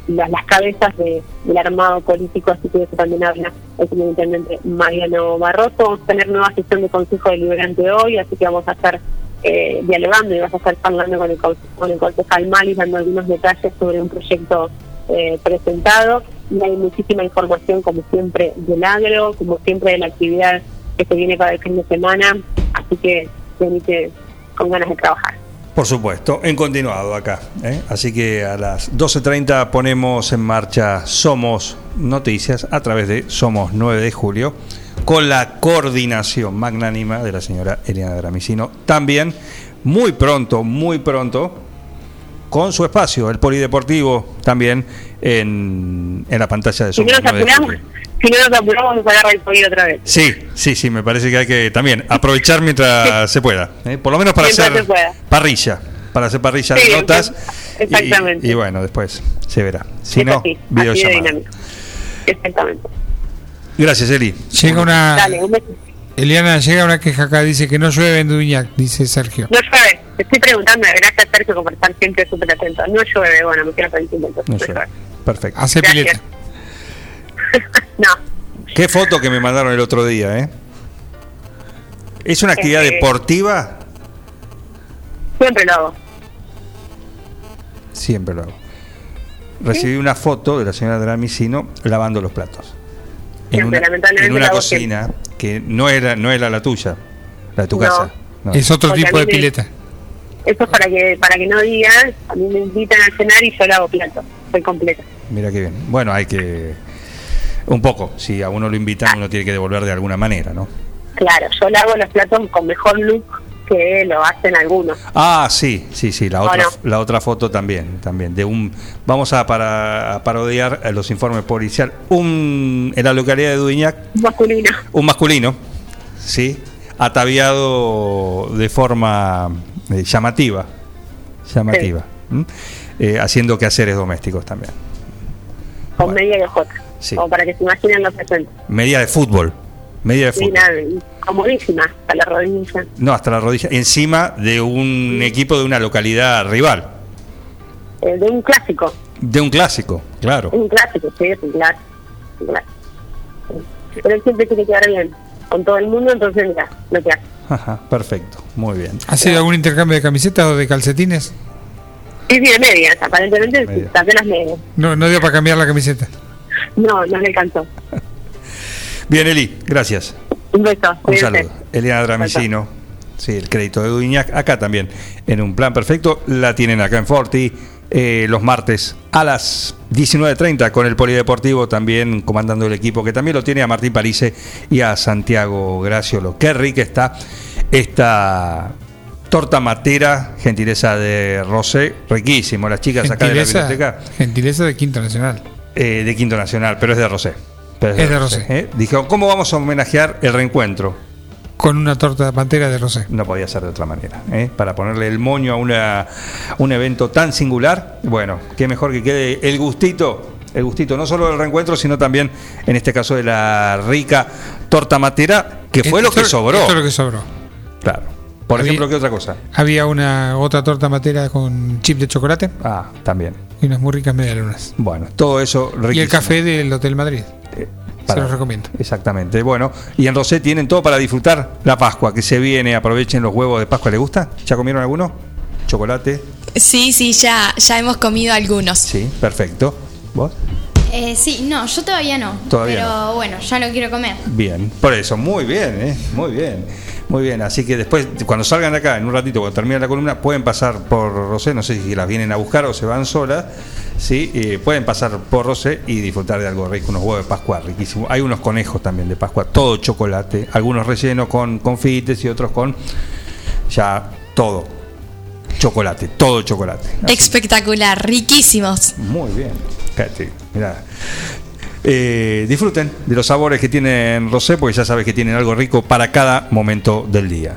Speaker 32: las, cabezas de- del armado político, así que eso también habla el señor intendente Mariano Barroso. Vamos a tener nueva sesión de Consejo Deliberante hoy, así que vamos a estar eh, dialogando y vas a estar hablando con el, con el concejal Malis, dando algunos detalles sobre un proyecto eh, presentado. Y hay muchísima información, como siempre, del agro, como siempre, de la actividad que se viene para el fin de semana. Así que venite con ganas de trabajar.
Speaker 1: Por supuesto, en continuado acá. ¿eh? Así que a las 12.30 ponemos en marcha Somos Noticias a través de Somos 9 de Julio, con la coordinación magnánima de la señora Eliana Gramicino. También, muy pronto, muy pronto, con su espacio, el Polideportivo, también en, en la pantalla de
Speaker 32: Si no nos
Speaker 1: 9 de
Speaker 32: apuramos, si no nos apuramos, nos agarra el COVID otra vez.
Speaker 1: Sí, sí, sí, me parece que hay que también aprovechar mientras se pueda. ¿eh? Por lo menos para
Speaker 32: Mientras
Speaker 1: hacer parrilla, para hacer parrilla
Speaker 32: Sí,
Speaker 1: de notas. y-
Speaker 32: exactamente.
Speaker 1: Y, bueno, después se verá. Si
Speaker 32: Es
Speaker 1: no,
Speaker 32: así, así de
Speaker 1: videollamada.
Speaker 32: dinámico. Exactamente.
Speaker 1: Gracias, Eli.
Speaker 3: Llega una.
Speaker 32: Dale, un beso.
Speaker 3: Eliana, llega una queja acá, dice que no llueve en Duñac, dice Sergio.
Speaker 32: No llueve. Te estoy preguntando, gracias Sergio por estar siempre súper atento. No llueve, bueno, me quiero pedir entonces.
Speaker 1: No llueve. Perfecto.
Speaker 3: Hace
Speaker 32: Gracias.
Speaker 3: pileta.
Speaker 32: No,
Speaker 1: Qué foto que me mandaron el otro día, ¿eh? ¿Es una actividad
Speaker 32: Eh,
Speaker 1: deportiva?
Speaker 32: siempre lo hago.
Speaker 1: Siempre lo hago. Recibí una foto de la señora Dramicino lavando los platos. En
Speaker 32: Siempre,
Speaker 1: una, en cocina que no era, no era la tuya, la de tu
Speaker 32: No.
Speaker 1: casa. No.
Speaker 3: Es otro
Speaker 32: Porque
Speaker 3: tipo
Speaker 32: a
Speaker 3: de
Speaker 32: me-
Speaker 3: pileta.
Speaker 32: Eso es para que para que no digan, a mí me invitan a cenar y yo lo hago plato. Soy completa.
Speaker 1: Mira qué bien. Bueno, hay que. Un poco. Si a uno lo invitan, uno tiene que devolver de alguna manera, ¿no?
Speaker 32: Claro, yo le hago los platos con mejor look que lo hacen algunos.
Speaker 1: Ah, sí, sí, sí. La
Speaker 32: ¿O
Speaker 1: otra,
Speaker 32: no?
Speaker 1: la otra foto también, también. De un. Vamos a, para, a parodiar eh, los informes policiales. Un en la localidad de Duñac,
Speaker 32: Masculino.
Speaker 1: un masculino, sí, ataviado de forma eh, llamativa, llamativa. ¿m? eh, haciendo quehaceres domésticos también.
Speaker 36: Con media de J.
Speaker 1: Sí.
Speaker 36: Como para que se imaginen los presentes.
Speaker 1: Media de fútbol. Media de
Speaker 36: Sí,
Speaker 1: fútbol.
Speaker 36: nada, comodísima, a la rodilla.
Speaker 1: No, hasta la rodilla. Encima de un equipo de una localidad rival.
Speaker 36: Eh, de un clásico.
Speaker 1: De un clásico, claro.
Speaker 36: Un clásico, sí, es un clásico. un clásico. Sí. Pero él siempre quiere quedar bien con todo el mundo, entonces mira lo que hace.
Speaker 1: Ajá, perfecto. Muy bien.
Speaker 3: ¿Ha sido algún intercambio de camisetas o de calcetines?
Speaker 36: Sí, sí, de medias, aparentemente sí,
Speaker 1: Medias.
Speaker 3: No, no dio para cambiar la camiseta.
Speaker 36: No, no le alcanzó.
Speaker 1: Bien, Eli, gracias.
Speaker 36: Un beso.
Speaker 1: Un saludo. Eliana Dramicino. Sí, el crédito de Duñac. Acá también, en un plan perfecto. La tienen acá en Forti. Eh, los martes a las 19.30 con el Polideportivo también comandando el equipo que también lo tiene a Martín Parise y a Santiago Graciolo. Qué rica está esta torta matera, gentileza de Rosé, riquísimo. Las chicas acá de la biblioteca
Speaker 3: gentileza de Quinto Nacional.
Speaker 1: eh, de Quinto Nacional, pero es de Rosé. Pero
Speaker 3: Es de Rosé.
Speaker 1: ¿eh? Dijo, ¿cómo vamos a homenajear el reencuentro?
Speaker 3: Con una torta de pantera de rosé.
Speaker 1: No podía ser de otra manera. ¿eh? Para ponerle el moño a una, un evento tan singular, bueno, qué mejor que quede el gustito, el gustito, no solo del reencuentro, sino también, en este caso, de la rica torta matera, que fue lo que sobró.
Speaker 3: Esto es lo que sobró.
Speaker 1: Claro. Por
Speaker 3: Había-
Speaker 1: ejemplo, ¿qué otra cosa?
Speaker 3: Había una otra torta matera con chip de chocolate
Speaker 1: Ah, también.
Speaker 3: y unas muy ricas medialunas.
Speaker 1: Bueno, todo eso
Speaker 3: Y el
Speaker 1: riquísimo.
Speaker 3: café del Hotel Madrid.
Speaker 1: Para-
Speaker 3: Se los recomiendo.
Speaker 1: Exactamente. Bueno, y en Rosé tienen todo para disfrutar la Pascua, que se viene, aprovechen los huevos de Pascua. ¿Les gusta? ¿Ya comieron alguno? ¿Chocolate?
Speaker 37: Sí, sí, ya, ya hemos comido algunos.
Speaker 1: Sí, perfecto. ¿Vos?
Speaker 38: Eh, sí, no, yo todavía no.
Speaker 1: Todavía
Speaker 38: pero bueno, ya lo quiero comer.
Speaker 1: Bien, por eso, muy bien, ¿eh? muy bien, muy bien. Así que después, cuando salgan de acá, en un ratito, cuando termine la columna, pueden pasar por Rosé, no sé si las vienen a buscar o se van solas, ¿sí? Eh, pueden pasar por Rosé y disfrutar de algo rico, unos huevos de Pascua riquísimos. Hay unos conejos también de Pascua, todo chocolate, algunos rellenos con confites y otros con ya todo. Chocolate, todo chocolate.
Speaker 37: Espectacular, riquísimos.
Speaker 1: Muy bien. Mirá. Eh, disfruten de los sabores que tienen Rosé, porque ya sabes que tienen algo rico para cada momento del día.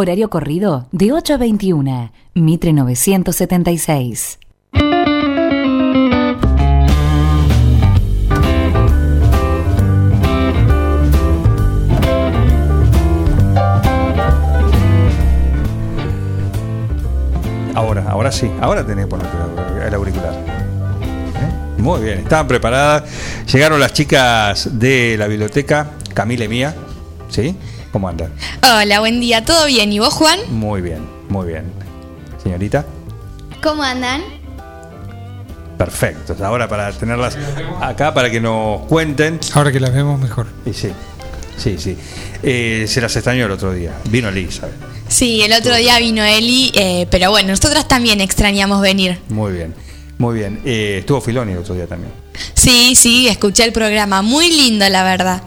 Speaker 10: Horario corrido de 8 a 21. Mitre 976.
Speaker 1: Ahora, ahora sí, ahora tenés que ponerte el- auricular. ¿Eh? Muy bien, estaban preparadas. Llegaron las chicas de la biblioteca, Camila y Mía. ¿Sí? ¿Cómo andan?
Speaker 37: Hola, buen día, ¿todo bien? ¿Y vos, Juan?
Speaker 1: Muy bien, muy bien. Señorita,
Speaker 38: ¿Cómo andan?
Speaker 1: perfecto. Ahora para tenerlas acá para que nos cuenten.
Speaker 3: Ahora que las vemos mejor.
Speaker 1: Y sí, sí, sí. Eh, se las extrañó el otro día. Vino Lisa.
Speaker 37: Sí, el otro día vino Eli, eh, pero bueno, nosotras también extrañamos venir.
Speaker 1: Muy bien, muy bien. Eh, estuvo Filoni el otro día también.
Speaker 37: Sí, sí, escuché el programa, muy lindo, la verdad.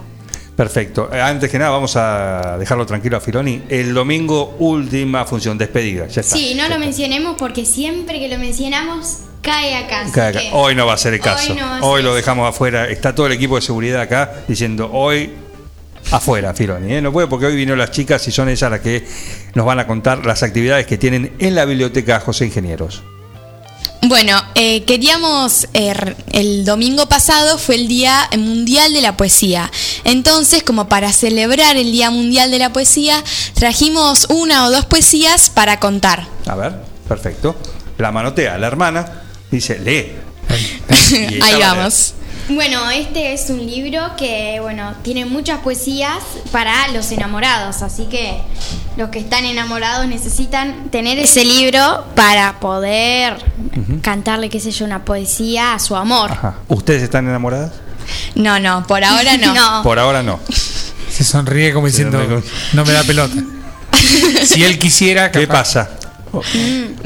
Speaker 1: Perfecto. Eh, Antes que nada, vamos a dejarlo tranquilo a Filoni. El domingo, última función, despedida. Ya está.
Speaker 38: Sí, no lo mencionemos porque siempre que lo mencionamos cae acá. que-
Speaker 1: Hoy no va a ser el caso.
Speaker 38: Hoy no
Speaker 1: lo dejamos afuera. Está todo el equipo de seguridad acá diciendo hoy afuera, Filoni. ¿eh? No puede porque hoy vino las chicas y son ellas las que nos van a contar las actividades que tienen en la biblioteca José Ingenieros.
Speaker 37: Bueno, eh, queríamos, eh, el domingo pasado fue el Día Mundial de la Poesía. Entonces, como para celebrar el Día Mundial de la Poesía, trajimos una o dos poesías para contar.
Speaker 1: A ver, perfecto. La manotea, la hermana, dice, lee.
Speaker 37: Ahí vamos.
Speaker 38: Bueno, este es un libro que, bueno, tiene muchas poesías para los enamorados, así que los que están enamorados necesitan tener ese libro para poder cantarle, qué sé yo, una poesía a su amor.
Speaker 1: Ajá. ¿Ustedes están enamoradas?
Speaker 37: No, no, por ahora no.
Speaker 38: No.
Speaker 1: Por ahora no.
Speaker 3: Se sonríe como
Speaker 1: Se
Speaker 3: diciendo, no me da pelota. si él quisiera...
Speaker 1: ¿Qué
Speaker 3: capaz-
Speaker 1: pasa?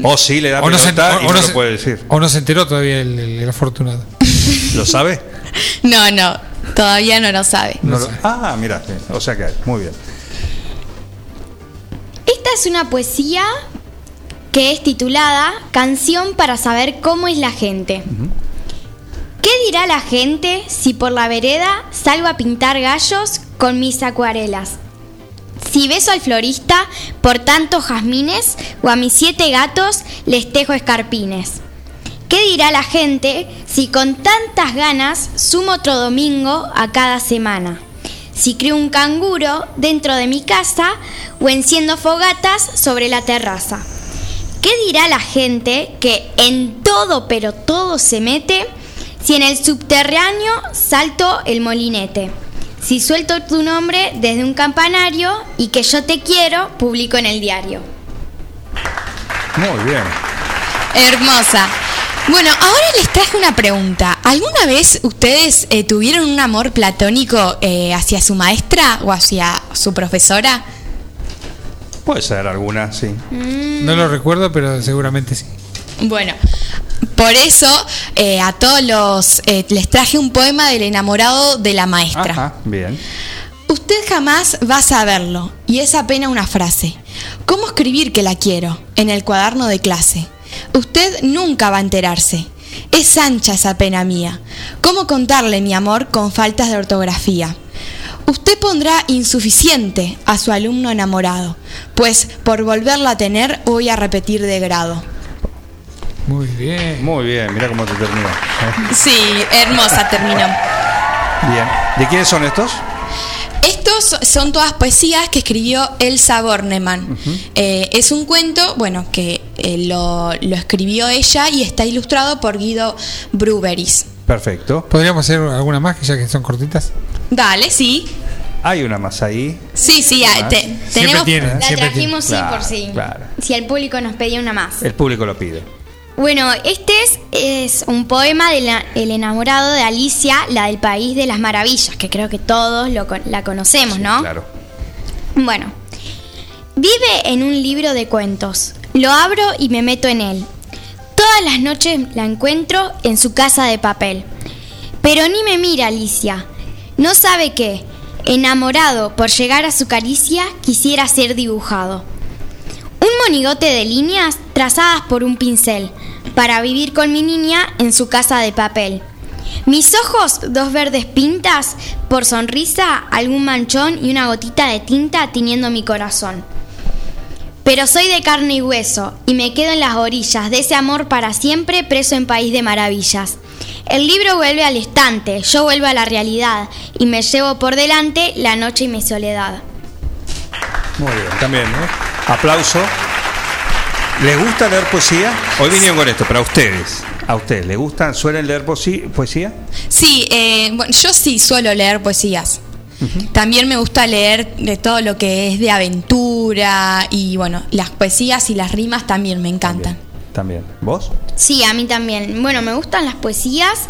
Speaker 1: O sí le da
Speaker 3: O no, se,
Speaker 1: pelota
Speaker 3: o-
Speaker 1: y
Speaker 3: o
Speaker 1: no lo
Speaker 3: se-
Speaker 1: puede decir.
Speaker 3: o no se enteró todavía el, el- el afortunado.
Speaker 1: ¿Lo sabe?
Speaker 37: No, no, todavía no lo sabe.
Speaker 1: No lo- ah, mira, o sea que hay. Muy bien.
Speaker 38: Esta es una poesía que es titulada Canción para saber cómo es la gente. ¿Qué dirá la gente si por la vereda salgo a pintar gallos con mis acuarelas? Si beso al florista por tantos jazmines o a mis siete gatos les tejo escarpines. ¿Qué dirá la gente si con tantas ganas sumo otro domingo a cada semana? Si creo un canguro dentro de mi casa o enciendo fogatas sobre la terraza. ¿Qué dirá la gente que en todo pero todo se mete si en el subterráneo salto el molinete? Si suelto tu nombre desde un campanario y que yo te quiero, publico en el diario.
Speaker 1: Muy bien.
Speaker 37: Hermosa. Bueno, ahora les traje una pregunta. ¿Alguna vez ustedes eh, tuvieron un amor platónico eh, hacia su maestra o hacia su profesora?
Speaker 1: Puede ser alguna, sí.
Speaker 3: No lo recuerdo, pero seguramente sí.
Speaker 37: Bueno, por eso eh, a todos los eh, les traje un poema del enamorado de la maestra.
Speaker 1: Ajá, bien.
Speaker 37: Usted jamás va a saberlo, y es apenas una frase. ¿Cómo escribir que la quiero? En el cuaderno de clase. Usted nunca va a enterarse. Es ancha esa pena mía. ¿Cómo contarle mi amor con faltas de ortografía? Usted pondrá insuficiente a su alumno enamorado, pues por volverla a tener voy a repetir de grado.
Speaker 3: Muy bien.
Speaker 1: Muy bien, mira cómo te terminó.
Speaker 37: Sí, hermosa terminó.
Speaker 1: Bien. ¿De quiénes son estos?
Speaker 37: Estos son todas poesías que escribió Elsa Bornemann. Eh, es un cuento, bueno, que eh, lo, lo escribió ella y está ilustrado por Guido Bruberis.
Speaker 1: Perfecto.
Speaker 3: ¿Podríamos hacer alguna más, que ya que son cortitas?
Speaker 37: Dale, sí.
Speaker 1: Hay una más ahí.
Speaker 37: Sí, sí, ah, te- tenemos...
Speaker 3: tiene,
Speaker 38: La trajimos sí
Speaker 1: Claro,
Speaker 38: por sí.
Speaker 1: claro.
Speaker 38: Si el público nos pedía una más.
Speaker 1: El público lo pide.
Speaker 38: Bueno, este es, es un poema del enamorado de Alicia, la del País de las Maravillas, que creo que todos lo la conocemos, ¿no?
Speaker 1: Claro.
Speaker 38: Bueno, vive en un libro de cuentos. Lo abro y me meto en él. Todas las noches la encuentro en su casa de papel. Pero ni me mira Alicia. No sabe que, enamorado por llegar a su caricia, quisiera ser dibujado. Un monigote de líneas trazadas por un pincel, para vivir con mi niña en su casa de papel. Mis ojos, dos verdes pintas, por sonrisa, algún manchón y una gotita de tinta tiñendo mi corazón. Pero soy de carne y hueso y me quedo en las orillas de ese amor para siempre preso en país de maravillas. El libro vuelve al estante, yo vuelvo a la realidad y me llevo por delante la noche y mi soledad.
Speaker 1: Muy bien. También, ¿no? Aplauso. ¿Les gusta leer poesía? Hoy vinieron con esto, pero a ustedes. ¿A ustedes les gustan? ¿Suelen leer poesía?
Speaker 37: Sí, eh, bueno, yo sí suelo leer poesías. También me gusta leer de todo lo que es de aventura y bueno, las poesías y las rimas también me encantan.
Speaker 1: También. ¿Vos?
Speaker 38: Sí, a mí también. Bueno, me gustan las poesías.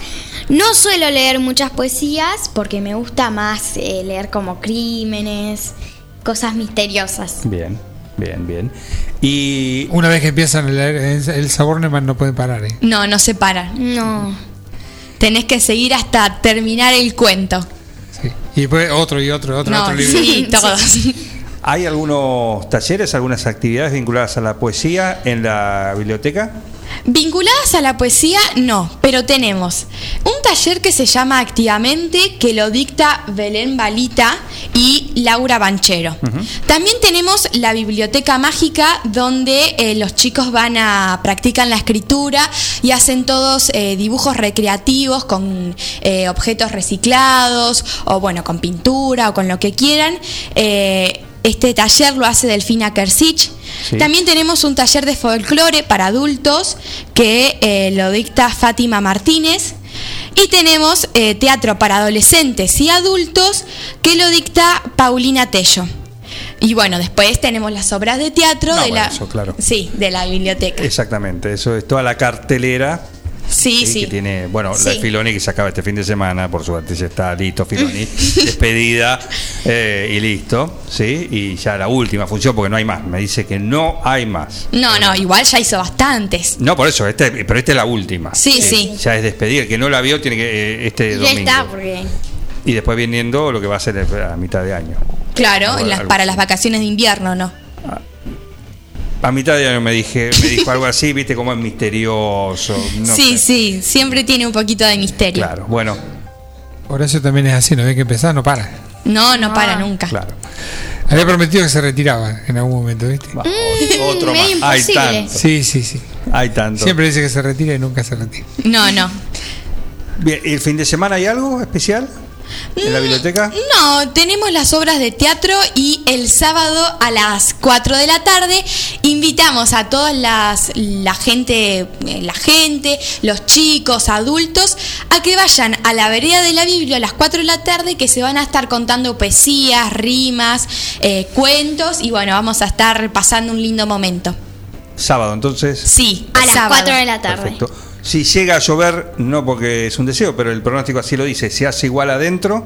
Speaker 38: No suelo leer muchas poesías porque me gusta más eh, leer como crímenes, cosas misteriosas.
Speaker 1: Bien, bien, bien. Y
Speaker 3: Una vez que empiezan a leer el, el sabor Neumann no pueden parar, ¿eh?
Speaker 37: No, no se paran.
Speaker 38: No.
Speaker 37: Tenés que seguir hasta terminar el cuento.
Speaker 3: Y después otro y otro, otro,
Speaker 37: No,
Speaker 3: otro libro.
Speaker 37: sí, todos.
Speaker 1: ¿hay algunos talleres, algunas actividades vinculadas a la poesía en la biblioteca?
Speaker 37: Vinculadas a la poesía, no, pero tenemos un taller que se llama Activamente, que lo dicta Belén Balita y Laura Banchero. También tenemos la biblioteca mágica, donde eh, los chicos van a practican la escritura y hacen todos eh, dibujos recreativos con eh, objetos reciclados o bueno, con pintura o con lo que quieran. Este taller lo hace Delfina Kersich.
Speaker 39: Sí.
Speaker 37: También tenemos un taller de folclore para adultos que eh, lo dicta Fátima Martínez. Y tenemos eh, teatro para adolescentes y adultos que lo dicta Paulina Tello. Y bueno, después tenemos las obras de teatro
Speaker 1: No,
Speaker 37: de
Speaker 1: bueno,
Speaker 37: la
Speaker 1: eso, claro.
Speaker 37: sí, de la biblioteca.
Speaker 1: Exactamente, eso es toda la cartelera
Speaker 37: Sí, sí.
Speaker 1: Que tiene, bueno, la de Filoni que se acaba este fin de semana, por suerte ya está listo Filoni, despedida eh, y listo, ¿sí? Y ya la última función, porque no hay más. Me dice que no hay más.
Speaker 37: No, no, igual ya hizo bastantes.
Speaker 1: No, por eso, este, pero esta es la última.
Speaker 37: Sí, sí.
Speaker 1: Ya es despedida. El que no la vio tiene que eh, este
Speaker 38: Ya
Speaker 1: domingo.
Speaker 38: está, porque.
Speaker 1: Y después viniendo lo que va a ser a mitad de año.
Speaker 37: Claro, las- para las vacaciones de invierno, ¿no?
Speaker 1: A mitad de año me dije, me dijo algo así, viste, como es misterioso. no
Speaker 37: sí,
Speaker 1: sé.
Speaker 37: sí, siempre tiene un poquito de misterio.
Speaker 1: Claro, bueno,
Speaker 3: Horacio también es así, no ve que empezar, no para.
Speaker 37: No, no para nunca.
Speaker 1: claro.
Speaker 3: Había prometido que se retiraba en algún momento, ¿viste?
Speaker 1: Otro
Speaker 37: Mm, medio
Speaker 1: más. Hay tanto.
Speaker 3: Sí, sí, sí.
Speaker 1: Hay tanto.
Speaker 3: Siempre dice que se retira y nunca se retira.
Speaker 37: No, no.
Speaker 1: Bien, ¿el fin de semana hay algo especial en la biblioteca?
Speaker 37: No, tenemos las obras de teatro y el sábado a las 4 de la tarde invitamos a toda las, la gente, eh, la gente, los chicos, adultos, a que vayan a la vereda de la Biblia a las 4 de la tarde que se van a estar contando poesías, rimas, eh, cuentos y bueno, vamos a estar pasando un lindo momento.
Speaker 1: Sábado, entonces.
Speaker 37: Sí,
Speaker 38: A las
Speaker 37: sábado.
Speaker 38: 4 de la tarde.
Speaker 1: Perfecto. Si llega a llover, no porque es un deseo, pero el pronóstico así lo dice, se hace igual adentro,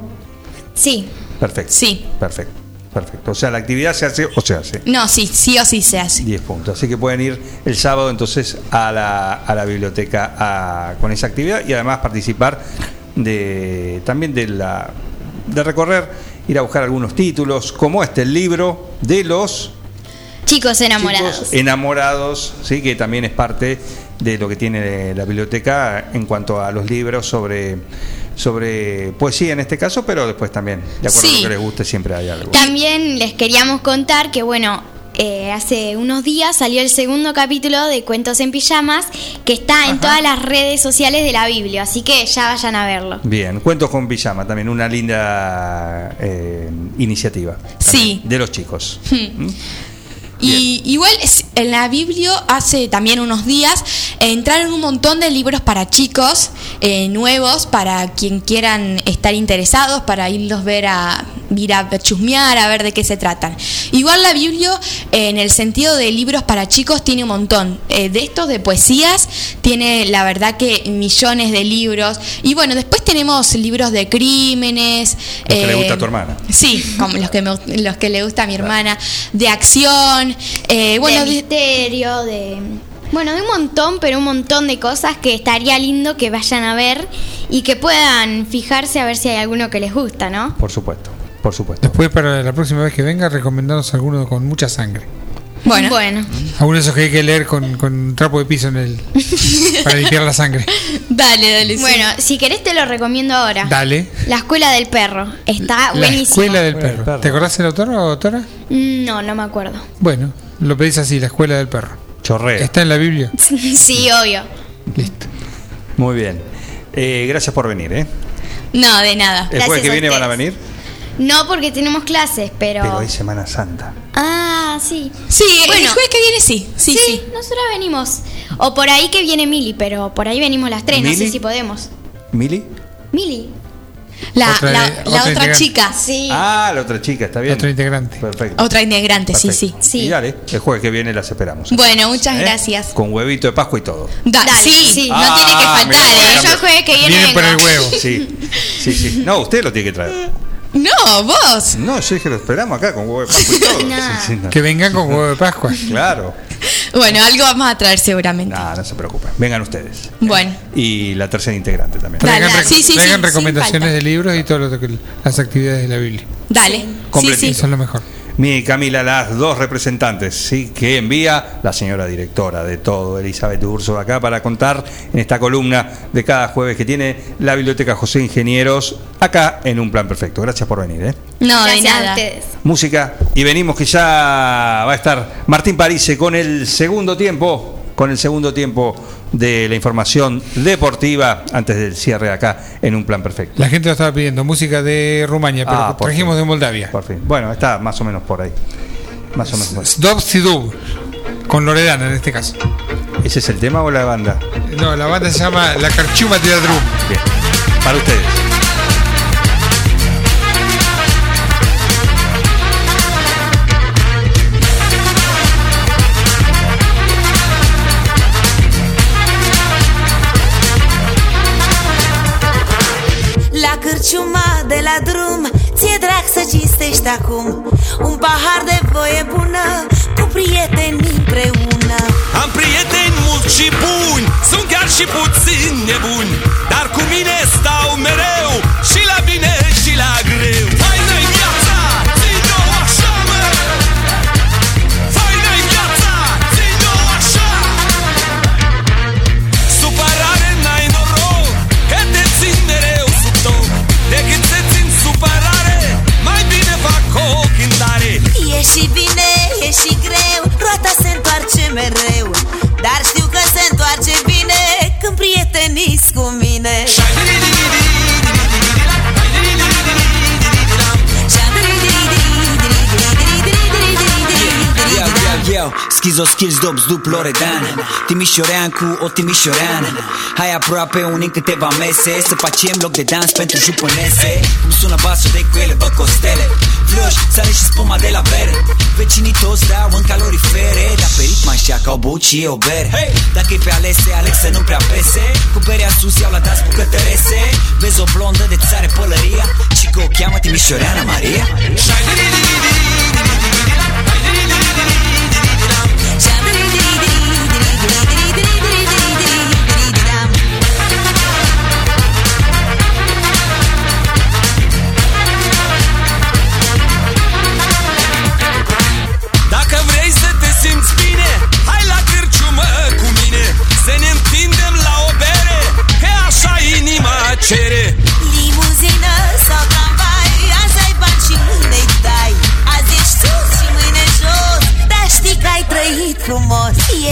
Speaker 38: Sí.
Speaker 1: perfecto.
Speaker 37: Sí.
Speaker 1: Perfecto, perfecto. O sea, la actividad se hace o se hace.
Speaker 37: No, sí, sí o sí se hace.
Speaker 1: 10 puntos. Así que pueden ir el sábado entonces a la, a la biblioteca a- con esa actividad y además participar de también de la de recorrer, ir a buscar algunos títulos, como este, el libro de los
Speaker 38: Chicos enamorados.
Speaker 1: chicos enamorados, ¿sí? que también es parte de lo que tiene la biblioteca en cuanto a los libros sobre, sobre poesía en este caso, pero después también, de acuerdo a lo que les guste, siempre hay algo.
Speaker 38: También les queríamos contar que, bueno, eh, hace unos días salió el segundo capítulo de Cuentos en Pijamas, que está en todas las redes sociales de la Biblia, así que ya vayan a verlo.
Speaker 1: Bien, Cuentos con Pijama, también una linda eh, iniciativa.
Speaker 37: Sí.
Speaker 1: De los chicos.
Speaker 37: Hmm. Y igual en la Biblia hace también unos días eh, entraron un montón de libros para chicos eh, nuevos para quien quieran estar interesados para irlos ver a ir a chusmear a ver de qué se tratan. Igual la Biblia eh, en el sentido de libros para chicos tiene un montón Eh, de estos de poesías tiene la verdad que millones de libros y bueno después tenemos libros de crímenes
Speaker 1: Los que le
Speaker 37: eh,
Speaker 1: gusta a tu hermana.
Speaker 37: Sí, como los que, me- los que le gusta a mi hermana, de acción, eh, bueno,
Speaker 38: de
Speaker 37: de-
Speaker 38: misterio, de... Bueno, de un montón, pero un montón de cosas que estaría lindo que vayan a ver y que puedan fijarse a ver si hay alguno que les gusta, ¿no?
Speaker 1: Por supuesto, por supuesto.
Speaker 3: Después, para la próxima vez que venga, recomendaros alguno con mucha sangre.
Speaker 37: Bueno.
Speaker 38: Bueno.
Speaker 3: Algunos de esos que hay que leer con, con un trapo de piso en el. para limpiar la sangre.
Speaker 37: Dale, dale. sí.
Speaker 38: Bueno, si querés te lo recomiendo ahora.
Speaker 3: Dale.
Speaker 38: La Escuela del Perro. Está
Speaker 3: La
Speaker 38: buenísimo.
Speaker 3: escuela del perro. ¿Te acordás del autor o autora?
Speaker 38: No, no me acuerdo.
Speaker 3: Bueno, lo pedís así, la escuela del perro.
Speaker 1: Chorrea.
Speaker 3: Está en la Biblia.
Speaker 38: sí, obvio.
Speaker 1: Muy bien. Eh, gracias por venir, ¿eh?
Speaker 37: No, de nada.
Speaker 1: ¿El jueves que viene van a venir?
Speaker 38: No porque tenemos clases, pero...
Speaker 1: Pero hay Semana Santa.
Speaker 38: Ah, sí.
Speaker 37: Sí, el
Speaker 38: Bueno.
Speaker 37: jueves que viene sí. Sí, sí.
Speaker 38: nosotros venimos. O por ahí que viene Mili, pero por ahí venimos las tres, no
Speaker 1: ¿Mili?
Speaker 38: sé si podemos.
Speaker 1: ¿Mili?
Speaker 38: Mili.
Speaker 37: La,
Speaker 1: Otra-
Speaker 37: la- la
Speaker 1: otra
Speaker 37: chica.
Speaker 38: Sí.
Speaker 1: Ah, la otra chica, está bien.
Speaker 3: Otra integrante.
Speaker 1: Perfecto.
Speaker 37: Otra integrante, sí,
Speaker 1: Perfecto.
Speaker 37: sí.
Speaker 1: Y dale, el jueves que viene las esperamos.
Speaker 37: Bueno, muchas
Speaker 1: ¿Eh?
Speaker 37: gracias.
Speaker 1: Con huevito de Pascua y todo.
Speaker 37: Da-
Speaker 38: Dale,
Speaker 37: sí,
Speaker 38: sí.
Speaker 37: no
Speaker 1: Ah,
Speaker 37: tiene que faltar,
Speaker 1: mira,
Speaker 37: ¿eh?
Speaker 38: Yo el jueves que viene
Speaker 3: Vienen por el huevo.
Speaker 1: Sí, sí, sí. No, usted lo tiene que traer.
Speaker 37: No, vos.
Speaker 1: No, yo dije lo esperamos acá con huevo de Pascua y todo.
Speaker 38: No.
Speaker 1: Sí, sí, no.
Speaker 3: Que vengan con huevo de Pascua.
Speaker 1: Claro.
Speaker 37: Bueno, algo vamos a traer seguramente.
Speaker 1: No, no se preocupen. Vengan ustedes.
Speaker 37: Bueno,
Speaker 1: Y la tercera integrante también.
Speaker 3: Traigan,
Speaker 37: Dale,
Speaker 3: rec-
Speaker 37: sí, sí,
Speaker 3: traigan
Speaker 37: sí,
Speaker 3: recomendaciones de libros y todas las actividades de la Biblia.
Speaker 37: dale. Sí, sí.
Speaker 3: Eso es lo mejor.
Speaker 1: Mi Camila, las dos representantes ¿sí? que envía la señora directora de todo, Elizabeth Urso, acá para contar en esta columna de cada jueves que tiene la Biblioteca José Ingenieros, acá en Un Plan Perfecto. Gracias por venir. ¿eh?
Speaker 37: No, de
Speaker 38: Gracias a
Speaker 37: nada.
Speaker 38: ustedes.
Speaker 1: Música y venimos que ya va a estar Martín Parise con el segundo tiempo, con el segundo tiempo de la información deportiva antes del cierre acá en Un Plan Perfecto.
Speaker 3: La gente lo estaba pidiendo, música de Rumania, pero
Speaker 1: Ah, por
Speaker 3: trajimos
Speaker 1: fin.
Speaker 3: de Moldavia.
Speaker 1: Por fin. Bueno, está más o menos por ahí. Más o menos por ahí.
Speaker 3: Dub Sidub, con Loredana en este caso.
Speaker 1: ¿Ese es el tema o la banda?
Speaker 3: No, la banda se llama La Carchuma Teatrum.
Speaker 1: Bien. Para ustedes.
Speaker 39: Acum. Un pahar de voie bună Cu prieteni împreună.
Speaker 8: Am prieteni mulți și buni Sunt chiar și puțin nebuni. Dar cu mine stau mereu Și la bine și la greu
Speaker 40: schizo skills dobs duplo redan Timișorean cu o timișoreană Hai aproape unii în câteva mese Să facem loc de dans pentru jupânese Cum sună basul de cu ele, bă costele. Floși, sare și spuma de la bere. Vecinii toți dau în calorifere Dar pe ritm așa ca o băut și e o bere. Dacă e pe alese, aleg să nu prea pese. Cu berea sus iau la dans bucătărese Vezi o blondă de țare pălăria Și că o cheamă Timișoreana Maria.
Speaker 8: Dacă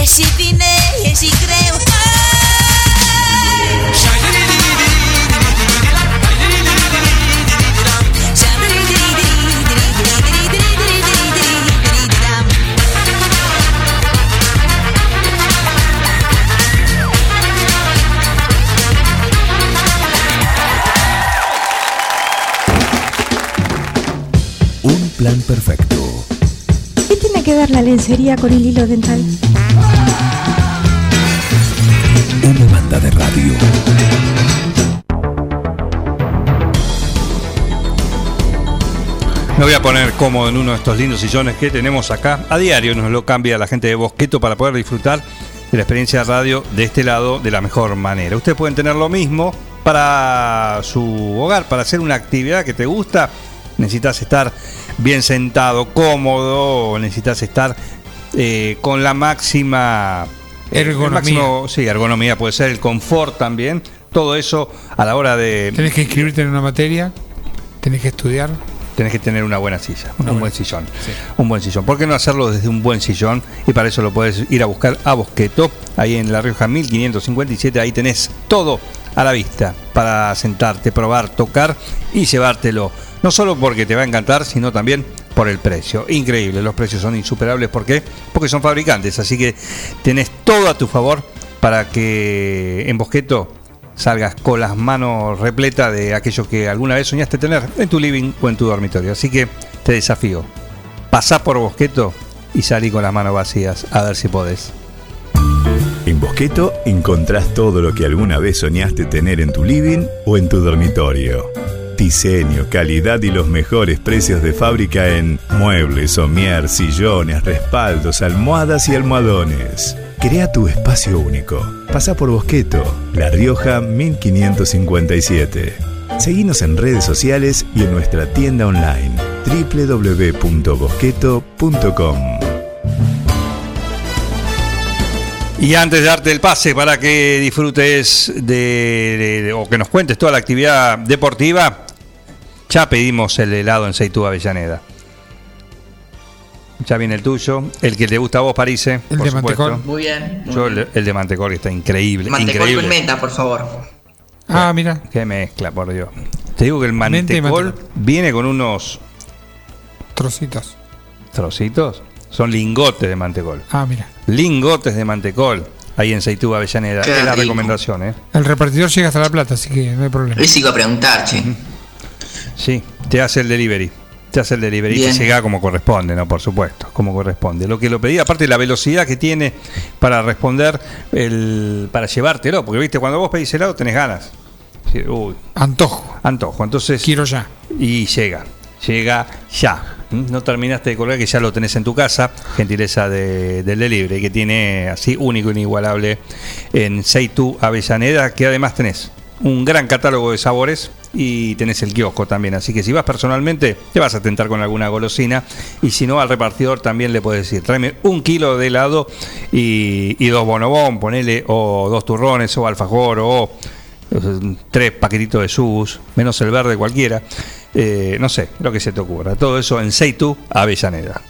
Speaker 39: frumos E și bine, e și greu
Speaker 41: Un plan perfecto.
Speaker 42: ¿Qué tiene que ver la lencería con el hilo dental?
Speaker 41: Una banda de radio.
Speaker 1: Me voy a poner cómodo en uno de estos lindos sillones que tenemos acá. A diario nos lo cambia la gente de Bosqueto para poder disfrutar de la experiencia de radio de este lado de la mejor manera. Ustedes pueden tener lo mismo para su hogar, para hacer una actividad que te gusta. Necesitas estar bien sentado, cómodo, necesitas estar eh, con la máxima
Speaker 3: Ergonomía.
Speaker 1: máximo- sí, ergonomía puede ser, el confort también. Todo eso a la hora de
Speaker 3: Tenés que inscribirte en una materia, tenés que estudiar.
Speaker 1: Tenés que tener una buena silla,
Speaker 3: Una
Speaker 1: un
Speaker 3: buena-
Speaker 1: buen sillón. Un buen sillón. ¿Por qué no hacerlo desde un buen sillón? Y para eso lo puedes ir a buscar a Bosqueto, ahí en La Rioja 1557. Ahí tenés todo a la vista para sentarte, probar, tocar y llevártelo. No solo porque te va a encantar, sino también por el precio. Increíble, los precios son insuperables. ¿Por qué? Porque son fabricantes. Así que tenés todo a tu favor para que en Bosqueto salgas con las manos repletas de aquello que alguna vez soñaste tener en tu living o en tu dormitorio. Así que te desafío. Pasá por Bosqueto y salí con las manos vacías. A ver si podés.
Speaker 35: En Bosqueto encontrás todo lo que alguna vez soñaste tener en tu living o en tu dormitorio. Diseño, calidad y los mejores precios de fábrica en muebles, somier, sillones, respaldos, almohadas y almohadones. Crea tu espacio único. Pasa por Bosqueto, La Rioja 1557. Seguinos en redes sociales y en nuestra tienda online www.bosqueto.com.
Speaker 1: Y antes de darte el pase para que disfrutes de, o que nos cuentes toda la actividad deportiva, ya pedimos el helado en Seitú Avellaneda. Ya viene el tuyo, el que te gusta a vos, Parise.
Speaker 3: El
Speaker 1: por
Speaker 3: de
Speaker 1: supuesto.
Speaker 3: mantecol.
Speaker 4: Muy bien. muy
Speaker 1: Yo
Speaker 4: bien.
Speaker 1: el, el de mantecol que está increíble.
Speaker 4: Mantecol
Speaker 1: increíble.
Speaker 4: con menta, por favor.
Speaker 3: Ah, mira.
Speaker 1: Qué mezcla, por Dios. Te digo que el mantecol
Speaker 3: mantecol.
Speaker 1: viene con unos
Speaker 3: Trocitos.
Speaker 1: trocitos. Son lingotes de mantecol.
Speaker 3: Ah, mira.
Speaker 1: Lingotes de mantecol. Ahí en Seitú Avellaneda.
Speaker 4: Qué
Speaker 1: es la
Speaker 4: rico.
Speaker 1: recomendación, ¿eh?
Speaker 3: El repartidor llega hasta La Plata, así que no hay problema.
Speaker 4: Les iba a preguntar, che.
Speaker 1: Sí, te hace el delivery. Te hace el delivery y
Speaker 4: Bien.
Speaker 1: te llega como corresponde, ¿no? Por supuesto, como corresponde. Lo que lo pedí, aparte de la velocidad que tiene para responder, el, para llevártelo, porque viste, cuando vos pedís helado tenés ganas. Uy,
Speaker 3: Antojo.
Speaker 1: antojo. Entonces,
Speaker 3: Quiero ya.
Speaker 1: y llega, llega ya. ¿Mm? No terminaste de colgar que ya lo tenés en tu casa, gentileza de- del delivery, que tiene así único, inigualable en Seitu Avellaneda, que además tenés un gran catálogo de sabores y tenés el kiosco también. Así que si vas personalmente, te vas a tentar con alguna golosina. Y si no, al repartidor también le puedes decir, tráeme un kilo de helado y, dos bonobón, ponele, o dos turrones, o alfajor, o tres paquetitos de sus, menos el verde cualquiera. Eh, no sé, lo que se te ocurra. Todo eso en Seitu Avellaneda.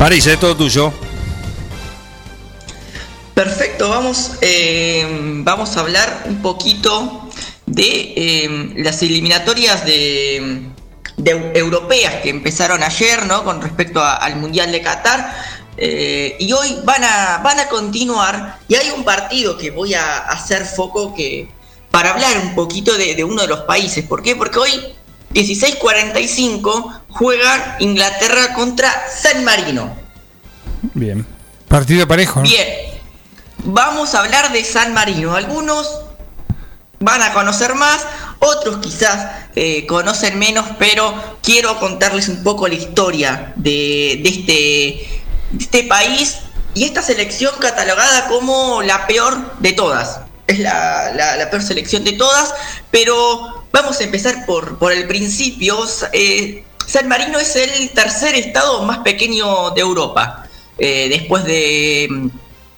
Speaker 1: París, es todo tuyo.
Speaker 4: Perfecto, vamos, eh, vamos a hablar un poquito de eh, las eliminatorias de, de eu- europeas que empezaron ayer, ¿no? Con respecto al Mundial de Qatar. Eh, y hoy van a, van a continuar. Y hay un partido que voy a hacer foco que para hablar un poquito de, de uno de los países. ¿Por qué? Porque hoy 16:45 juega Inglaterra contra San Marino.
Speaker 1: Bien.
Speaker 3: Partido parejo. ¿no?
Speaker 4: Bien, vamos a hablar de San Marino. Algunos van a conocer más, otros quizás eh, conocen menos, pero quiero contarles un poco la historia de, de este, de este país y esta selección catalogada como la peor de todas. Es la, la- la peor selección de todas, pero vamos a empezar por, por el principio. Eh, San Marino es el tercer estado más pequeño de Europa, eh, después de, mm,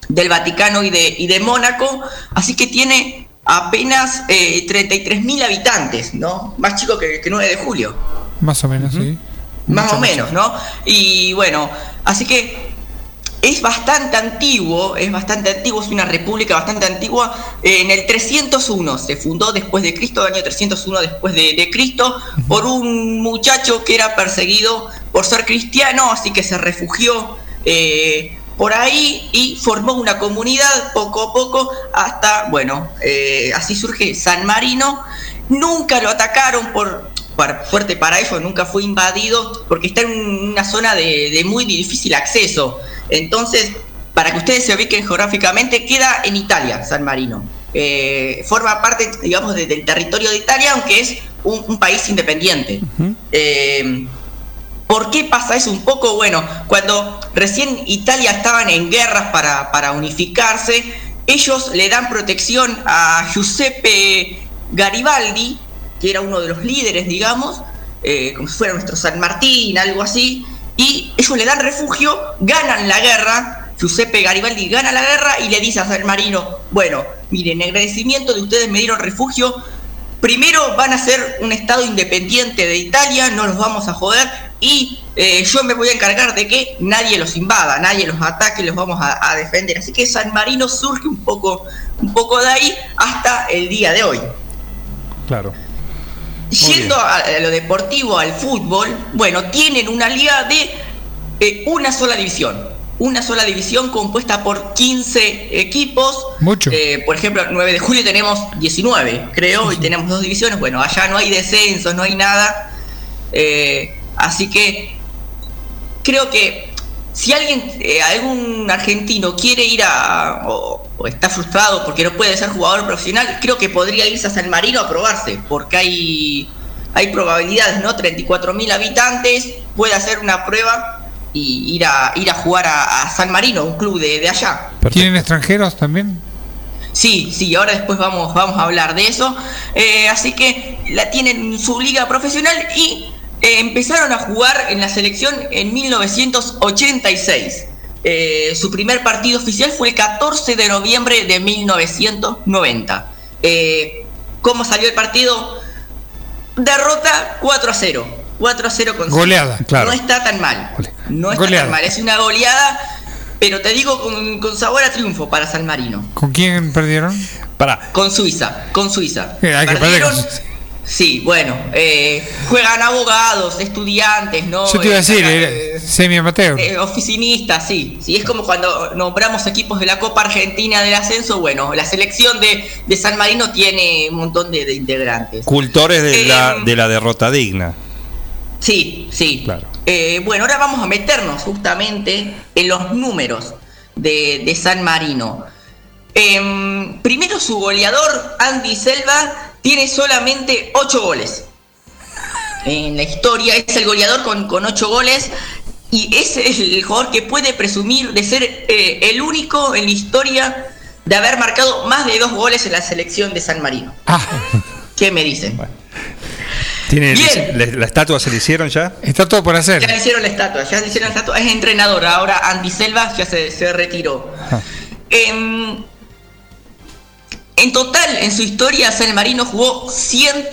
Speaker 4: del Vaticano y de, y de Mónaco, así que tiene apenas eh, 33.000 habitantes, ¿no? Más chico que, que 9 de julio.
Speaker 3: Más o menos, sí.
Speaker 4: Más
Speaker 3: Mucho,
Speaker 4: o menos, ¿no? Y bueno, así que es bastante antiguo, es bastante antiguo, es una república bastante antigua. Eh, en el 301 se fundó después de Cristo, año 301 después de, de Cristo, por un muchacho que era perseguido por ser cristiano, así que se refugió eh, por ahí y formó una comunidad poco a poco hasta, bueno, eh, así surge San Marino. Nunca lo atacaron por, por fuerte para ellos, nunca fue invadido porque está en una zona de, de muy difícil acceso. Entonces, para que ustedes se ubiquen geográficamente, queda en Italia, San Marino. Eh, forma parte, digamos, de- del territorio de Italia, aunque es un, un país independiente. Eh, ¿Por qué pasa eso un poco? Bueno, cuando recién Italia estaban en guerras para, para unificarse, ellos le dan protección a Giuseppe Garibaldi, que era uno de los líderes, digamos, eh, como si fuera nuestro San Martín, algo así, y ellos le dan refugio, ganan la guerra, Giuseppe Garibaldi gana la guerra y le dice a San Marino, bueno, miren, en agradecimiento de ustedes me dieron refugio, primero van a ser un estado independiente de Italia, no los vamos a joder y eh, yo me voy a encargar de que nadie los invada, nadie los ataque, los vamos a, a defender. Así que San Marino surge un poco, un poco de ahí hasta el día de hoy.
Speaker 1: Claro.
Speaker 4: Yendo a, lo deportivo, al fútbol, bueno, tienen una liga de eh, una sola división. Una sola división compuesta por 15 equipos.
Speaker 3: Mucho.
Speaker 4: Eh, por ejemplo, el 9 de julio tenemos 19, creo, y tenemos dos divisiones. Bueno, allá no hay descensos, no hay nada. Eh, así que creo que si alguien, eh, algún argentino quiere ir a, o, o está frustrado porque no puede ser jugador profesional, creo que podría irse a San Marino a probarse, porque hay, hay probabilidades, ¿no? 34.000 habitantes, puede hacer una prueba y ir a, ir a jugar a, a San Marino, un club de, de allá.
Speaker 3: ¿Tienen extranjeros también?
Speaker 4: Sí, sí, ahora después vamos, vamos a hablar de eso. Eh, así que la tienen su liga profesional y eh, empezaron a jugar en la selección en 1986. Eh, su primer partido oficial fue el 14 de noviembre de 1990. Eh, ¿Cómo salió el partido? Derrota 4 a 0. 4 a 0 con
Speaker 3: Goleada, claro.
Speaker 4: No está tan mal. No está
Speaker 3: Goleada.
Speaker 4: tan mal. Es una goleada, pero te digo con, con sabor a triunfo para San Marino.
Speaker 3: ¿Con quién perdieron?
Speaker 1: Para.
Speaker 4: Con Suiza, con Suiza.
Speaker 3: Eh, hay que perder con
Speaker 4: Perdieron- Sí, bueno, eh, juegan abogados, estudiantes, ¿no?
Speaker 3: Yo te iba a
Speaker 4: Eh,
Speaker 3: decir,
Speaker 4: sacan,
Speaker 3: era semi amateur.
Speaker 4: eh, oficinistas, sí. Sí, es como cuando nombramos equipos de la Copa Argentina del Ascenso. Bueno, la selección de, de San Marino tiene un montón de, de integrantes.
Speaker 1: Cultores de,
Speaker 4: Eh,
Speaker 1: la, de la derrota digna.
Speaker 4: Sí, sí.
Speaker 1: Claro.
Speaker 4: Eh, bueno, ahora vamos a meternos justamente en los números de, de San Marino. Em, primero su goleador, Andy Selva, tiene solamente 8 goles. En la historia es el goleador con, con 8 goles y es el jugador que puede presumir de ser eh, el único en la historia de haber marcado más de dos goles en la selección de San Marino. ¿Qué me dicen?
Speaker 1: ¿Tiene,
Speaker 4: Bien.
Speaker 1: ¿La estatua se le hicieron ya?
Speaker 3: Está todo por hacer.
Speaker 4: Ya le hicieron la estatua, ya le hicieron la estatua. Es entrenador, ahora Andy Selva ya se, se retiró. Em, en total, en su historia, San Marino jugó 100,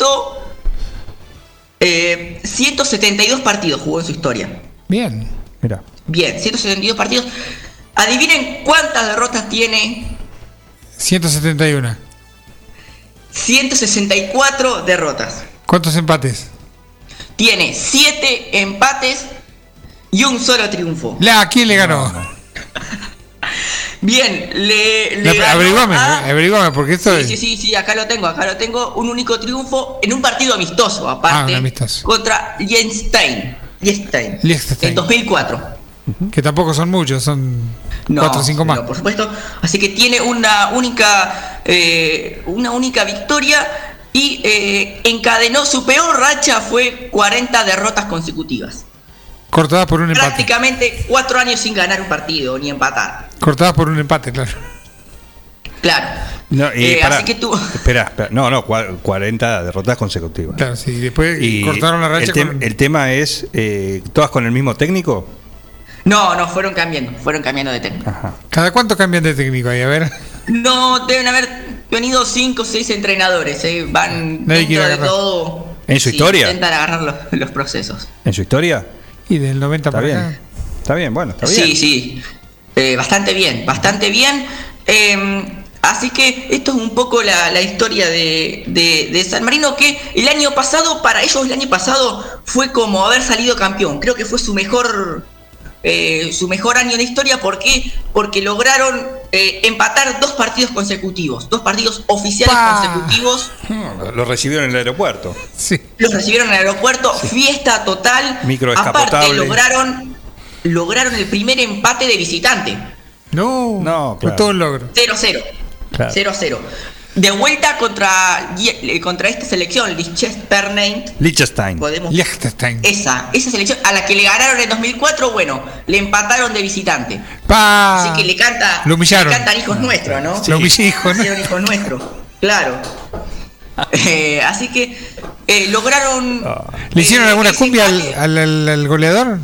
Speaker 4: eh, 172 partidos jugó en su historia.
Speaker 3: Bien.
Speaker 1: Mira.
Speaker 4: Bien, 172 partidos. Adivinen cuántas derrotas tiene.
Speaker 3: 171.
Speaker 4: 164 derrotas.
Speaker 3: ¿Cuántos empates?
Speaker 4: Tiene 7 empates y un solo triunfo.
Speaker 3: La, ¿A quién le ganó?
Speaker 4: Bien, le, le ganó
Speaker 3: averiguame,
Speaker 4: a-
Speaker 3: averiguame, porque esto
Speaker 4: Sí,
Speaker 3: es.
Speaker 4: sí, sí, sí, acá lo tengo, acá lo tengo. Un único triunfo en un partido amistoso,
Speaker 3: Ah,
Speaker 4: aparte,
Speaker 3: un amistoso.
Speaker 4: contra Liechtenstein. Liechtenstein.
Speaker 3: Liechtenstein.
Speaker 4: En 2004.
Speaker 3: Que tampoco son muchos, son
Speaker 4: No,
Speaker 3: 4 o 5 más.
Speaker 4: no, por supuesto. Así que tiene una única, eh, una única victoria y eh, encadenó su peor racha fue 40 derrotas consecutivas.
Speaker 3: Cortadas por un empate.
Speaker 4: Prácticamente cuatro años sin ganar un partido ni empatar.
Speaker 3: Cortadas por un empate, claro.
Speaker 4: Claro.
Speaker 1: No, y
Speaker 4: Eh, así que tú.
Speaker 1: Espera, espera. No, no, cua- 40 derrotas consecutivas.
Speaker 3: Claro, sí. Después
Speaker 1: Y
Speaker 3: cortaron la racha
Speaker 1: el, tem-
Speaker 3: con.
Speaker 1: el tema es, eh, ¿todas con el mismo técnico?
Speaker 4: No, no, fueron cambiando, fueron cambiando de técnico.
Speaker 3: ¿Cada cuánto cambian de técnico ahí? A ver.
Speaker 4: No, deben haber venido cinco o seis entrenadores, eh, van
Speaker 3: Nadie
Speaker 4: dentro de todo.
Speaker 1: ¿En su
Speaker 4: sí,
Speaker 1: historia?
Speaker 4: Intentan agarrar los, los procesos.
Speaker 1: ¿En su historia?
Speaker 3: Y del 90
Speaker 1: Está
Speaker 3: para
Speaker 1: bien.
Speaker 3: acá.
Speaker 1: Está bien, bueno, está
Speaker 4: Sí,
Speaker 1: bien.
Speaker 4: sí. Eh, bastante bien, bastante bien. Eh, así que esto es un poco la, la historia de, de- de San Marino, que el año pasado, para ellos el año pasado fue como haber salido campeón. Creo que fue su mejor, eh, su mejor año de historia. ¿Por qué? Porque lograron eh, empatar dos partidos consecutivos, dos partidos oficiales consecutivos.
Speaker 1: Lo- Lo recibieron en el aeropuerto.
Speaker 3: Sí.
Speaker 4: Los recibieron en el aeropuerto, fiesta total.
Speaker 1: Micro
Speaker 4: Aparte, lograron, lograron el primer empate de visitante.
Speaker 3: No,
Speaker 1: No,
Speaker 3: fue
Speaker 1: claro.
Speaker 3: todo un logro.
Speaker 4: 0-0.
Speaker 1: Claro.
Speaker 4: 0-0. De vuelta contra, eh, contra esta selección, Liechtenstein.
Speaker 1: Liechtenstein.
Speaker 4: Podemos.
Speaker 3: Liechtenstein.
Speaker 4: Esa, esa selección a la que le ganaron en 2004, bueno, le empataron de visitante.
Speaker 3: Pa.
Speaker 4: Así que le canta.
Speaker 3: Lo humillaron.
Speaker 4: Le cantan hijos nuestros, ¿no?
Speaker 3: Lo humillé, hijo, ¿no?
Speaker 4: Hijos nuestros. Claro. Eh, así que eh, lograron.
Speaker 3: ¿Le hicieron
Speaker 4: eh,
Speaker 3: alguna cumbia al, al- goleador?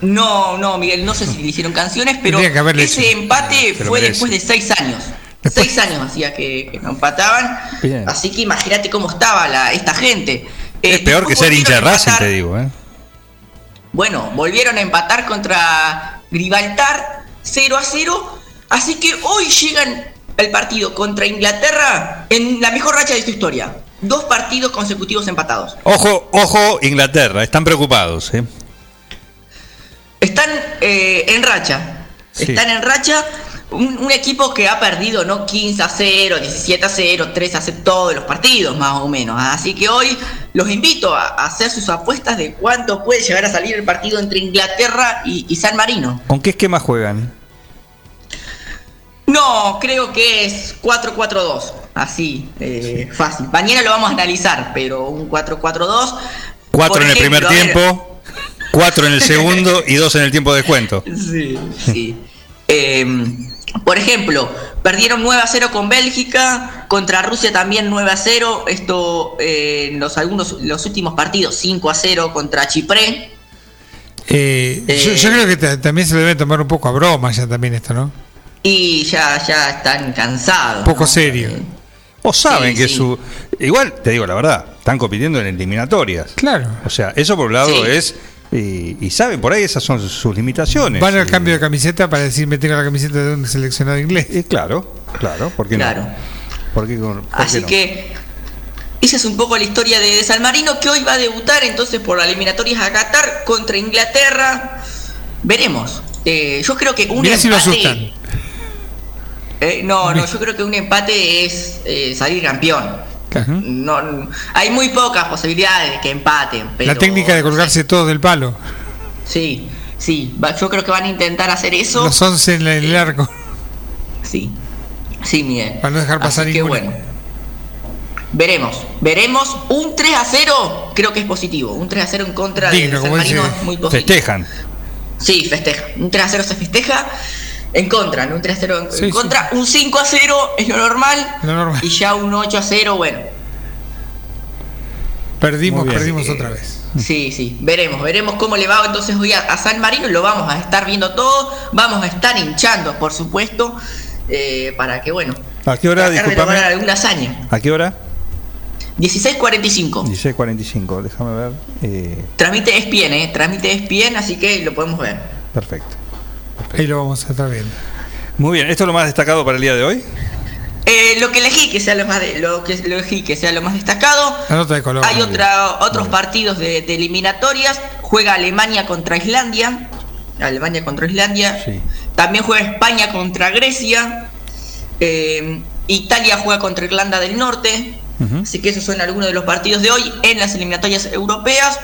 Speaker 4: No, no, Miguel, no sé si le hicieron canciones, pero ese
Speaker 3: hecho.
Speaker 4: empate
Speaker 3: lo
Speaker 4: fue
Speaker 3: merece.
Speaker 4: después de seis años. Seis años hacía que, que no empataban.
Speaker 1: Bien.
Speaker 4: Así que imagínate cómo estaba la, esta gente. Eh,
Speaker 1: Es peor que ser hincha de Racing, te digo. ¿eh?
Speaker 4: Bueno, volvieron a empatar contra Gibraltar 0 a 0. Así que hoy llegan al partido contra Inglaterra en la mejor racha de su historia. Dos partidos consecutivos empatados.
Speaker 1: Ojo, ojo, Inglaterra, están preocupados. ¿eh?
Speaker 4: Están eh, en racha.
Speaker 1: Sí.
Speaker 4: Están en racha. Un, un equipo que ha perdido, ¿no? 15 a 0, 17 a 0, 3 a 0, todos los partidos más o menos. Así que hoy los invito a, a hacer sus apuestas de cuánto puede llegar a salir el partido entre Inglaterra y, y San Marino.
Speaker 1: ¿Con qué esquema juegan?
Speaker 4: No, creo que es 4-4-2. Así, eh, fácil. Mañana lo vamos a analizar, pero un 4-4-2.
Speaker 1: Cuatro
Speaker 4: Por
Speaker 1: en el
Speaker 4: ejemplo,
Speaker 1: primer tiempo, cuatro en el segundo y dos en el tiempo de descuento.
Speaker 4: Sí, sí. Eh, por ejemplo, perdieron 9 a 0 con Bélgica, contra Rusia también 9 a 0. Esto eh, en los, algunos, los últimos partidos 5 a 0 contra Chipre.
Speaker 3: Eh, yo, yo creo que ta- también se le debe tomar un poco a broma ya también esto, ¿no?
Speaker 4: Y ya, ya están cansados.
Speaker 3: Un poco
Speaker 4: ¿no?
Speaker 3: serio.
Speaker 1: O saben
Speaker 4: Sí,
Speaker 1: que
Speaker 4: sí.
Speaker 1: su. Igual, te digo la verdad, están compitiendo en eliminatorias.
Speaker 3: Claro.
Speaker 1: O sea, eso por un lado
Speaker 4: Sí.
Speaker 1: es. Y, y saben, por ahí esas son sus limitaciones.
Speaker 3: Van al
Speaker 1: Y-
Speaker 3: cambio de camiseta para decir me tengo la camiseta de un seleccionado inglés.
Speaker 1: y claro, claro, ¿por qué
Speaker 4: Claro.
Speaker 1: no? ¿Por qué, con- por
Speaker 4: Así
Speaker 1: qué no?
Speaker 4: que esa es un poco la historia de, de San Marino que hoy va a debutar entonces por las eliminatorias a Qatar contra Inglaterra. Veremos. Eh, yo creo que un
Speaker 3: Mirá si lo
Speaker 4: empate.
Speaker 3: asustan.
Speaker 4: Eh, no, no, yo creo que un empate es eh, salir campeón. No, hay muy pocas posibilidades de que empaten. Pero,
Speaker 3: la técnica de colgarse todos del palo.
Speaker 4: Sí, sí. yo creo que van a intentar hacer eso.
Speaker 3: Los 11 en el arco.
Speaker 4: Sí. Sí, Miguel.
Speaker 3: Para no dejar pasar
Speaker 4: Así que
Speaker 3: ninguno.
Speaker 4: bueno. Veremos, veremos. Un 3 a 0 creo que es positivo. Un 3 a 0 en contra de
Speaker 3: Digno,
Speaker 4: San
Speaker 3: como dice.
Speaker 4: Marino es muy positivo.
Speaker 1: Festejan.
Speaker 4: Sí, festeja. Un 3 a 0 se festeja. En contra, ¿no? Un 3 a 0 en,
Speaker 3: Sí,
Speaker 4: en
Speaker 3: sí.
Speaker 4: contra. Un 5 a 0 es lo normal.
Speaker 3: Lo normal.
Speaker 4: Y ya un 8 a 0, bueno.
Speaker 3: Perdimos,
Speaker 1: bien.
Speaker 3: perdimos
Speaker 4: Eh,
Speaker 3: otra vez.
Speaker 4: Sí, sí, veremos, veremos cómo le va entonces hoy a, a San Marino, lo vamos a estar viendo todo, vamos a estar hinchando, por supuesto, eh, para que, bueno,
Speaker 1: ¿A qué hora,
Speaker 4: lograr alguna hazaña.
Speaker 1: ¿A qué hora?
Speaker 4: 16.45,
Speaker 1: 16.45, déjame ver. Eh,
Speaker 4: transmite ESPN, eh, transmite ESPN, así que lo podemos ver.
Speaker 1: perfecto.
Speaker 3: Ahí lo vamos a estar viendo.
Speaker 1: Muy bien, ¿esto es lo más destacado para el día de hoy?
Speaker 4: Eh, lo que elegí que sea lo más de- lo que lo elegí que sea lo más destacado.
Speaker 3: La nota de color.
Speaker 4: Hay otra, otros partidos de, de eliminatorias. Juega Alemania contra Islandia. Alemania contra Islandia.
Speaker 1: Sí.
Speaker 4: También juega España contra Grecia. Eh, Italia juega contra Irlanda del Norte. Así que esos son algunos de los partidos de hoy en las eliminatorias europeas.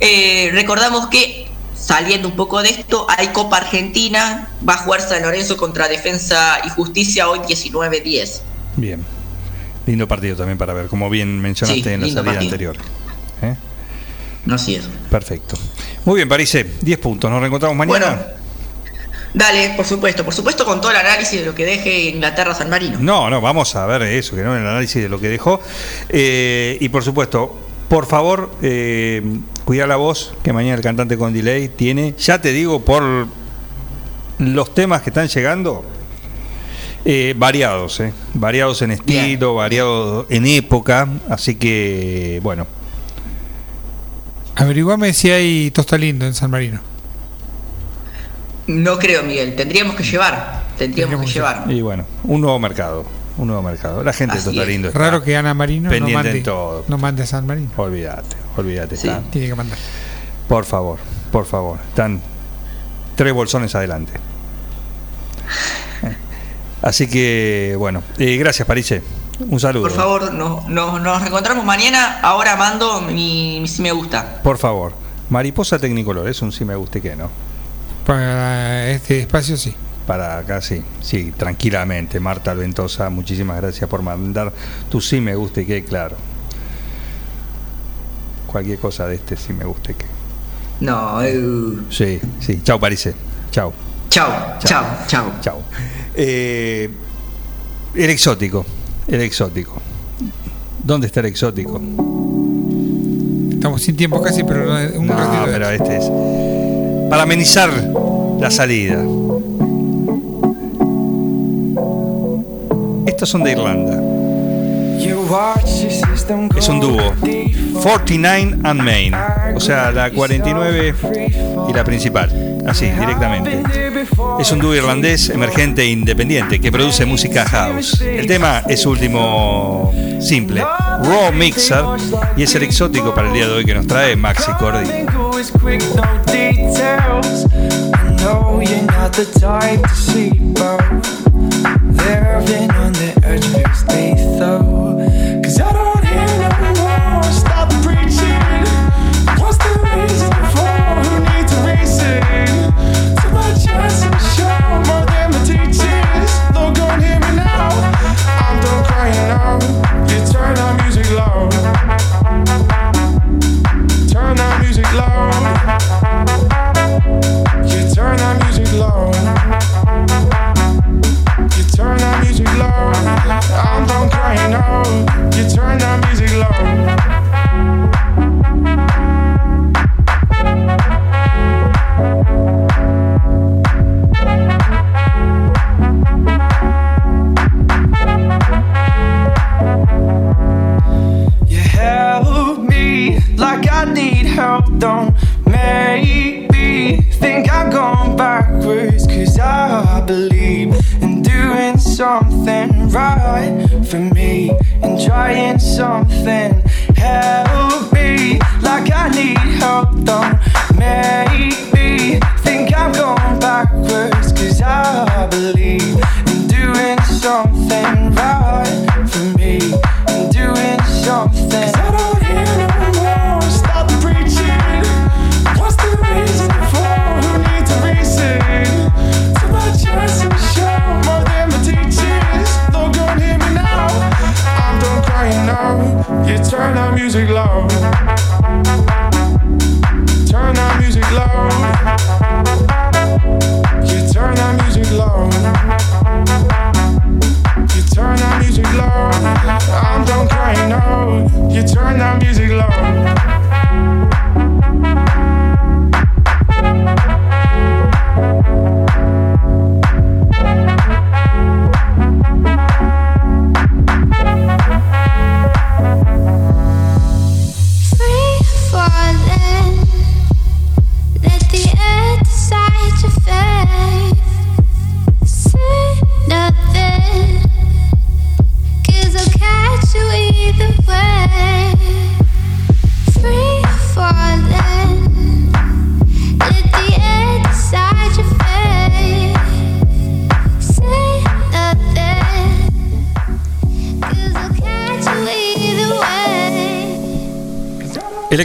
Speaker 4: Eh, recordamos que, saliendo un poco de esto, hay Copa Argentina. Va a jugar San Lorenzo contra Defensa y Justicia hoy 19-10.
Speaker 1: Bien. Lindo partido también para ver, como bien mencionaste
Speaker 4: Sí,
Speaker 1: en la salida
Speaker 4: partido.
Speaker 1: anterior. ¿Eh?
Speaker 4: No así es.
Speaker 1: Perfecto. Muy bien, Parise, 10 puntos. Nos reencontramos mañana.
Speaker 4: Bueno, dale, por supuesto, por supuesto con todo el análisis de lo que deje Inglaterra San Marino.
Speaker 1: No, no, vamos a ver eso, que no el análisis de lo que dejó. Eh, y por supuesto, por favor, eh, cuida la voz, que mañana el cantante con delay tiene, ya te digo, por los temas que están llegando, eh, variados, eh, variados en estilo, variados en época, así que, bueno,
Speaker 3: Averiguame si hay tosta lindo en San Marino.
Speaker 4: No creo, Miguel, tendríamos que llevar, tendríamos que llevar.
Speaker 1: y bueno, un nuevo mercado, un nuevo mercado. La gente
Speaker 4: Así
Speaker 1: está
Speaker 4: es.
Speaker 1: lindo. está
Speaker 3: Raro que Ana Marino no mande,
Speaker 1: en todo.
Speaker 3: no mande a San Marino.
Speaker 1: Olvídate, olvídate.
Speaker 4: Sí.
Speaker 1: está-
Speaker 3: Tiene que mandar.
Speaker 1: Por favor, por favor. Están tres bolsones adelante. Así que, bueno, eh, gracias, Parise. Un saludo.
Speaker 4: Por favor, no- no- nos reencontramos mañana. Ahora mando mi, mi si me gusta.
Speaker 1: Por favor. Mariposa Tecnicolor, es un sí me guste que no.
Speaker 3: Para este espacio sí.
Speaker 1: Para acá sí, sí, tranquilamente. Marta Ventosa, muchísimas gracias por mandar tu sí me guste que, claro. Cualquier cosa de este sí me guste que.
Speaker 4: No, eh,
Speaker 1: Sí, sí. Chao, Parise. Chao.
Speaker 4: chao, chao, chao.
Speaker 1: Chao. Eh, el exótico. El exótico. ¿Dónde está el exótico?
Speaker 3: Estamos sin tiempo casi, pero no- un
Speaker 1: No,
Speaker 3: ratito
Speaker 1: pero este es. Para amenizar la salida. Estos son de Irlanda. Es un dúo. 49 and Main. O sea, la 49 y la principal. Así, directamente. Es un dúo irlandés emergente e independiente que produce música house. El tema es su último simple, Raw Mixer, y es el exótico para el día de hoy que nos trae Maxi Cordy.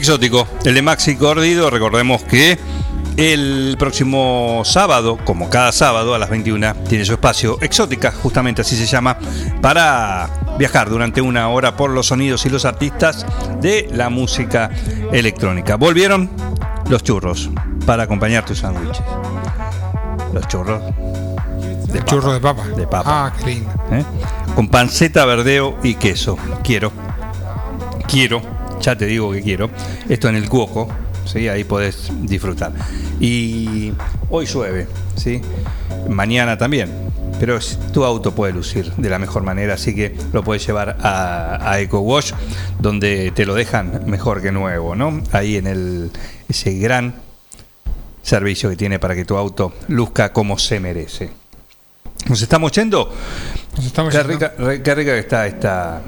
Speaker 1: Exótico, el de Maxi Cordido, recordemos que el próximo sábado, como cada sábado a las 21, tiene su espacio exótica, justamente así se llama, para viajar durante una hora por los sonidos y los artistas de la música electrónica. Volvieron los churros para acompañar tus sándwiches. Los churros. De
Speaker 3: Churro de papa.
Speaker 1: De papa.
Speaker 3: Ah, qué lindo.
Speaker 1: ¿eh? Con panceta, verdeo y queso. Quiero. Quiero. Ya te digo que quiero. Esto en el cuoco. ¿sí? Ahí podés disfrutar. Y hoy llueve. ¿sí? Mañana también. Pero tu auto puede lucir de la mejor manera, así que lo puedes llevar a, a Eco Wash, donde te lo dejan mejor que nuevo, ¿no? Ahí en el, ese gran servicio que tiene para que tu auto luzca como se merece. Nos estamos yendo. qué, Rica, re- qué rica que está esta,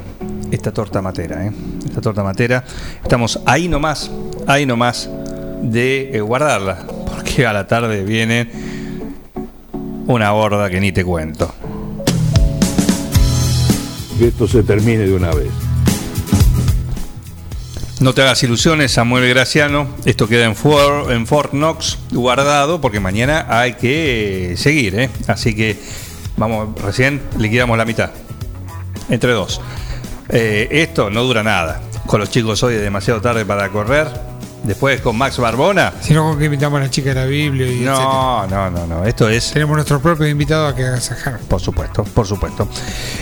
Speaker 1: esta torta matera, ¿eh? Esta torta matera. Estamos ahí nomás, ahí nomás de eh, guardarla. Porque a la tarde viene una gorda que ni te cuento.
Speaker 43: Que esto se termine de una vez.
Speaker 1: No te hagas ilusiones, Samuel Graciano. Esto queda en, For- en Fort Knox guardado porque mañana hay que eh, seguir. ¿eh? Así que vamos, recién liquidamos la mitad. Entre dos. Eh, esto no dura nada. Con los chicos hoy es demasiado tarde para correr. Después con Max Barbona.
Speaker 3: Si no, con que invitamos a la chica de la Biblia y
Speaker 1: No, no, no, no. Esto es.
Speaker 3: Tenemos nuestros propios invitados a que agasajar.
Speaker 1: Por supuesto, por supuesto.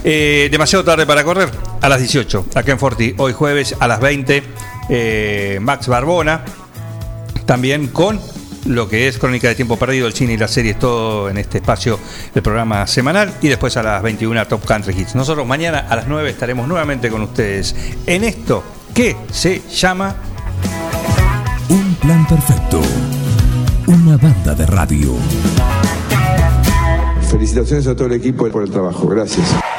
Speaker 1: Eh, demasiado tarde para correr. A las 18, acá en Forti. Hoy jueves a las 20, eh, Max Barbona. También con lo que es Crónica de Tiempo Perdido, el cine y las series, todo en este espacio del programa semanal. Y después a las 21, Top Country Hits. Nosotros mañana a las 9 estaremos nuevamente con ustedes en esto que se llama
Speaker 27: Un plan perfecto. Una banda de radio.
Speaker 44: Felicitaciones a todo el equipo por el trabajo. Gracias.